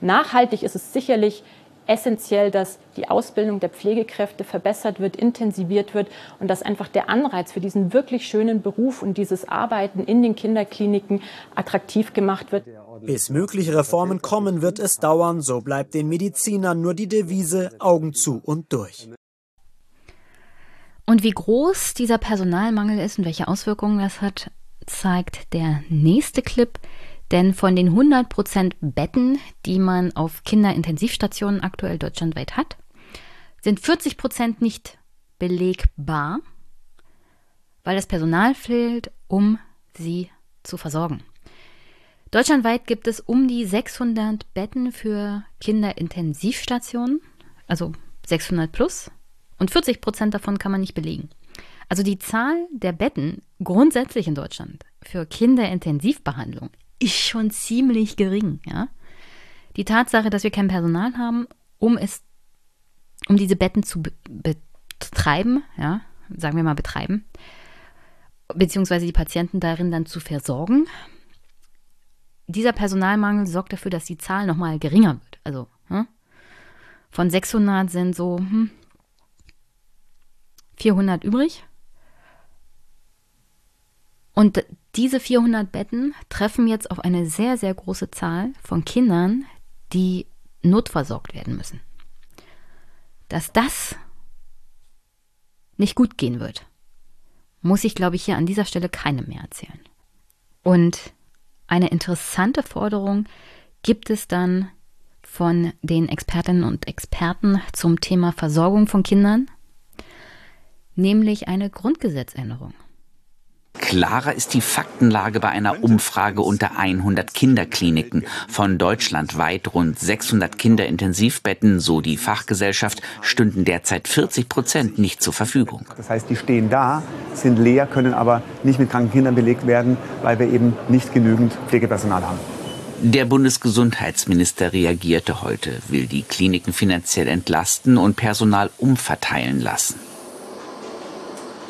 Nachhaltig ist es sicherlich essentiell, dass die Ausbildung der Pflegekräfte verbessert wird, intensiviert wird und dass einfach der Anreiz für diesen wirklich schönen Beruf und dieses Arbeiten in den Kinderkliniken attraktiv gemacht wird. Bis mögliche Reformen kommen, wird es dauern, so bleibt den Medizinern nur die Devise Augen zu und durch. Und wie groß dieser Personalmangel ist und welche Auswirkungen das hat, zeigt der nächste Clip. Denn von den 100% Betten, die man auf Kinderintensivstationen aktuell deutschlandweit hat, sind 40% nicht belegbar, weil das Personal fehlt, um sie zu versorgen. Deutschlandweit gibt es um die 600 Betten für Kinderintensivstationen, also 600 plus, und 40 Prozent davon kann man nicht belegen. Also die Zahl der Betten grundsätzlich in Deutschland für Kinderintensivbehandlung ist schon ziemlich gering, ja. Die Tatsache, dass wir kein Personal haben, um es, um diese Betten zu be betreiben, ja, sagen wir mal betreiben, beziehungsweise die Patienten darin dann zu versorgen, dieser Personalmangel sorgt dafür, dass die Zahl nochmal geringer wird. Also hm? von 600 sind so hm, 400 übrig. Und diese 400 Betten treffen jetzt auf eine sehr, sehr große Zahl von Kindern, die notversorgt werden müssen. Dass das nicht gut gehen wird, muss ich, glaube ich, hier an dieser Stelle keinem mehr erzählen. Und eine interessante Forderung gibt es dann von den Expertinnen und Experten zum Thema Versorgung von Kindern, nämlich eine Grundgesetzänderung. Klarer ist die Faktenlage bei einer Umfrage unter 100 Kinderkliniken. Von deutschlandweit rund 600 Kinderintensivbetten, so die Fachgesellschaft, stünden derzeit 40 Prozent nicht zur Verfügung. Das heißt, die stehen da, sind leer, können aber nicht mit kranken Kindern belegt werden, weil wir eben nicht genügend Pflegepersonal haben. Der Bundesgesundheitsminister reagierte heute, will die Kliniken finanziell entlasten und Personal umverteilen lassen.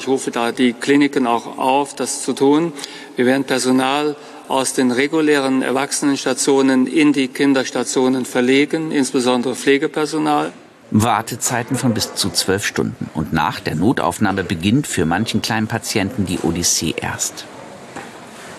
Ich rufe da die Kliniken auch auf, das zu tun. Wir werden Personal aus den regulären Erwachsenenstationen in die Kinderstationen verlegen, insbesondere Pflegepersonal. Wartezeiten von bis zu zwölf Stunden. Und nach der Notaufnahme beginnt für manchen kleinen Patienten die Odyssee erst.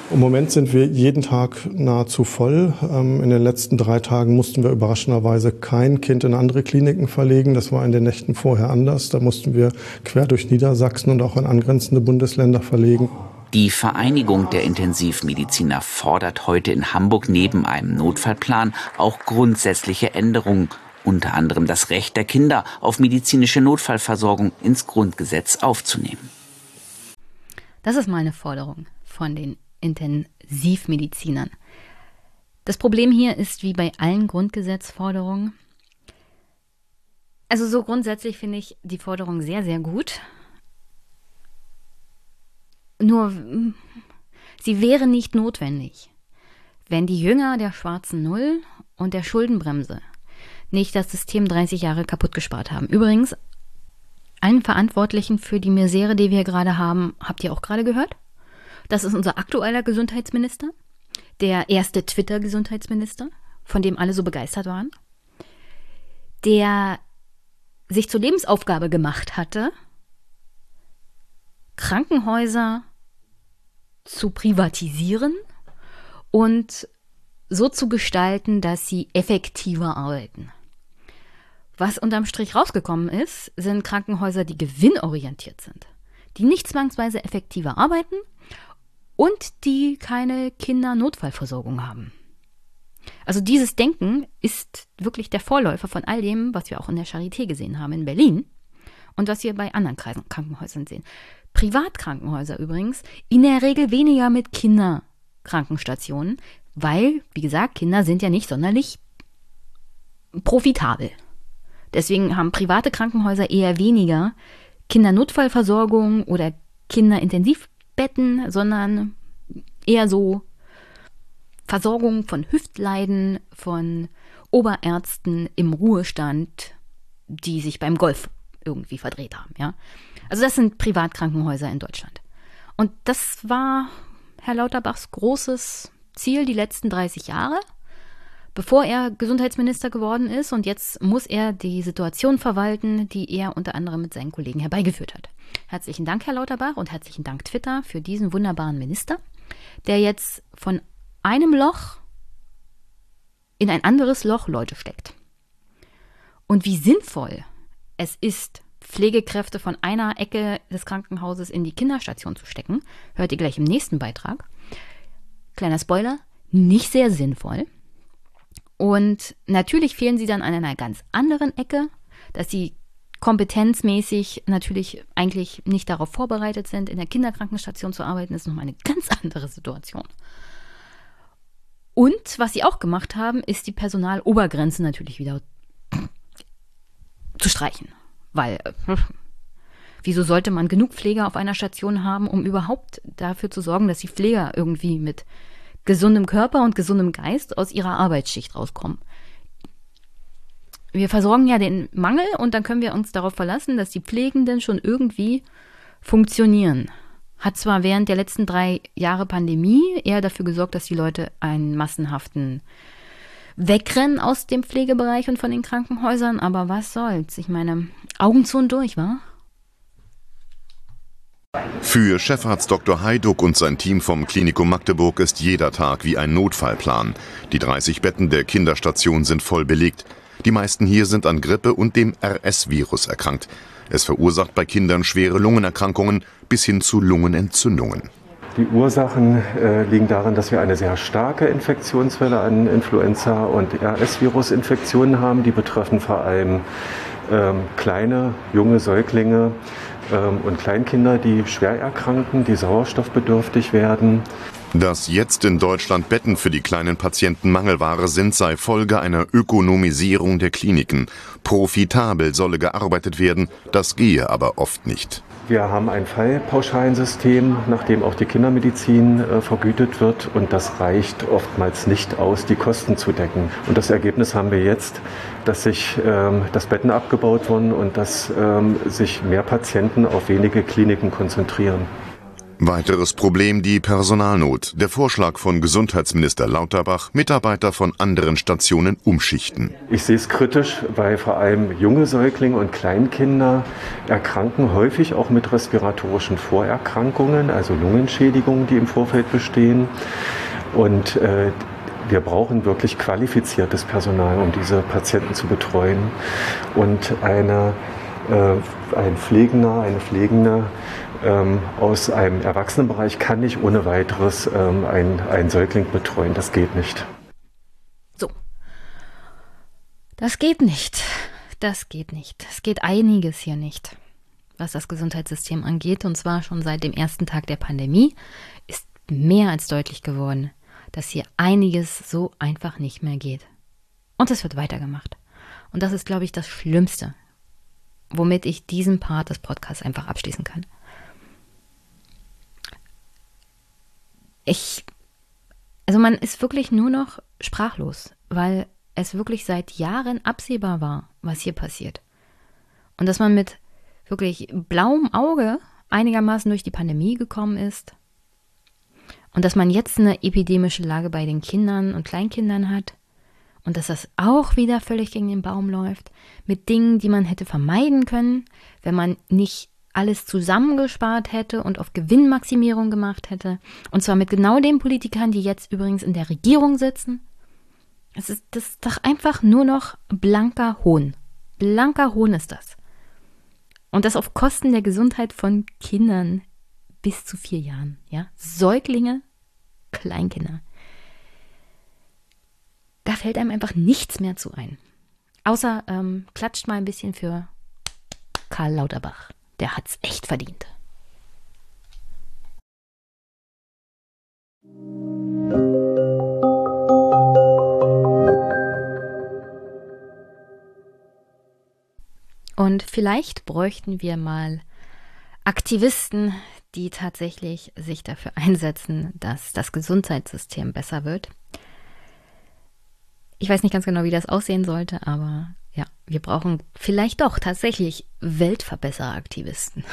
Im Moment sind wir jeden Tag nahezu voll. Ähm, in den letzten drei Tagen mussten wir überraschenderweise kein Kind in andere Kliniken verlegen. Das war in den Nächten vorher anders. Da mussten wir quer durch Niedersachsen und auch in angrenzende Bundesländer verlegen. Die Vereinigung der Intensivmediziner fordert heute in Hamburg neben einem Notfallplan auch grundsätzliche Änderungen, unter anderem das Recht der Kinder auf medizinische Notfallversorgung ins Grundgesetz aufzunehmen. Das ist meine Forderung von den Intensivmedizinern. Das Problem hier ist wie bei allen Grundgesetzforderungen. Also so grundsätzlich finde ich die Forderung sehr, sehr gut. Nur sie wäre nicht notwendig, wenn die Jünger der schwarzen Null und der Schuldenbremse nicht das System 30 Jahre kaputt gespart haben. Übrigens, einen Verantwortlichen für die Misere, die wir gerade haben, habt ihr auch gerade gehört? Das ist unser aktueller Gesundheitsminister, der erste Twitter-Gesundheitsminister, von dem alle so begeistert waren, der sich zur Lebensaufgabe gemacht hatte, Krankenhäuser zu privatisieren und so zu gestalten, dass sie effektiver arbeiten. Was unterm Strich rausgekommen ist, sind Krankenhäuser, die gewinnorientiert sind, die nicht zwangsweise effektiver arbeiten, und die keine Kindernotfallversorgung haben. Also dieses Denken ist wirklich der Vorläufer von all dem, was wir auch in der Charité gesehen haben in Berlin und was wir bei anderen Krankenhäusern sehen. Privatkrankenhäuser übrigens in der Regel weniger mit Kinderkrankenstationen, weil, wie gesagt, Kinder sind ja nicht sonderlich profitabel. Deswegen haben private Krankenhäuser eher weniger Kindernotfallversorgung oder Kinderintensiv Betten, sondern eher so Versorgung von Hüftleiden, von Oberärzten im Ruhestand, die sich beim Golf irgendwie verdreht haben, ja. Also das sind Privatkrankenhäuser in Deutschland. Und das war Herr Lauterbachs großes Ziel die letzten 30 Jahre bevor er Gesundheitsminister geworden ist. Und jetzt muss er die Situation verwalten, die er unter anderem mit seinen Kollegen herbeigeführt hat. Herzlichen Dank, Herr Lauterbach, und herzlichen Dank, Twitter, für diesen wunderbaren Minister, der jetzt von einem Loch in ein anderes Loch Leute steckt. Und wie sinnvoll es ist, Pflegekräfte von einer Ecke des Krankenhauses in die Kinderstation zu stecken, hört ihr gleich im nächsten Beitrag. Kleiner Spoiler, nicht sehr sinnvoll. Und natürlich fehlen sie dann an einer ganz anderen Ecke, dass sie kompetenzmäßig natürlich eigentlich nicht darauf vorbereitet sind, in der Kinderkrankenstation zu arbeiten, ist nochmal eine ganz andere Situation. Und was sie auch gemacht haben, ist die Personalobergrenze natürlich wieder zu streichen. Weil, äh, wieso sollte man genug Pfleger auf einer Station haben, um überhaupt dafür zu sorgen, dass die Pfleger irgendwie mit gesundem Körper und gesundem Geist aus ihrer Arbeitsschicht rauskommen. Wir versorgen ja den Mangel und dann können wir uns darauf verlassen, dass die Pflegenden schon irgendwie funktionieren. Hat zwar während der letzten drei Jahre Pandemie eher dafür gesorgt, dass die Leute einen massenhaften Wegrennen aus dem Pflegebereich und von den Krankenhäusern, aber was soll's? Ich meine, Augen zu und durch, wa? Für Chefarzt Dr. Heiduck und sein Team vom Klinikum Magdeburg ist jeder Tag wie ein Notfallplan. Die 30 Betten der Kinderstation sind voll belegt. Die meisten hier sind an Grippe und dem RS-Virus erkrankt. Es verursacht bei Kindern schwere Lungenerkrankungen bis hin zu Lungenentzündungen. Die Ursachen äh, liegen darin, dass wir eine sehr starke Infektionswelle an Influenza- und RS-Virus-Infektionen haben. Die betreffen vor allem ähm, kleine, junge Säuglinge und Kleinkinder, die schwer erkranken, die sauerstoffbedürftig werden. Dass jetzt in Deutschland Betten für die kleinen Patienten Mangelware sind, sei Folge einer Ökonomisierung der Kliniken. Profitabel solle gearbeitet werden, das gehe aber oft nicht. Wir haben ein Fallpauschalensystem, nach dem auch die Kindermedizin äh, vergütet wird und das reicht oftmals nicht aus, die Kosten zu decken. Und das Ergebnis haben wir jetzt, dass sich ähm, das Betten abgebaut wurden und dass ähm, sich mehr Patienten auf wenige Kliniken konzentrieren. Weiteres Problem die Personalnot. Der Vorschlag von Gesundheitsminister Lauterbach, Mitarbeiter von anderen Stationen umschichten. Ich sehe es kritisch, weil vor allem junge Säuglinge und Kleinkinder erkranken häufig auch mit respiratorischen Vorerkrankungen, also Lungenschädigungen, die im Vorfeld bestehen. Und äh, wir brauchen wirklich qualifiziertes Personal, um diese Patienten zu betreuen. Und eine, äh, ein Pflegender, eine Pflegende ähm, aus einem Erwachsenenbereich kann nicht ohne weiteres ähm, einen Säugling betreuen. Das geht nicht. So. Das geht nicht. Das geht nicht. Es geht einiges hier nicht, was das Gesundheitssystem angeht. Und zwar schon seit dem ersten Tag der Pandemie ist mehr als deutlich geworden, dass hier einiges so einfach nicht mehr geht. Und es wird weitergemacht. Und das ist, glaube ich, das Schlimmste, womit ich diesen Part des Podcasts einfach abschließen kann. ich, also man ist wirklich nur noch sprachlos, weil es wirklich seit Jahren absehbar war, was hier passiert. Und dass man mit wirklich blauem Auge einigermaßen durch die Pandemie gekommen ist. Und dass man jetzt eine epidemische Lage bei den Kindern und Kleinkindern hat. Und dass das auch wieder völlig gegen den Baum läuft. Mit Dingen, die man hätte vermeiden können, wenn man nicht alles zusammengespart hätte und auf Gewinnmaximierung gemacht hätte. Und zwar mit genau den Politikern, die jetzt übrigens in der Regierung sitzen. Es ist, das ist doch einfach nur noch blanker Hohn. Blanker Hohn ist das. Und das auf Kosten der Gesundheit von Kindern bis zu vier Jahren. Ja? Säuglinge, Kleinkinder. Da fällt einem einfach nichts mehr zu ein. Außer ähm, klatscht mal ein bisschen für Karl Lauterbach der hat's echt verdient. Und vielleicht bräuchten wir mal Aktivisten, die tatsächlich sich dafür einsetzen, dass das Gesundheitssystem besser wird. Ich weiß nicht ganz genau, wie das aussehen sollte, aber ja, wir brauchen vielleicht doch tatsächlich Weltverbesseraktivisten.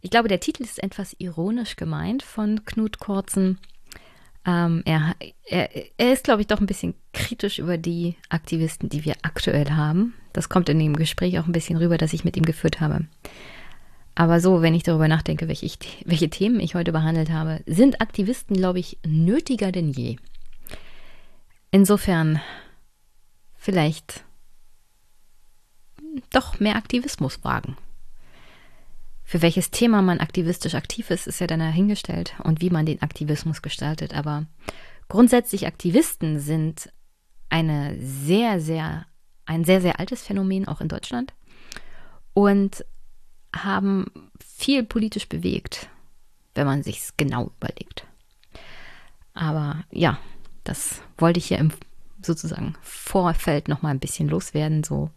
Ich glaube, der Titel ist etwas ironisch gemeint von Knut Korzen. Ähm, er, er, er ist, glaube ich, doch ein bisschen kritisch über die Aktivisten, die wir aktuell haben. Das kommt in dem Gespräch auch ein bisschen rüber, das ich mit ihm geführt habe. Aber so, wenn ich darüber nachdenke, welche, ich, welche Themen ich heute behandelt habe, sind Aktivisten, glaube ich, nötiger denn je. Insofern vielleicht doch mehr Aktivismus wagen. Für welches Thema man aktivistisch aktiv ist, ist ja dann dahingestellt und wie man den Aktivismus gestaltet. Aber grundsätzlich Aktivisten sind eine sehr, sehr, ein sehr, sehr altes Phänomen auch in Deutschland und haben viel politisch bewegt, wenn man sich es genau überlegt. Aber ja, das wollte ich hier im sozusagen Vorfeld noch mal ein bisschen loswerden, so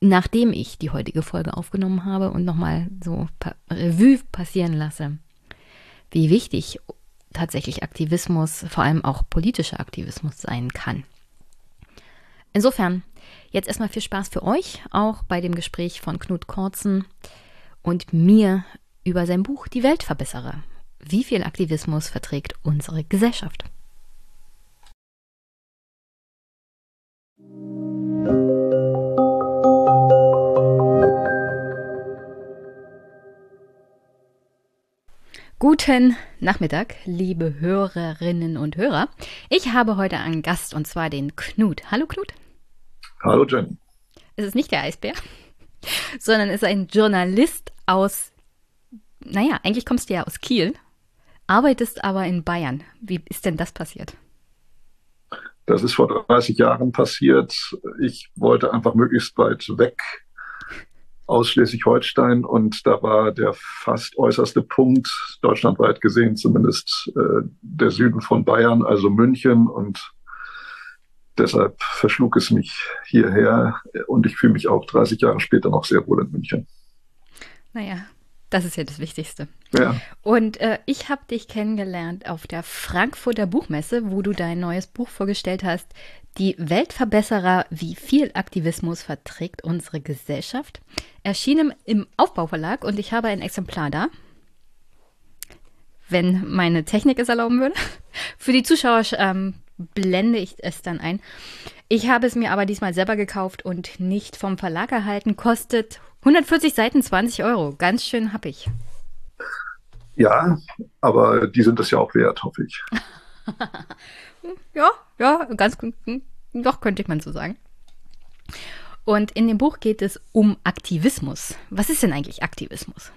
nachdem ich die heutige Folge aufgenommen habe und noch mal so Revue passieren lasse, wie wichtig tatsächlich Aktivismus, vor allem auch politischer Aktivismus sein kann. Insofern, jetzt erstmal viel Spaß für euch, auch bei dem Gespräch von Knut Korzen und mir über sein Buch Die Welt verbessere. Wie viel Aktivismus verträgt unsere Gesellschaft? Guten Nachmittag, liebe Hörerinnen und Hörer. Ich habe heute einen Gast und zwar den Knut. Hallo Knut. Hallo Jen. Es ist nicht der Eisbär. sondern ist ein Journalist aus, naja, eigentlich kommst du ja aus Kiel, arbeitest aber in Bayern. Wie ist denn das passiert? Das ist vor 30 Jahren passiert. Ich wollte einfach möglichst weit weg aus Schleswig-Holstein und da war der fast äußerste Punkt, deutschlandweit gesehen zumindest, äh, der Süden von Bayern, also München und deshalb verschlug es mich hierher und ich fühle mich auch 30 Jahre später noch sehr wohl in München. Naja, das ist ja das Wichtigste. Ja. Und äh, ich habe dich kennengelernt auf der Frankfurter Buchmesse, wo du dein neues Buch vorgestellt hast. Die Weltverbesserer, wie viel Aktivismus verträgt unsere Gesellschaft. Erschienen im Aufbauverlag und ich habe ein Exemplar da. Wenn meine Technik es erlauben würde. Für die Zuschauer ähm, blende ich es dann ein. Ich habe es mir aber diesmal selber gekauft und nicht vom Verlag erhalten. Kostet 140 Seiten, 20 Euro. Ganz schön happig. Ja, aber die sind es ja auch wert, hoffe ich. ja, ja, ganz doch könnte man so sagen. Und in dem Buch geht es um Aktivismus. Was ist denn eigentlich Aktivismus?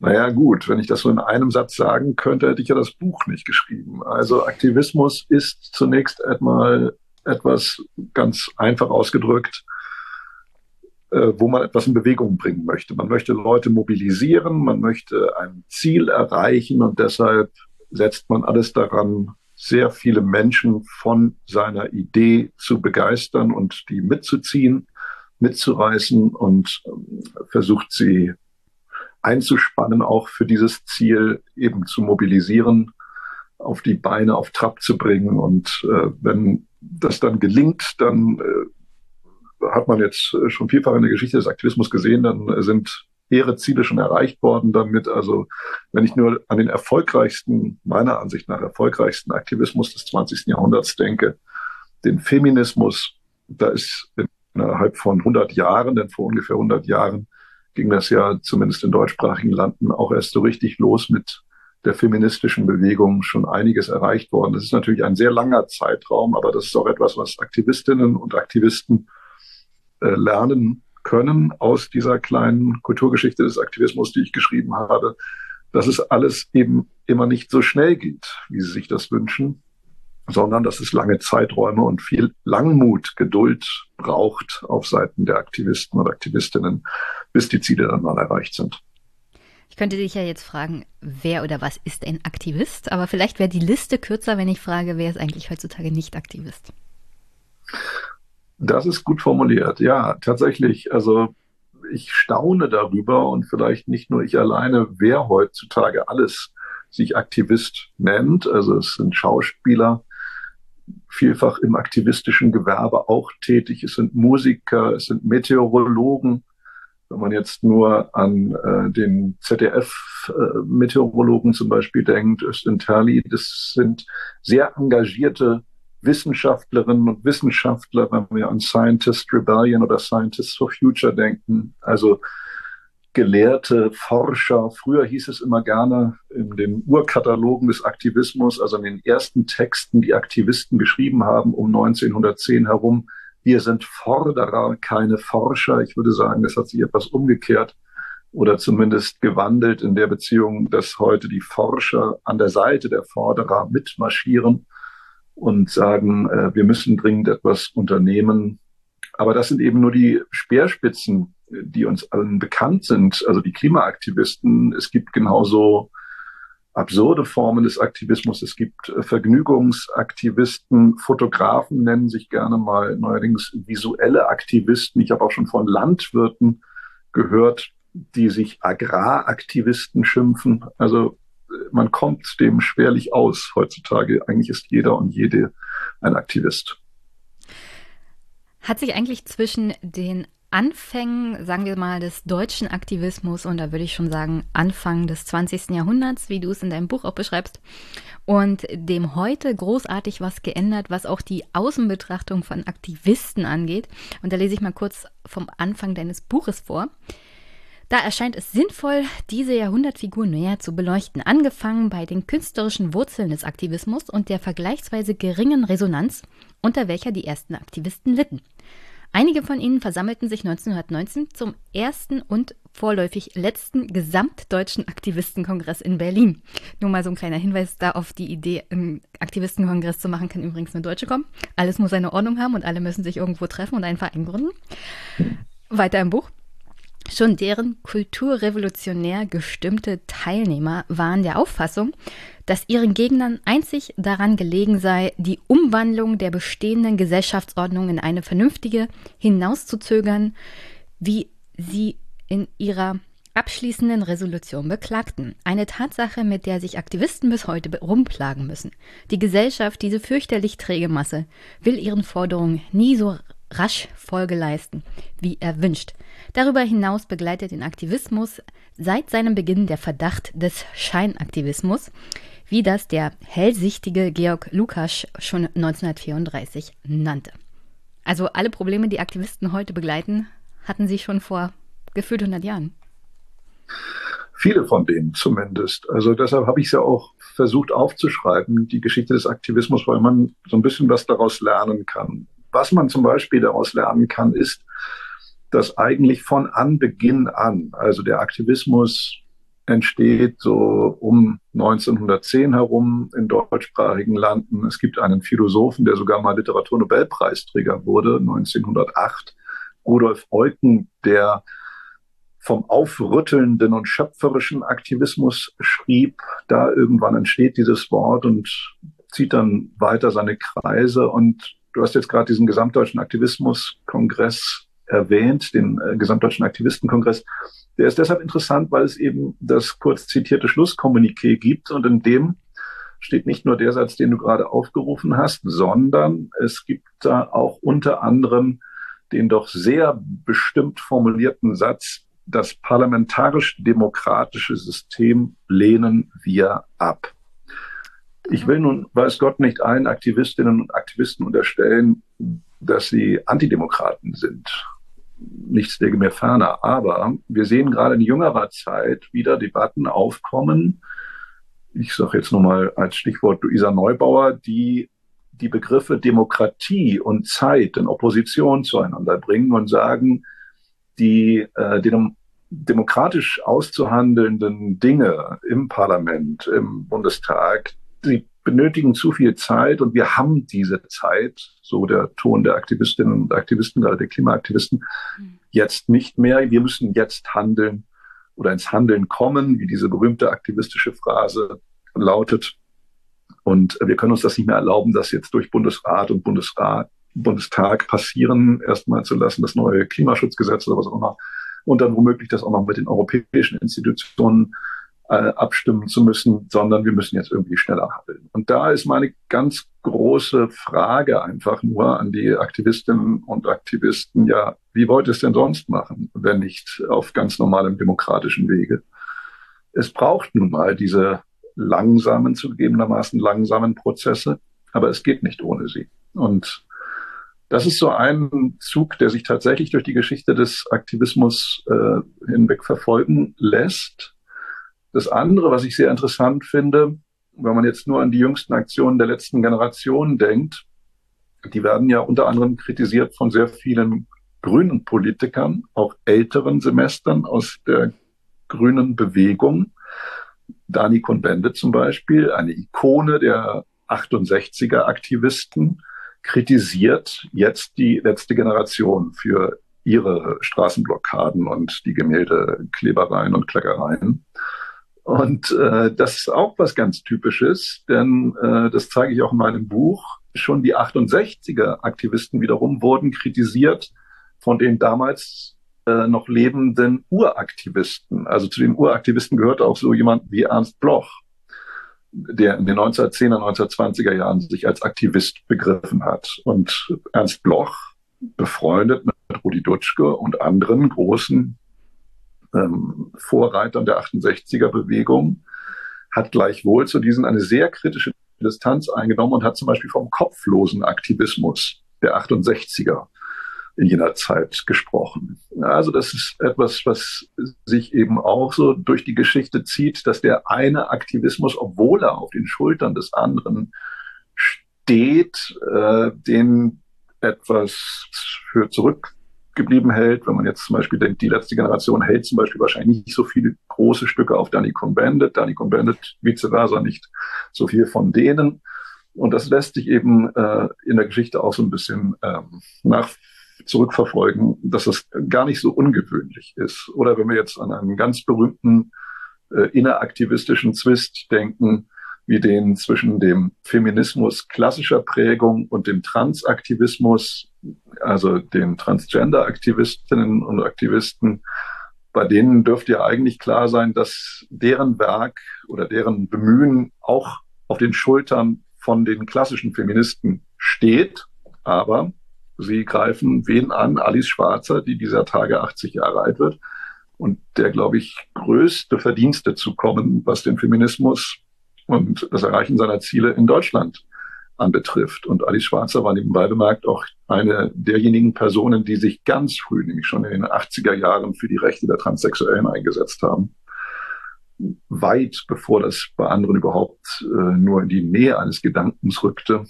Naja, gut, wenn ich das so in einem Satz sagen könnte, hätte ich ja das Buch nicht geschrieben. Also Aktivismus ist zunächst einmal etwas ganz einfach ausgedrückt, äh, wo man etwas in Bewegung bringen möchte. Man möchte Leute mobilisieren, man möchte ein Ziel erreichen und deshalb setzt man alles daran, sehr viele Menschen von seiner Idee zu begeistern und die mitzuziehen, mitzureißen und ähm, versucht sie einzuspannen, auch für dieses Ziel eben zu mobilisieren, auf die Beine auf Trab zu bringen. Und äh, wenn das dann gelingt, dann äh, hat man jetzt schon vielfach in der Geschichte des Aktivismus gesehen, dann sind hehre Ziele schon erreicht worden damit. Also wenn ich nur an den erfolgreichsten, meiner Ansicht nach erfolgreichsten Aktivismus des 20. Jahrhunderts denke, den Feminismus, da ist innerhalb von 100 Jahren, denn vor ungefähr 100 Jahren ging das ja zumindest in deutschsprachigen Landen auch erst so richtig los mit der feministischen Bewegung schon einiges erreicht worden. Das ist natürlich ein sehr langer Zeitraum, aber das ist auch etwas, was Aktivistinnen und Aktivisten äh, lernen können aus dieser kleinen Kulturgeschichte des Aktivismus, die ich geschrieben habe, dass es alles eben immer nicht so schnell geht, wie sie sich das wünschen, sondern dass es lange Zeiträume und viel Langmut, Geduld braucht auf Seiten der Aktivisten und Aktivistinnen, bis die Ziele dann mal erreicht sind. Ich könnte dich ja jetzt fragen, wer oder was ist ein Aktivist? Aber vielleicht wäre die Liste kürzer, wenn ich frage, wer ist eigentlich heutzutage nicht Aktivist? Das ist gut formuliert. Ja, tatsächlich. Also ich staune darüber und vielleicht nicht nur ich alleine, wer heutzutage alles sich Aktivist nennt. Also es sind Schauspieler, vielfach im aktivistischen Gewerbe auch tätig. Es sind Musiker, es sind Meteorologen. Wenn man jetzt nur an äh, den ZDF-Meteorologen äh, zum Beispiel denkt, Östin Terli, das sind sehr engagierte Wissenschaftlerinnen und Wissenschaftler, wenn wir an Scientist Rebellion oder Scientists for Future denken, also Gelehrte, Forscher. Früher hieß es immer gerne in den Urkatalogen des Aktivismus, also in den ersten Texten, die Aktivisten geschrieben haben um 1910 herum, wir sind Forderer, keine Forscher. Ich würde sagen, das hat sich etwas umgekehrt oder zumindest gewandelt in der Beziehung, dass heute die Forscher an der Seite der Forderer mitmarschieren und sagen, äh, wir müssen dringend etwas unternehmen. Aber das sind eben nur die Speerspitzen, die uns allen bekannt sind, also die Klimaaktivisten. Es gibt genauso absurde Formen des Aktivismus. Es gibt äh, Vergnügungsaktivisten, Fotografen nennen sich gerne mal neuerdings visuelle Aktivisten. Ich habe auch schon von Landwirten gehört, die sich Agraraktivisten schimpfen. Also man kommt dem schwerlich aus heutzutage. Eigentlich ist jeder und jede ein Aktivist. Hat sich eigentlich zwischen den Anfängen, sagen wir mal, des deutschen Aktivismus und da würde ich schon sagen Anfang des 20. Jahrhunderts, wie du es in deinem Buch auch beschreibst, und dem heute großartig was geändert, was auch die Außenbetrachtung von Aktivisten angeht. Und da lese ich mal kurz vom Anfang deines Buches vor. Da erscheint es sinnvoll, diese Jahrhundertfigur näher zu beleuchten, angefangen bei den künstlerischen Wurzeln des Aktivismus und der vergleichsweise geringen Resonanz, unter welcher die ersten Aktivisten litten. Einige von ihnen versammelten sich 1919 zum ersten und vorläufig letzten gesamtdeutschen Aktivistenkongress in Berlin. Nur mal so ein kleiner Hinweis da auf die Idee, einen Aktivistenkongress zu machen, kann übrigens eine Deutsche kommen. Alles muss seine Ordnung haben und alle müssen sich irgendwo treffen und einen Verein gründen. Weiter im Buch. Schon deren kulturrevolutionär gestimmte Teilnehmer waren der Auffassung, dass ihren Gegnern einzig daran gelegen sei, die Umwandlung der bestehenden Gesellschaftsordnung in eine vernünftige hinauszuzögern, wie sie in ihrer abschließenden Resolution beklagten. Eine Tatsache, mit der sich Aktivisten bis heute rumplagen müssen. Die Gesellschaft, diese fürchterlich träge Masse, will ihren Forderungen nie so rasch Folge leisten, wie erwünscht. Darüber hinaus begleitet den Aktivismus seit seinem Beginn der Verdacht des Scheinaktivismus, wie das der hellsichtige Georg Lukasch schon 1934 nannte. Also alle Probleme, die Aktivisten heute begleiten, hatten sie schon vor gefühlt 100 Jahren. Viele von denen zumindest. Also deshalb habe ich es ja auch versucht aufzuschreiben, die Geschichte des Aktivismus, weil man so ein bisschen was daraus lernen kann. Was man zum Beispiel daraus lernen kann, ist, dass eigentlich von Anbeginn an, also der Aktivismus entsteht so um 1910 herum in deutschsprachigen Landen. Es gibt einen Philosophen, der sogar mal Literaturnobelpreisträger wurde, 1908, Rudolf Eucken, der vom aufrüttelnden und schöpferischen Aktivismus schrieb. Da irgendwann entsteht dieses Wort und zieht dann weiter seine Kreise. Und du hast jetzt gerade diesen gesamtdeutschen Aktivismuskongress erwähnt, den äh, gesamtdeutschen Aktivistenkongress. Der ist deshalb interessant, weil es eben das kurz zitierte Schlusskommuniqué gibt und in dem steht nicht nur der Satz, den du gerade aufgerufen hast, sondern es gibt da auch unter anderem den doch sehr bestimmt formulierten Satz, das parlamentarisch-demokratische System lehnen wir ab. Ich will nun, weiß Gott, nicht allen Aktivistinnen und Aktivisten unterstellen, dass sie Antidemokraten sind nichts lege mir ferner. Aber wir sehen gerade in jüngerer Zeit wieder Debatten aufkommen. Ich sage jetzt nur mal als Stichwort Luisa Neubauer, die die Begriffe Demokratie und Zeit in Opposition zueinander bringen und sagen, die, äh, die demokratisch auszuhandelnden Dinge im Parlament, im Bundestag, die benötigen zu viel Zeit und wir haben diese Zeit, so der Ton der Aktivistinnen und Aktivisten, gerade der Klimaaktivisten, mhm. jetzt nicht mehr. Wir müssen jetzt handeln oder ins Handeln kommen, wie diese berühmte aktivistische Phrase lautet. Und wir können uns das nicht mehr erlauben, das jetzt durch Bundesrat und Bundesrat, Bundestag passieren, erstmal zu lassen, das neue Klimaschutzgesetz oder was auch immer. Und dann womöglich das auch noch mit den europäischen Institutionen äh, abstimmen zu müssen, sondern wir müssen jetzt irgendwie schneller handeln. Und da ist meine ganz große Frage einfach nur an die Aktivistinnen und Aktivisten, ja, wie wollt ihr es denn sonst machen, wenn nicht auf ganz normalem demokratischen Wege? Es braucht nun mal diese langsamen, zugegebenermaßen langsamen Prozesse, aber es geht nicht ohne sie. Und das ist so ein Zug, der sich tatsächlich durch die Geschichte des Aktivismus äh, hinweg verfolgen lässt. Das andere, was ich sehr interessant finde, wenn man jetzt nur an die jüngsten Aktionen der letzten Generation denkt, die werden ja unter anderem kritisiert von sehr vielen grünen Politikern, auch älteren Semestern aus der grünen Bewegung. Dani Cohn-Bendit zum Beispiel, eine Ikone der 68er Aktivisten, kritisiert jetzt die letzte Generation für ihre Straßenblockaden und die Gemäldeklebereien und Kleckereien. Und äh, das ist auch was ganz Typisches, denn äh, das zeige ich auch in meinem Buch. Schon die 68er Aktivisten wiederum wurden kritisiert von den damals äh, noch lebenden Uraktivisten. Also zu den Uraktivisten gehörte auch so jemand wie Ernst Bloch, der in den 1910er, 1920er Jahren sich als Aktivist begriffen hat. Und Ernst Bloch, befreundet mit Rudi Dutschke und anderen großen ähm, Vorreitern der 68er Bewegung, hat gleichwohl zu diesen eine sehr kritische Distanz eingenommen und hat zum Beispiel vom kopflosen Aktivismus der 68er in jener Zeit gesprochen. Also das ist etwas, was sich eben auch so durch die Geschichte zieht, dass der eine Aktivismus, obwohl er auf den Schultern des anderen steht, äh, den etwas für zurückgeblieben hält. Wenn man jetzt zum Beispiel denkt, die letzte Generation hält zum Beispiel wahrscheinlich nicht so viele große Stücke auf Danny Cohn-Bendit, Danny Cohn-Bendit vice versa nicht so viel von denen. Und das lässt sich eben äh, in der Geschichte auch so ein bisschen ähm, nach zurückverfolgen, dass das gar nicht so ungewöhnlich ist. Oder wenn wir jetzt an einen ganz berühmten äh, inneraktivistischen Zwist denken, wie den zwischen dem Feminismus klassischer Prägung und dem Transaktivismus, also den Transgender-Aktivistinnen und Aktivisten, bei denen dürfte ja eigentlich klar sein, dass deren Werk oder deren Bemühen auch auf den Schultern von den klassischen Feministen steht. Aber sie greifen wen an? Alice Schwarzer, die dieser Tage 80 Jahre alt wird und der, glaube ich, größte Verdienste zu kommen, was den Feminismus und das Erreichen seiner Ziele in Deutschland anbetrifft. Und Alice Schwarzer war nebenbei bemerkt auch eine derjenigen Personen, die sich ganz früh, nämlich schon in den 80er Jahren, für die Rechte der Transsexuellen eingesetzt haben. Weit bevor das bei anderen überhaupt äh, nur in die Nähe eines Gedankens rückte.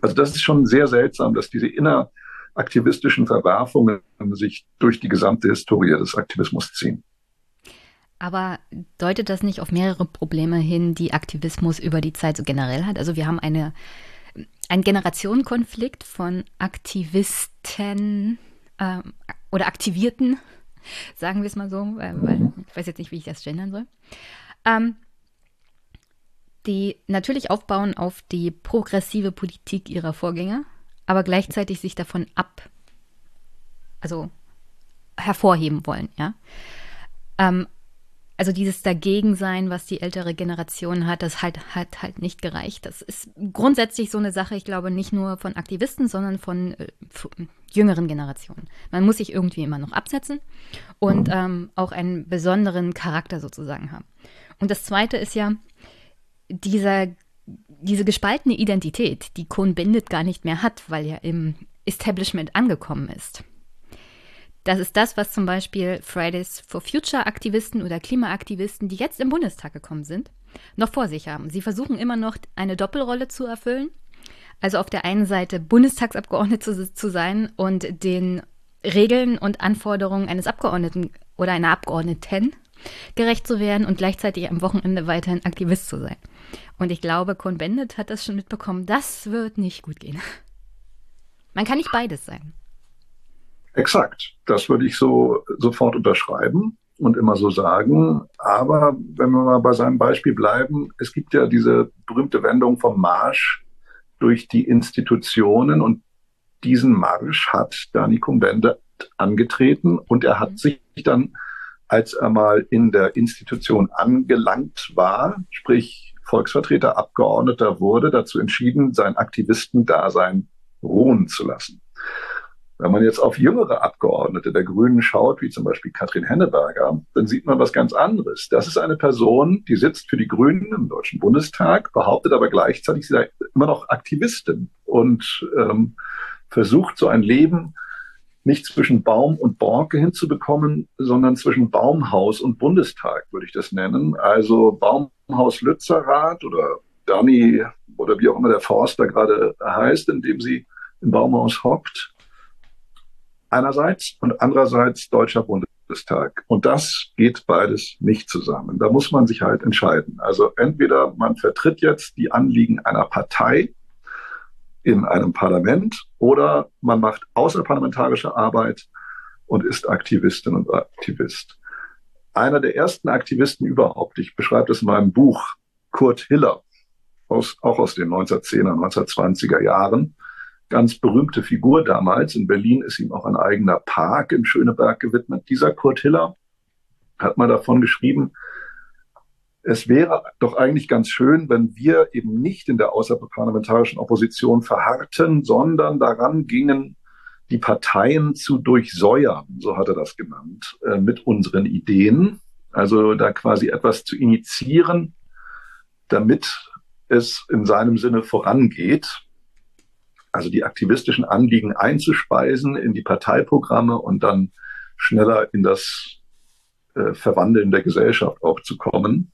Also das ist schon sehr seltsam, dass diese inner aktivistischen Verwerfungen sich durch die gesamte Historie des Aktivismus ziehen. Aber deutet das nicht auf mehrere Probleme hin, die Aktivismus über die Zeit so generell hat? Also wir haben eine, einen Generationenkonflikt von Aktivisten äh, oder Aktivierten, sagen wir es mal so, weil, weil, ich weiß jetzt nicht, wie ich das gendern soll, ähm, die natürlich aufbauen auf die progressive Politik ihrer Vorgänger, aber gleichzeitig sich davon ab, also hervorheben wollen, ja. Ähm, also dieses Dagegensein, was die ältere Generation hat, das halt, hat halt nicht gereicht. Das ist grundsätzlich so eine Sache, ich glaube, nicht nur von Aktivisten, sondern von äh, jüngeren Generationen. Man muss sich irgendwie immer noch absetzen und ähm, auch einen besonderen Charakter sozusagen haben. Und das Zweite ist ja dieser diese gespaltene Identität, die Cohn Bendit gar nicht mehr hat, weil er im Establishment angekommen ist. Das ist das, was zum Beispiel Fridays for Future Aktivisten oder Klimaaktivisten, die jetzt im Bundestag gekommen sind, noch vor sich haben. Sie versuchen immer noch eine Doppelrolle zu erfüllen. Also auf der einen Seite Bundestagsabgeordnete zu, zu sein und den Regeln und Anforderungen eines Abgeordneten oder einer Abgeordneten gerecht zu werden und gleichzeitig am Wochenende weiterhin Aktivist zu sein. Und ich glaube, Cohn-Bendit hat das schon mitbekommen. Das wird nicht gut gehen. Man kann nicht beides sein. Exakt. Das würde ich so sofort unterschreiben und immer so sagen. Aber wenn wir mal bei seinem Beispiel bleiben, es gibt ja diese berühmte Wendung vom Marsch durch die Institutionen und diesen Marsch hat Dani Cohn-Bendit angetreten und er hat mhm. sich dann, als er mal in der Institution angelangt war, sprich Volksvertreter, Abgeordneter wurde, dazu entschieden, sein Aktivistendasein ruhen zu lassen. Wenn man jetzt auf jüngere Abgeordnete der Grünen schaut, wie zum Beispiel Katrin Henneberger, dann sieht man was ganz anderes. Das ist eine Person, die sitzt für die Grünen im Deutschen Bundestag, behauptet aber gleichzeitig, sie sei immer noch Aktivistin und ähm, versucht so ein Leben nicht zwischen Baum und Borke hinzubekommen, sondern zwischen Baumhaus und Bundestag, würde ich das nennen. Also Baumhaus Lützerath oder Dani oder wie auch immer der Forster gerade heißt, in dem sie im Baumhaus hockt. Einerseits und andererseits Deutscher Bundestag. Und das geht beides nicht zusammen. Da muss man sich halt entscheiden. Also entweder man vertritt jetzt die Anliegen einer Partei in einem Parlament oder man macht außerparlamentarische Arbeit und ist Aktivistin und Aktivist. Einer der ersten Aktivisten überhaupt, ich beschreibe das in meinem Buch, Kurt Hiller, aus, auch aus den 1910er, 1920er Jahren, ganz berühmte Figur damals. In Berlin ist ihm auch ein eigener Park in Schöneberg gewidmet. Dieser Kurt Hiller hat mal davon geschrieben, es wäre doch eigentlich ganz schön, wenn wir eben nicht in der außerparlamentarischen Opposition verharrten, sondern daran gingen, die Parteien zu durchsäuern, so hat er das genannt, äh, mit unseren Ideen. Also da quasi etwas zu initiieren, damit es in seinem Sinne vorangeht. Also die aktivistischen Anliegen einzuspeisen in die Parteiprogramme und dann schneller in das äh, Verwandeln der Gesellschaft auch zu kommen.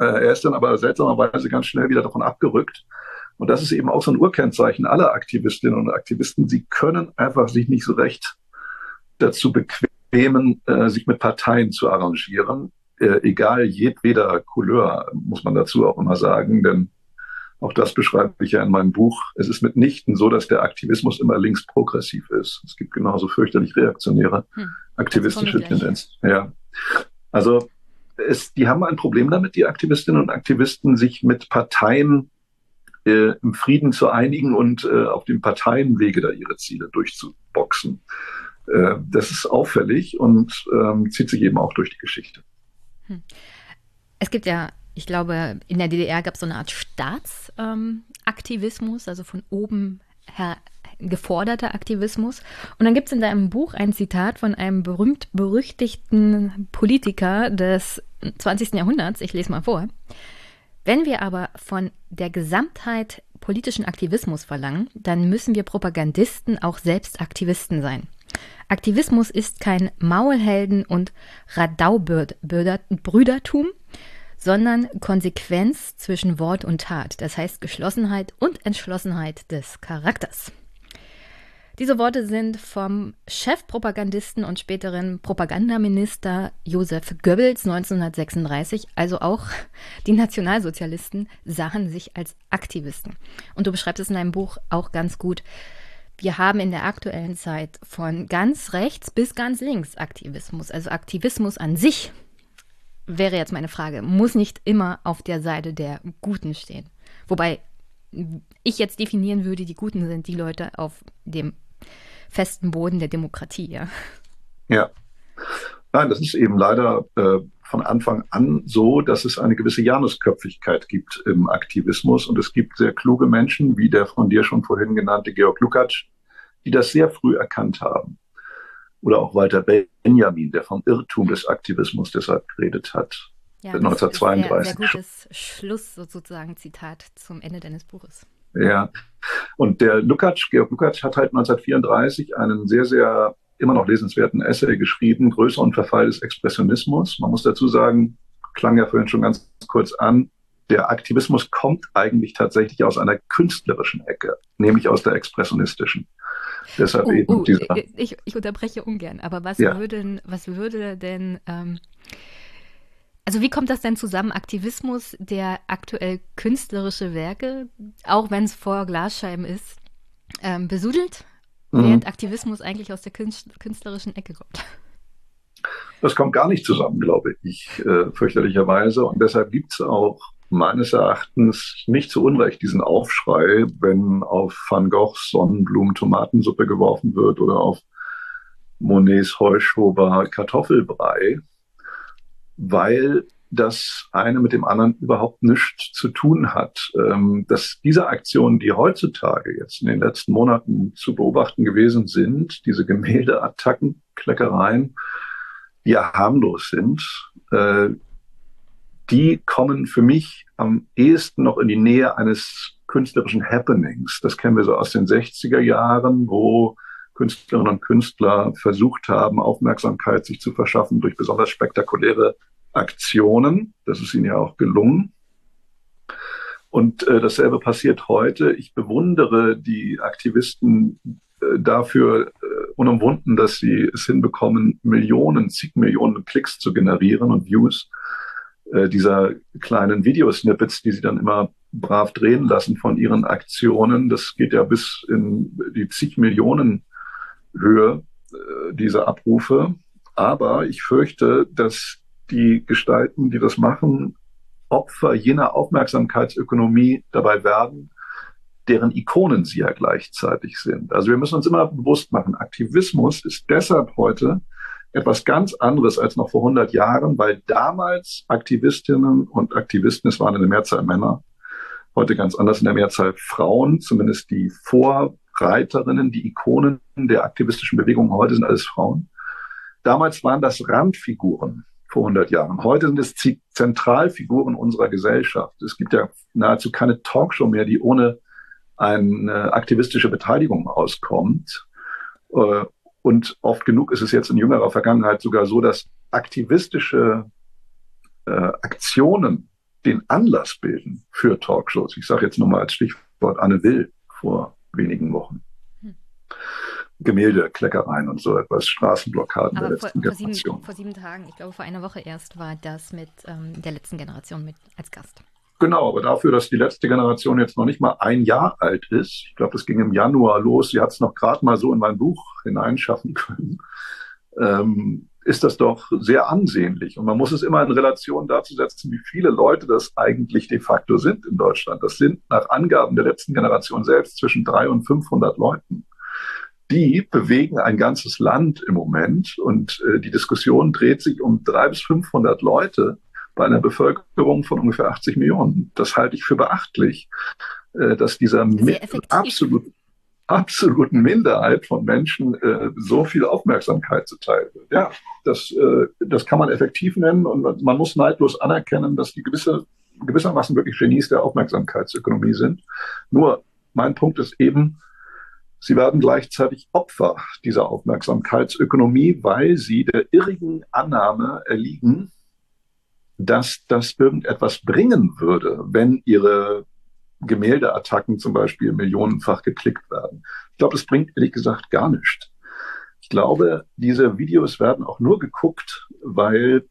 Äh, er ist dann aber seltsamerweise ganz schnell wieder davon abgerückt, Und das ist eben auch so ein Urkennzeichen aller Aktivistinnen und Aktivisten. Sie können einfach sich nicht so recht dazu bequemen, äh, sich mit Parteien zu arrangieren, äh, egal jedweder Couleur, muss man dazu auch immer sagen, denn auch das beschreibe ich ja in meinem Buch. Es ist mitnichten so, dass der Aktivismus immer links-progressiv ist. Es gibt genauso fürchterlich reaktionäre hm, aktivistische Tendenzen. Ja. Also es, die haben ein Problem damit, die Aktivistinnen und Aktivisten, sich mit Parteien äh, im Frieden zu einigen und äh, auf dem Parteienwege da ihre Ziele durchzuboxen. Äh, das ist auffällig und ähm, zieht sich eben auch durch die Geschichte. Hm. Es gibt ja ich glaube, in der DDR gab es so eine Art Staatsaktivismus, ähm, also von oben her geforderter Aktivismus. Und dann gibt es in deinem Buch ein Zitat von einem berühmt-berüchtigten Politiker des 20. Jahrhunderts. Ich lese mal vor. Wenn wir aber von der Gesamtheit politischen Aktivismus verlangen, dann müssen wir Propagandisten auch selbst Aktivisten sein. Aktivismus ist kein Maulhelden- und Radaubrüdertum, sondern Konsequenz zwischen Wort und Tat, das heißt Geschlossenheit und Entschlossenheit des Charakters. Diese Worte sind vom Chefpropagandisten und späteren Propagandaminister Josef Goebbels 1936, also auch die Nationalsozialisten sahen sich als Aktivisten. Und du beschreibst es in deinem Buch auch ganz gut. Wir haben in der aktuellen Zeit von ganz rechts bis ganz links Aktivismus, also Aktivismus an sich wäre jetzt meine Frage, muss nicht immer auf der Seite der Guten stehen. Wobei ich jetzt definieren würde, die Guten sind die Leute auf dem festen Boden der Demokratie, ja. Ja. Nein, das ist eben leider äh, von Anfang an so, dass es eine gewisse Janusköpfigkeit gibt im Aktivismus und es gibt sehr kluge Menschen, wie der von dir schon vorhin genannte Georg Lukacs, die das sehr früh erkannt haben oder auch Walter Benjamin, der vom Irrtum des Aktivismus deshalb geredet hat. Ja, 1932. Sehr, sehr gutes Schluss sozusagen Zitat zum Ende deines Buches. Ja, und der Lukács, Georg Lukács hat halt 1934 einen sehr, sehr immer noch lesenswerten Essay geschrieben, Größe und Verfall des Expressionismus. Man muss dazu sagen, klang ja vorhin schon ganz kurz an, der Aktivismus kommt eigentlich tatsächlich aus einer künstlerischen Ecke, nämlich aus der expressionistischen. Deshalb uh, eben uh, dieser. Ich, ich, unterbreche ungern, aber was ja. würde, was würde denn, ähm, also wie kommt das denn zusammen, Aktivismus, der aktuell künstlerische Werke, auch wenn es vor Glasscheiben ist, ähm, besudelt, mhm. während Aktivismus eigentlich aus der künstlerischen Ecke kommt? Das kommt gar nicht zusammen, glaube ich, äh, fürchterlicherweise. Und deshalb gibt es auch meines Erachtens nicht zu Unrecht diesen Aufschrei, wenn auf Van Goghs Sonnenblumen Tomatensuppe geworfen wird oder auf Monets Heuschober Kartoffelbrei, weil das eine mit dem anderen überhaupt nichts zu tun hat. Ähm, dass diese Aktionen, die heutzutage jetzt in den letzten Monaten zu beobachten gewesen sind, diese Gemäldeattacken, Kleckereien, die ja harmlos sind, äh, die kommen für mich am ehesten noch in die Nähe eines künstlerischen Happenings. Das kennen wir so aus den 60er Jahren, wo Künstlerinnen und Künstler versucht haben, Aufmerksamkeit sich zu verschaffen durch besonders spektakuläre Aktionen. Das ist ihnen ja auch gelungen. Und äh, dasselbe passiert heute. Ich bewundere die Aktivisten äh, dafür äh, unumwunden, dass sie es hinbekommen, Millionen, zig Millionen Klicks zu generieren und Views äh, dieser kleinen Videosnippets, die sie dann immer brav drehen lassen von ihren Aktionen. Das geht ja bis in die zig Millionen Höhe äh, dieser Abrufe. Aber ich fürchte, dass die Gestalten, die das machen, Opfer jener Aufmerksamkeitsökonomie dabei werden, deren Ikonen sie ja gleichzeitig sind. Also wir müssen uns immer bewusst machen, Aktivismus ist deshalb heute etwas ganz anderes als noch vor 100 Jahren, weil damals Aktivistinnen und Aktivisten, es waren in der Mehrzahl Männer, heute ganz anders in der Mehrzahl Frauen, zumindest die Vorreiterinnen, die Ikonen der aktivistischen Bewegung heute sind alles Frauen. Damals waren das Randfiguren vor 100 Jahren. Heute sind es Zentralfiguren unserer Gesellschaft. Es gibt ja nahezu keine Talkshow mehr, die ohne eine aktivistische Beteiligung auskommt. Und oft genug ist es jetzt in jüngerer Vergangenheit sogar so, dass aktivistische äh, Aktionen den Anlass bilden für Talkshows. Ich sage jetzt nur mal als Stichwort Anne Will vor wenigen Wochen. Hm. Gemäldekleckereien und so etwas, Straßenblockaden Aber der vor, letzten vor, sieben, Generation. vor sieben Tagen, ich glaube vor einer Woche erst, war das mit ähm, der letzten Generation mit als Gast. Genau, aber dafür, dass die letzte Generation jetzt noch nicht mal ein Jahr alt ist, ich glaube, das ging im Januar los, sie hat es noch gerade mal so in mein Buch hineinschaffen können, ähm, ist das doch sehr ansehnlich. Und man muss es immer in Relation dazu setzen, wie viele Leute das eigentlich de facto sind in Deutschland. Das sind nach Angaben der letzten Generation selbst zwischen 300 und 500 Leuten. Die bewegen ein ganzes Land im Moment und äh, die Diskussion dreht sich um 300 bis 500 Leute bei einer Bevölkerung von ungefähr 80 Millionen. Das halte ich für beachtlich, äh, dass dieser absolut absoluten Minderheit von Menschen äh, so viel Aufmerksamkeit zuteil wird. Ja, das, äh, das kann man effektiv nennen und man muss neidlos anerkennen, dass die gewisse, gewissermaßen wirklich Genies der Aufmerksamkeitsökonomie sind. Nur mein Punkt ist eben, sie werden gleichzeitig Opfer dieser Aufmerksamkeitsökonomie, weil sie der irrigen Annahme erliegen, dass das irgendetwas bringen würde, wenn ihre Gemäldeattacken zum Beispiel millionenfach geklickt werden. Ich glaube, das bringt ehrlich gesagt gar nichts. Ich glaube, diese Videos werden auch nur geguckt, weil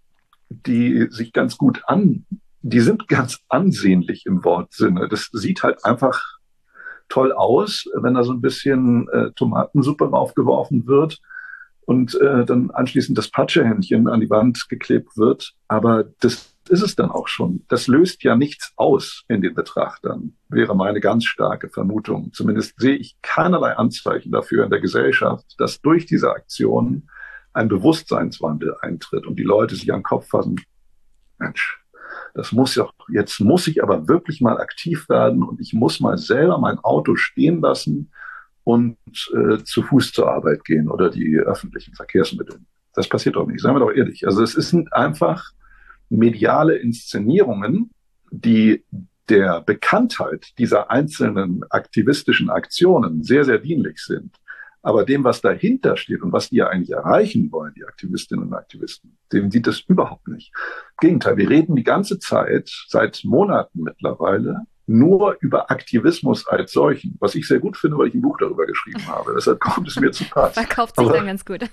die sich ganz gut an, die sind ganz ansehnlich im Wortsinne. Das sieht halt einfach toll aus, wenn da so ein bisschen äh, Tomatensuppe draufgeworfen wird und äh, dann anschließend das Patschehändchen an die Wand geklebt wird. Aber das ist es dann auch schon. Das löst ja nichts aus in den Betrachtern, wäre meine ganz starke Vermutung. Zumindest sehe ich keinerlei Anzeichen dafür in der Gesellschaft, dass durch diese Aktion ein Bewusstseinswandel eintritt und die Leute sich an den Kopf fassen. Mensch, das muss ja, jetzt muss ich aber wirklich mal aktiv werden und ich muss mal selber mein Auto stehen lassen und äh, zu Fuß zur Arbeit gehen oder die öffentlichen Verkehrsmittel. Das passiert doch nicht, seien wir doch ehrlich. Also es sind einfach mediale Inszenierungen, die der Bekanntheit dieser einzelnen aktivistischen Aktionen sehr, sehr dienlich sind. Aber dem, was dahinter steht und was die ja eigentlich erreichen wollen, die Aktivistinnen und Aktivisten, dem sieht das überhaupt nicht. Gegenteil, wir reden die ganze Zeit, seit Monaten mittlerweile, nur über Aktivismus als solchen, was ich sehr gut finde, weil ich ein Buch darüber geschrieben habe. Deshalb kommt es mir zu Pass. Verkauft sich aber, dann ganz gut.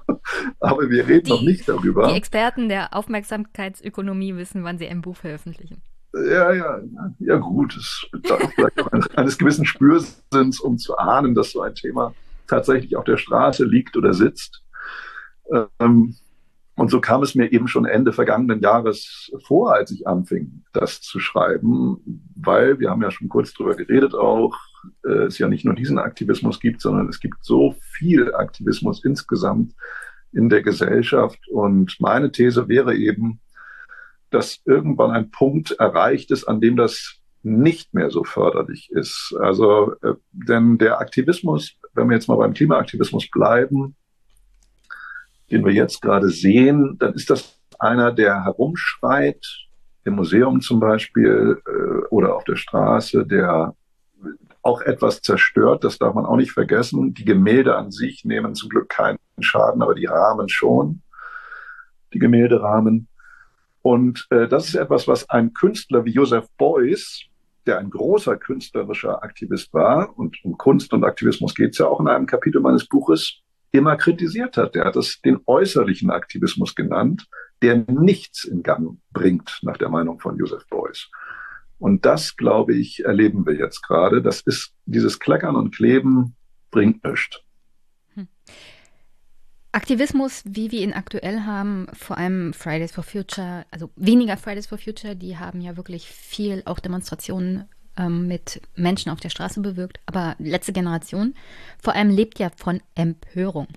aber wir reden die, noch nicht darüber. Die Experten der Aufmerksamkeitsökonomie wissen, wann sie ein Buch veröffentlichen. Ja, ja, ja, gut. Es bedarf vielleicht auch eines, eines gewissen Spürsinns, um zu ahnen, dass so ein Thema tatsächlich auf der Straße liegt oder sitzt. Ähm, und so kam es mir eben schon Ende vergangenen Jahres vor, als ich anfing, das zu schreiben, weil wir haben ja schon kurz drüber geredet auch, äh, es ja nicht nur diesen Aktivismus gibt, sondern es gibt so viel Aktivismus insgesamt in der Gesellschaft. Und meine These wäre eben, dass irgendwann ein Punkt erreicht ist, an dem das nicht mehr so förderlich ist. Also, äh, denn der Aktivismus, wenn wir jetzt mal beim Klimaaktivismus bleiben, den wir jetzt gerade sehen, dann ist das einer, der herumschreit, im Museum zum Beispiel äh, oder auf der Straße, der auch etwas zerstört, das darf man auch nicht vergessen. Die Gemälde an sich nehmen zum Glück keinen Schaden, aber die Rahmen schon, die Gemälderahmen. Und äh, das ist etwas, was ein Künstler wie Joseph Beuys, der ein großer künstlerischer Aktivist war, und um Kunst und Aktivismus geht es ja auch in einem Kapitel meines Buches, immer kritisiert hat. Der hat es den äußerlichen Aktivismus genannt, der nichts in Gang bringt, nach der Meinung von Joseph Beuys. Und das, glaube ich, erleben wir jetzt gerade. Das ist dieses Kleckern und Kleben bringt nichts. Hm. Aktivismus, wie wir ihn aktuell haben, vor allem Fridays for Future, also weniger Fridays for Future, die haben ja wirklich viel auch Demonstrationen ähm, mit Menschen auf der Straße bewirkt. Aber letzte Generation vor allem lebt ja von Empörung.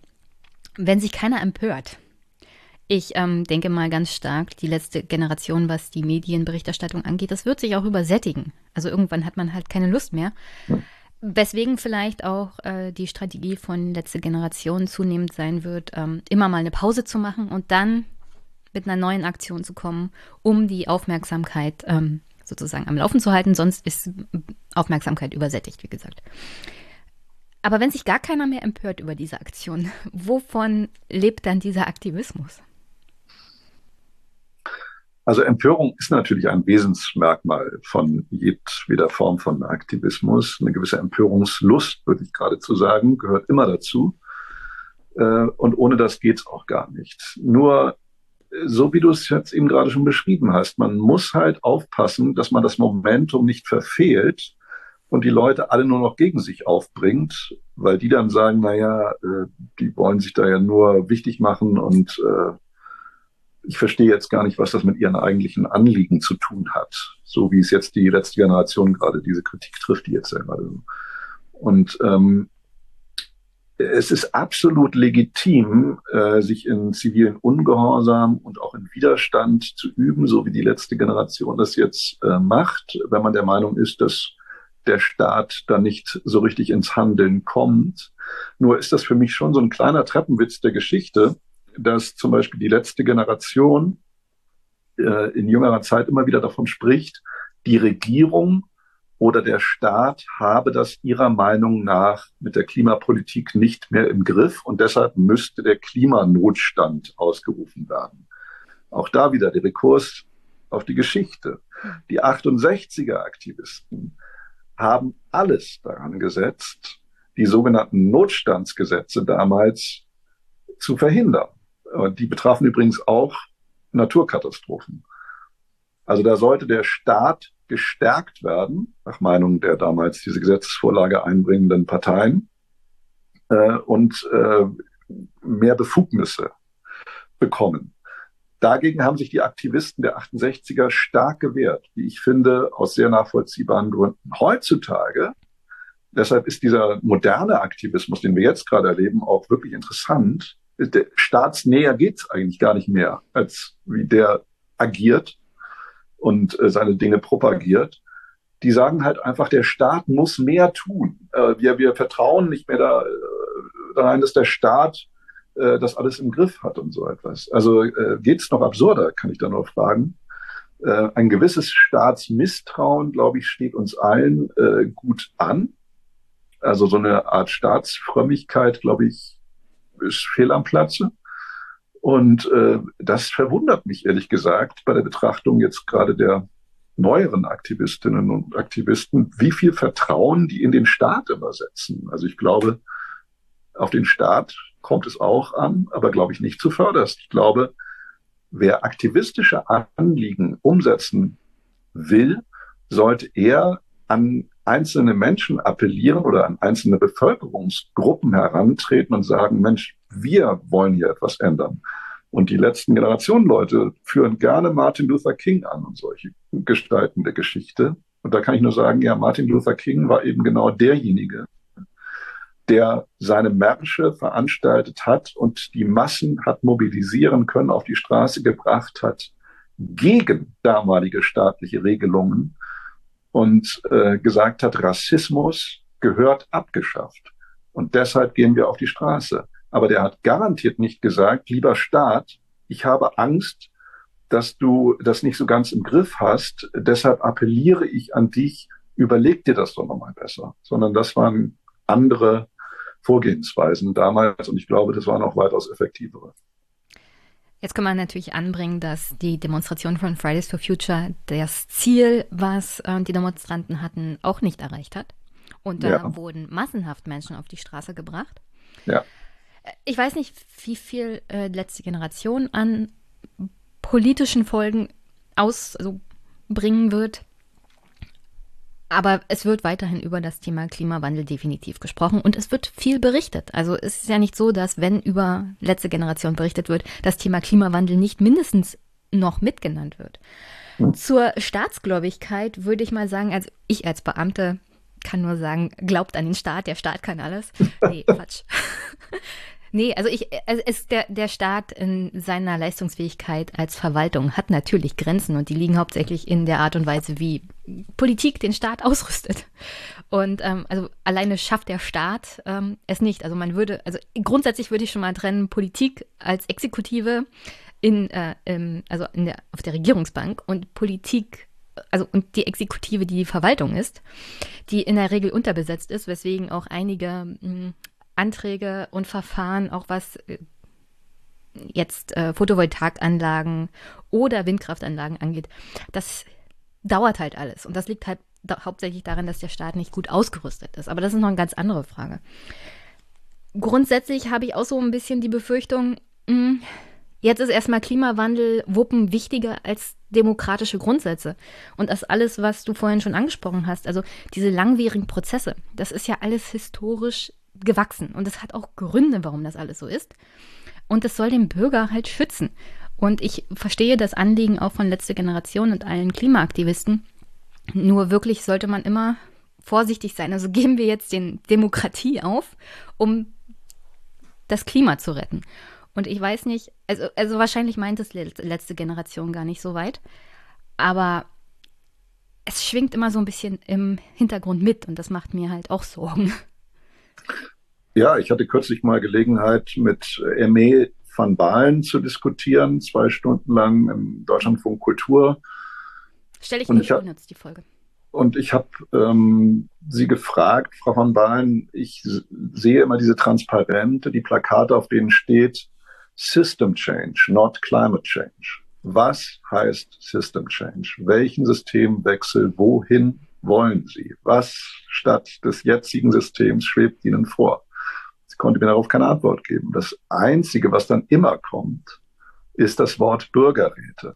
Wenn sich keiner empört, ich ähm, denke mal ganz stark, die letzte Generation, was die Medienberichterstattung angeht, das wird sich auch übersättigen. Also irgendwann hat man halt keine Lust mehr. Weswegen vielleicht auch äh, die Strategie von letzte Generation zunehmend sein wird, ähm, immer mal eine Pause zu machen und dann mit einer neuen Aktion zu kommen, um die Aufmerksamkeit ähm, sozusagen am Laufen zu halten. Sonst ist Aufmerksamkeit übersättigt, wie gesagt. Aber wenn sich gar keiner mehr empört über diese Aktion, wovon lebt dann dieser Aktivismus? Also Empörung ist natürlich ein Wesensmerkmal von jedweder Form von Aktivismus. Eine gewisse Empörungslust, würde ich geradezu sagen, gehört immer dazu. Äh, und ohne das geht's auch gar nicht. Nur so wie du es jetzt eben gerade schon beschrieben hast, man muss halt aufpassen, dass man das Momentum nicht verfehlt und die Leute alle nur noch gegen sich aufbringt, weil die dann sagen, naja, äh, die wollen sich da ja nur wichtig machen und äh, ich verstehe jetzt gar nicht, was das mit ihren eigentlichen Anliegen zu tun hat, so wie es jetzt die letzte Generation gerade diese Kritik trifft, die jetzt ja gerade. Und ähm, es ist absolut legitim, äh, sich in zivilen Ungehorsam und auch in Widerstand zu üben, so wie die letzte Generation das jetzt äh, macht, wenn man der Meinung ist, dass der Staat da nicht so richtig ins Handeln kommt. Nur ist das für mich schon so ein kleiner Treppenwitz der Geschichte, dass zum Beispiel die letzte Generation äh, in jüngerer Zeit immer wieder davon spricht, die Regierung oder der Staat habe das ihrer Meinung nach mit der Klimapolitik nicht mehr im Griff und deshalb müsste der Klimanotstand ausgerufen werden. Auch da wieder der Rekurs auf die Geschichte. Die 68er Aktivisten haben alles daran gesetzt, die sogenannten Notstandsgesetze damals zu verhindern. Die betrafen übrigens auch Naturkatastrophen. Also da sollte der Staat gestärkt werden, nach Meinung der damals diese Gesetzesvorlage einbringenden Parteien, äh, und äh, mehr Befugnisse bekommen. Dagegen haben sich die Aktivisten der 68er stark gewehrt, wie ich finde, aus sehr nachvollziehbaren Gründen. Heutzutage, deshalb ist dieser moderne Aktivismus, den wir jetzt gerade erleben, auch wirklich interessant. Staatsnäher geht's eigentlich gar nicht mehr, als wie der agiert und äh, seine Dinge propagiert. Die sagen halt einfach, der Staat muss mehr tun. Äh, wir, wir vertrauen nicht mehr da, äh, daran, dass der Staat äh, das alles im Griff hat und so etwas. Also äh, geht noch absurder, kann ich da nur fragen. Äh, ein gewisses Staatsmisstrauen, glaube ich, steht uns allen äh, gut an. Also so eine Art Staatsfrömmigkeit, glaube ich, ist fehl am Platze. Und äh, das verwundert mich ehrlich gesagt bei der Betrachtung jetzt gerade der neueren Aktivistinnen und Aktivisten, wie viel Vertrauen die in den Staat übersetzen. Also ich glaube, auf den Staat kommt es auch an, aber glaube ich nicht zuvörderst. Ich glaube, wer aktivistische Anliegen umsetzen will, sollte eher an einzelne Menschen appellieren oder an einzelne Bevölkerungsgruppen herantreten und sagen, Mensch, wir wollen hier etwas ändern. Und die letzten Generationen Leute führen gerne Martin Luther King an und solche Gestalten der Geschichte. Und da kann ich nur sagen, ja, Martin Luther King war eben genau derjenige, der seine Märsche veranstaltet hat und die Massen hat mobilisieren können, auf die Straße gebracht hat, gegen damalige staatliche Regelungen und äh, gesagt hat, Rassismus gehört abgeschafft. Und deshalb gehen wir auf die Straße. Aber der hat garantiert nicht gesagt, lieber Staat, ich habe Angst, dass du das nicht so ganz im Griff hast. Deshalb appelliere ich an dich, überleg dir das doch nochmal besser. Sondern das waren andere Vorgehensweisen damals und ich glaube, das waren auch weitaus effektivere. Jetzt kann man natürlich anbringen, dass die Demonstration von Fridays for Future das Ziel, was äh, die Demonstranten hatten, auch nicht erreicht hat. Und da ja. wurden massenhaft Menschen auf die Straße gebracht. Ja. Ich weiß nicht, wie viel äh, letzte Generation an politischen Folgen aus, also wird. Aber es wird weiterhin über das Thema Klimawandel definitiv gesprochen und es wird viel berichtet. Also es ist ja nicht so, dass wenn über letzte Generation berichtet wird, das Thema Klimawandel nicht mindestens noch mitgenannt wird. Zur Staatsgläubigkeit würde ich mal sagen, also ich als Beamte kann nur sagen, glaubt an den Staat, der Staat kann alles. Nee, Quatsch. Nee, also ich, also es, der, der Staat in seiner Leistungsfähigkeit als Verwaltung hat natürlich Grenzen und die liegen hauptsächlich in der Art und Weise, wie Politik den Staat ausrüstet. Und ähm, also alleine schafft der Staat ähm, es nicht. Also man würde, also grundsätzlich würde ich schon mal trennen, Politik als Exekutive in, äh, im, also in der, auf der Regierungsbank und Politik also und die Exekutive, die die Verwaltung ist, die in der Regel unterbesetzt ist, weswegen auch einige mh, hm, Anträge und Verfahren, auch was äh, jetzt äh, Photovoltaikanlagen oder Windkraftanlagen angeht, das dauert halt alles. Und das liegt halt hauptsächlich daran, dass der Staat nicht gut ausgerüstet ist. Aber das ist noch eine ganz andere Frage. Grundsätzlich habe ich auch so ein bisschen die Befürchtung, mh, hm, jetzt ist erstmal Klimawandel wuppen wichtiger als demokratische Grundsätze. Und das alles, was du vorhin schon angesprochen hast, also diese langwierigen Prozesse, das ist ja alles historisch gewachsen. Und es hat auch Gründe, warum das alles so ist. Und es soll den Bürger halt schützen. Und ich verstehe das Anliegen auch von letzter Generation und allen Klimaaktivisten. Nur wirklich sollte man immer vorsichtig sein. Also geben wir jetzt den Demokratie auf, um das Klima zu retten. Und ich weiß nicht, also, also wahrscheinlich meint es letzte Generation gar nicht so weit, aber es schwingt immer so ein bisschen im Hintergrund mit und das macht mir halt auch Sorgen. Ja, ich hatte kürzlich mal Gelegenheit, mit Aimee van Baalen zu diskutieren, zwei Stunden lang im Deutschlandfunk Kultur. Stelle ich mir vor, nutzt die Folge. Und ich habe ähm, sie gefragt, Frau van Baalen, ich sehe immer diese Transparente, die Plakate, auf denen steht System Change, not Climate Change. Was heißt System Change? Welchen Systemwechsel, wohin wollen Sie? Was statt des jetzigen Systems schwebt Ihnen vor? Sie konnte mir darauf keine Antwort geben. Das Einzige, was dann immer kommt, ist das Wort Bürgerräte.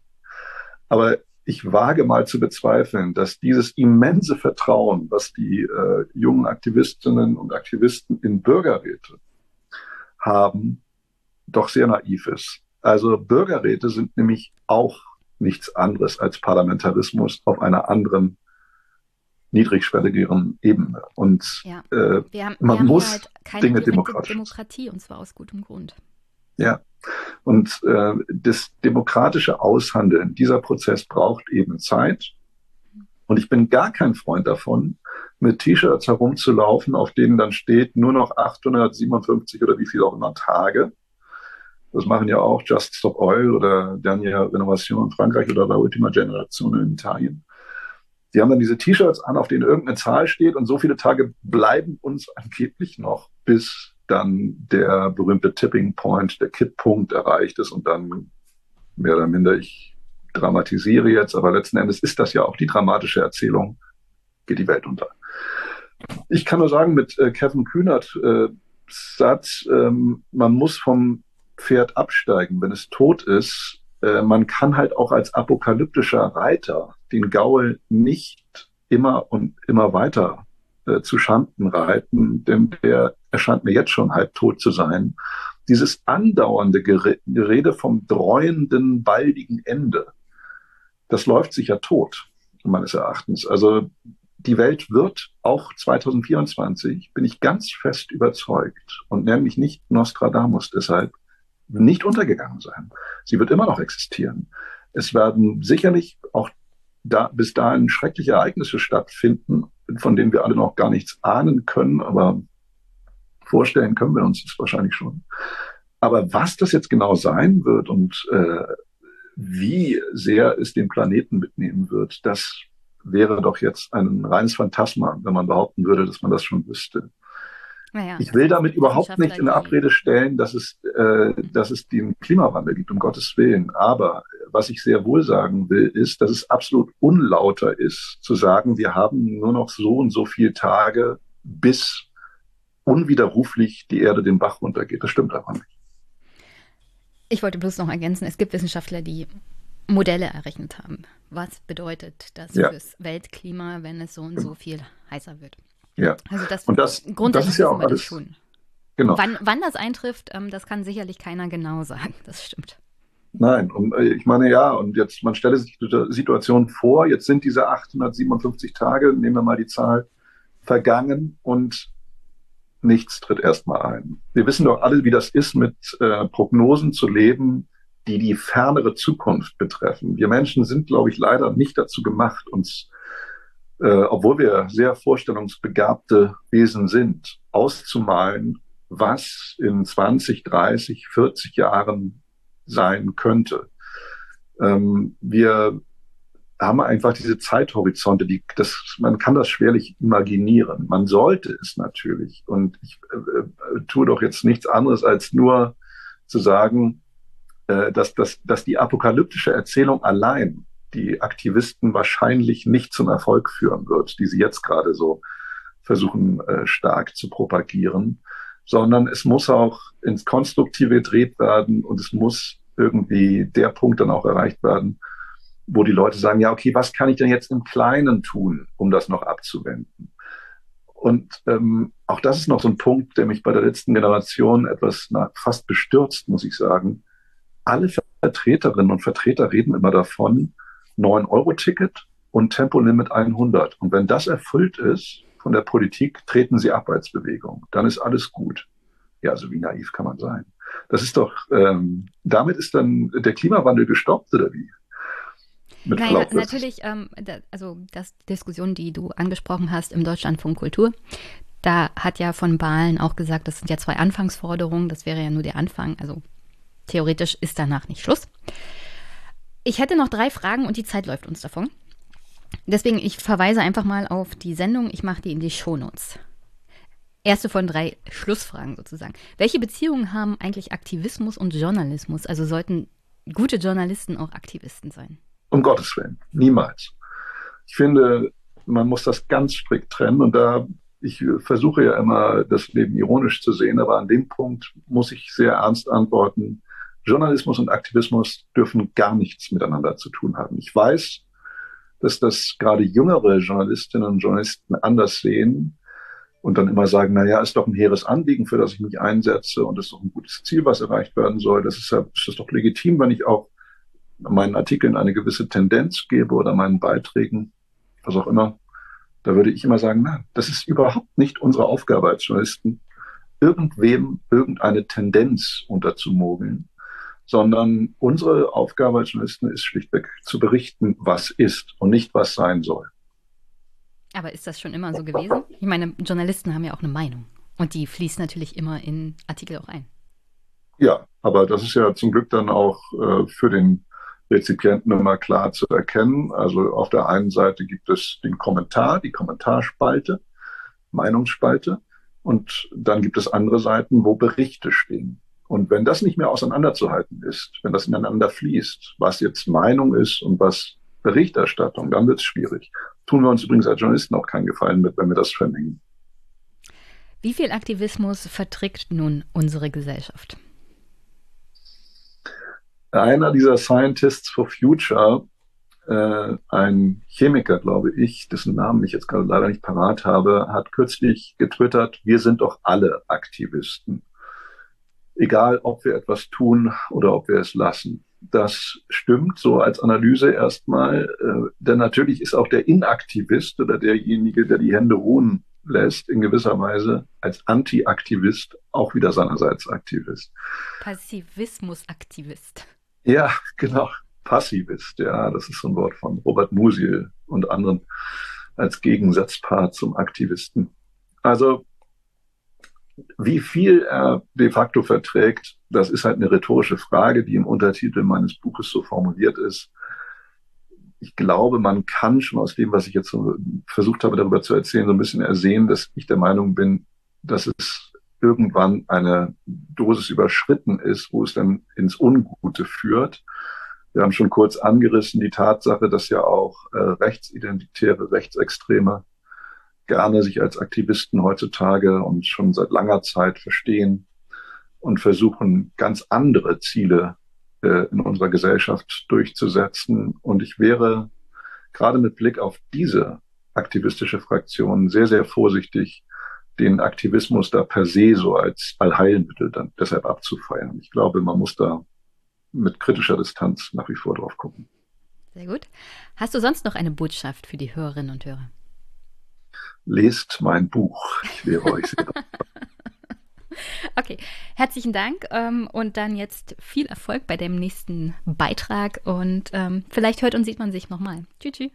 Aber ich wage mal zu bezweifeln, dass dieses immense Vertrauen, was die äh, jungen Aktivistinnen und Aktivisten in Bürgerräte haben, doch sehr naiv ist. Also Bürgerräte sind nämlich auch nichts anderes als Parlamentarismus auf einer anderen niedrigschwelligeren Ebene. Und ja. äh, haben, man muss halt keine Dinge demokratisch. Demokratie und zwar aus gutem Grund. Ja. Und äh, das demokratische Aushandeln, dieser Prozess braucht eben Zeit. Und ich bin gar kein Freund davon, mit T-Shirts herumzulaufen, auf denen dann steht nur noch 857 oder wie viel auch immer Tage. Das machen ja auch Just Stop Oil oder Dernier Renovation in Frankreich oder La Ultima Generation in Italien. Die haben dann diese T-Shirts an, auf denen irgendeine Zahl steht und so viele Tage bleiben uns angeblich noch, bis dann der berühmte Tipping Point, der Kipppunkt erreicht ist und dann mehr oder minder, ich dramatisiere jetzt, aber letzten Endes ist das ja auch die dramatische Erzählung, geht die Welt unter. Ich kann nur sagen, mit äh, Kevin Kühnert äh, Satz, ähm, man muss vom Pferd absteigen, wenn es tot ist. Äh, man kann halt auch als apokalyptischer Reiter den Gaul nicht immer und immer weiter äh, zu Schanden reiten, denn der erscheint mir jetzt schon halb tot zu sein. Dieses andauernde Gerede vom dreuenden, baldigen Ende, das läuft sich ja tot, meines Erachtens. Also die Welt wird auch 2024, bin ich ganz fest überzeugt, und nämlich nicht Nostradamus deshalb, nicht untergegangen sein. Sie wird immer noch existieren. Es werden sicherlich auch da, bis dahin schreckliche Ereignisse stattfinden, von denen wir alle noch gar nichts ahnen können, aber vorstellen können wir uns das wahrscheinlich schon. Aber was das jetzt genau sein wird und äh, wie sehr es den Planeten mitnehmen wird, das wäre doch jetzt ein reines Phantasma, wenn man behaupten würde, dass man das schon wüsste. Naja, ich will damit überhaupt nicht in Abrede stellen, dass es, äh, dass es den Klimawandel gibt, um Gottes Willen. Aber was ich sehr wohl sagen will, ist, dass es absolut unlauter ist, zu sagen, wir haben nur noch so und so viele Tage, bis unwiderruflich die Erde den Bach runtergeht. Das stimmt einfach nicht. Ich wollte bloß noch ergänzen, es gibt Wissenschaftler, die Modelle errechnet haben. Was bedeutet das ja. fürs Weltklima, wenn es so und so viel heißer wird? Ja. Also das, und das, grundsätzlich das ist ja auch alles, schon. Genau. Wann, wann das eintrifft, ähm, das kann sicherlich keiner genau sagen. Das stimmt. Nein, und äh, ich meine ja, und jetzt, man stelle sich die Situation vor, jetzt sind diese 857 Tage, nehmen wir mal die Zahl, vergangen und nichts tritt erstmal ein. Wir wissen doch alle, wie das ist, mit äh, Prognosen zu leben, die die fernere Zukunft betreffen. Wir Menschen sind, glaube ich, leider nicht dazu gemacht, uns äh, obwohl wir sehr vorstellungsbegabte Wesen sind, auszumalen, was in 20, 30, 40 Jahren sein könnte. Ähm, wir haben einfach diese Zeithorizonte, die, das, man kann das schwerlich imaginieren. Man sollte es natürlich. Und ich äh, äh tue doch jetzt nichts anderes, als nur zu sagen, äh, dass, dass, dass die apokalyptische Erzählung allein die Aktivisten wahrscheinlich nicht zum Erfolg führen wird, die sie jetzt gerade so versuchen äh, stark zu propagieren, sondern es muss auch ins Konstruktive gedreht werden und es muss irgendwie der Punkt dann auch erreicht werden, wo die Leute sagen, ja, okay, was kann ich denn jetzt im Kleinen tun, um das noch abzuwenden? Und ähm, auch das ist noch so ein Punkt, der mich bei der letzten Generation etwas na, fast bestürzt, muss ich sagen. Alle Vertreterinnen und Vertreter reden immer davon, 9-Euro-Ticket und Tempolimit 100. Und wenn das erfüllt ist von der Politik, treten sie ab als Bewegung. Dann ist alles gut. Ja, also wie naiv kann man sein? Das ist doch, ähm, damit ist dann der Klimawandel gestoppt oder wie? mit naja, Verlaub, natürlich, ähm, da, also das Diskussion, die du angesprochen hast im Deutschlandfunk Kultur, da hat ja von Bahlen auch gesagt, das sind ja zwei Anfangsforderungen, das wäre ja nur der Anfang, also theoretisch ist danach nicht Schluss. Ich hätte noch drei Fragen und die Zeit läuft uns davon. Deswegen, ich verweise einfach mal auf die Sendung, ich mache die in die Shownotes. Erste von drei Schlussfragen sozusagen. Welche Beziehungen haben eigentlich Aktivismus und Journalismus? Also sollten gute Journalisten auch Aktivisten sein? Um Gottes Willen, niemals. Ich finde, man muss das ganz strikt trennen und da ich versuche ja immer, das Leben ironisch zu sehen, aber an dem Punkt muss ich sehr ernst antworten. Journalismus und Aktivismus dürfen gar nichts miteinander zu tun haben. Ich weiß, dass das gerade jüngere Journalistinnen und Journalisten anders sehen und dann immer sagen, na ja, ist doch ein hehres Anliegen, für das ich mich einsetze und ist doch ein gutes Ziel, was erreicht werden soll. Das ist ja, ist das doch legitim, wenn ich auch meinen Artikeln eine gewisse Tendenz gebe oder meinen Beiträgen, was auch immer, da würde ich immer sagen, nein, das ist überhaupt nicht unsere Aufgabe als Journalisten, irgendwem irgendeine Tendenz unterzumogeln, sondern unsere Aufgabe als Journalisten ist schlichtweg zu berichten, was ist und nicht was sein soll. Aber ist das schon immer so gewesen? Ich meine, Journalisten haben ja auch eine Meinung und die fließt natürlich immer in Artikel auch ein. Ja, aber das ist ja zum Glück dann auch äh, für den Rezipienten immer klar zu erkennen. Also auf der einen Seite gibt es den Kommentar, die Kommentarspalte, Meinungsspalte. Und dann gibt es andere Seiten, wo Berichte stehen. Und wenn das nicht mehr auseinanderzuhalten ist, wenn das ineinander fließt, was jetzt Meinung ist und was Berichterstattung, dann wird es schwierig. Tun wir uns übrigens als Journalisten auch keinen Gefallen mit, wenn wir das vermengen. Wie viel Aktivismus verträgt nun unsere Gesellschaft? einer dieser Scientists for Future, äh, ein Chemiker, glaube ich, dessen Namen ich jetzt gerade leider nicht parat habe, hat kürzlich getwittert, wir sind doch alle Aktivisten. Egal, ob wir etwas tun oder ob wir es lassen. Das stimmt so als Analyse erstmal, äh, denn natürlich ist auch der Inaktivist oder derjenige, der die Hände ruhen lässt, in gewisser Weise als Anti-Aktivist auch wieder seinerseits Aktivist. Passivismus-Aktivist. Ja, genau. Passivist, ja, das ist so ein Wort von Robert Musil und anderen als Gegensatzpaar zum Aktivisten. Also, wie viel er de facto verträgt, das ist halt eine rhetorische Frage, die im Untertitel meines Buches so formuliert ist. Ich glaube, man kann schon aus dem, was ich jetzt so versucht habe, darüber zu erzählen, so ein bisschen ersehen, dass ich der Meinung bin, dass es irgendwann eine Dosis überschritten ist, wo es dann ins Ungute führt. Wir haben schon kurz angerissen die Tatsache, dass ja auch äh, Rechtsidentitäre, Rechtsextreme gerne sich als Aktivisten heutzutage und schon seit langer Zeit verstehen und versuchen, ganz andere Ziele äh, in unserer Gesellschaft durchzusetzen. Und ich wäre gerade mit Blick auf diese aktivistische Fraktion sehr, sehr vorsichtig, den Aktivismus da per se so als Allheilmittel dann deshalb abzufeiern. Ich glaube, man muss da mit kritischer Distanz nach wie vor drauf gucken. Sehr gut. Hast du sonst noch eine Botschaft für die Hörerinnen und Hörer? Lest mein Buch. Ich wäre euch sehr Okay, herzlichen Dank ähm, und dann jetzt viel Erfolg bei dem nächsten Beitrag und ähm, vielleicht hört und sieht man sich nochmal. Tschüss. Tschü.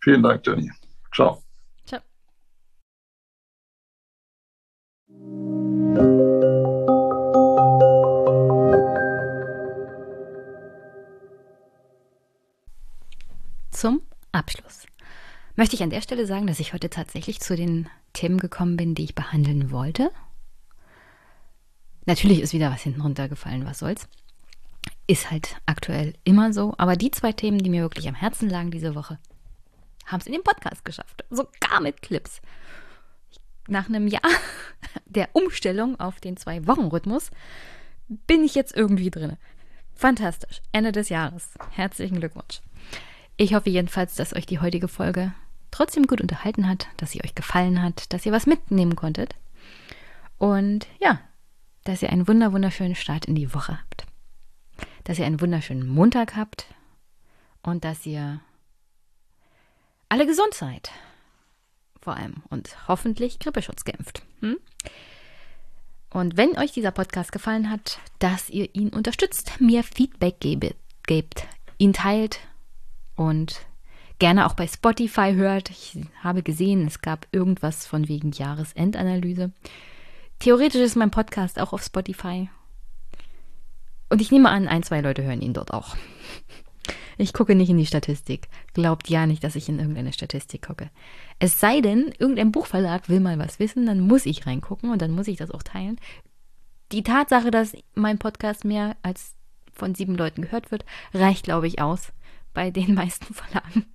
Vielen Dank, Jenny. Ciao. Zum Abschluss möchte ich an der Stelle sagen, dass ich heute tatsächlich zu den Themen gekommen bin, die ich behandeln wollte. Natürlich ist wieder was hinten runtergefallen, was soll's. ist halt aktuell immer so. Aber die zwei Themen, die mir wirklich am Herzen lagen diese Woche, haben es in den Podcast geschafft. Sogar mit Clips. Nach einem Jahr der Umstellung auf den Zwei-Wochen-Rhythmus bin ich jetzt irgendwie drin. Fantastisch. Ende des Jahres. Herzlichen Glückwunsch. Ich hoffe jedenfalls, dass euch die heutige Folge trotzdem gut unterhalten hat, dass sie euch gefallen hat, dass ihr was mitnehmen konntet. Und ja, dass ihr einen wunder wunderschönen Start in die Woche habt. Dass ihr einen wunderschönen Montag habt und dass ihr alle gesund seid. Vor allem und hoffentlich Grippeschutz geimpft. Hm? Und wenn euch dieser Podcast gefallen hat, dass ihr ihn unterstützt, mir Feedback gebe, gebt, ihn teilt und gerne auch bei Spotify hört. Ich habe gesehen, es gab irgendwas von wegen Jahresendanalyse. Theoretisch ist mein Podcast auch auf Spotify. Und ich nehme an, ein, zwei Leute hören ihn dort auch. Ich gucke nicht in die Statistik. Glaubt ja nicht, dass ich in irgendeine Statistik gucke. Es sei denn, irgendein Buchverlag will mal was wissen, dann muss ich reingucken und dann muss ich das auch teilen. Die Tatsache, dass mein Podcast mehr als von sieben Leuten gehört wird, reicht, glaube ich, aus bei den meisten Verlagen.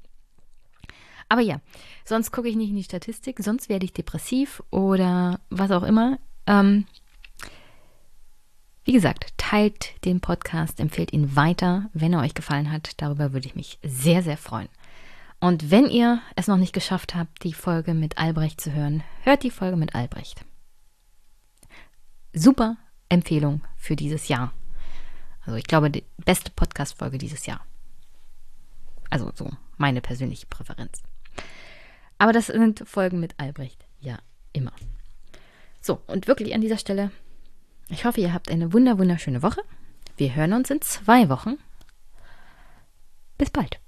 Aber ja, sonst gucke ich nicht in die Statistik, sonst werde ich depressiv oder was auch immer. Ähm, wie gesagt, teilt den Podcast, empfehlt ihn weiter, wenn er euch gefallen hat. Darüber würde ich mich sehr, sehr freuen. Und wenn ihr es noch nicht geschafft habt, die Folge mit Albrecht zu hören, hört die Folge mit Albrecht. Super Empfehlung für dieses Jahr. Also ich glaube, die beste Podcast-Folge dieses Jahr. Also so meine persönliche Präferenz. Aber das sind Folgen mit Albrecht ja immer. So, und wirklich an dieser Stelle ich hoffe, ihr habt eine wunder wunderschöne Woche. Wir hören uns in zwei Wochen. Bis bald.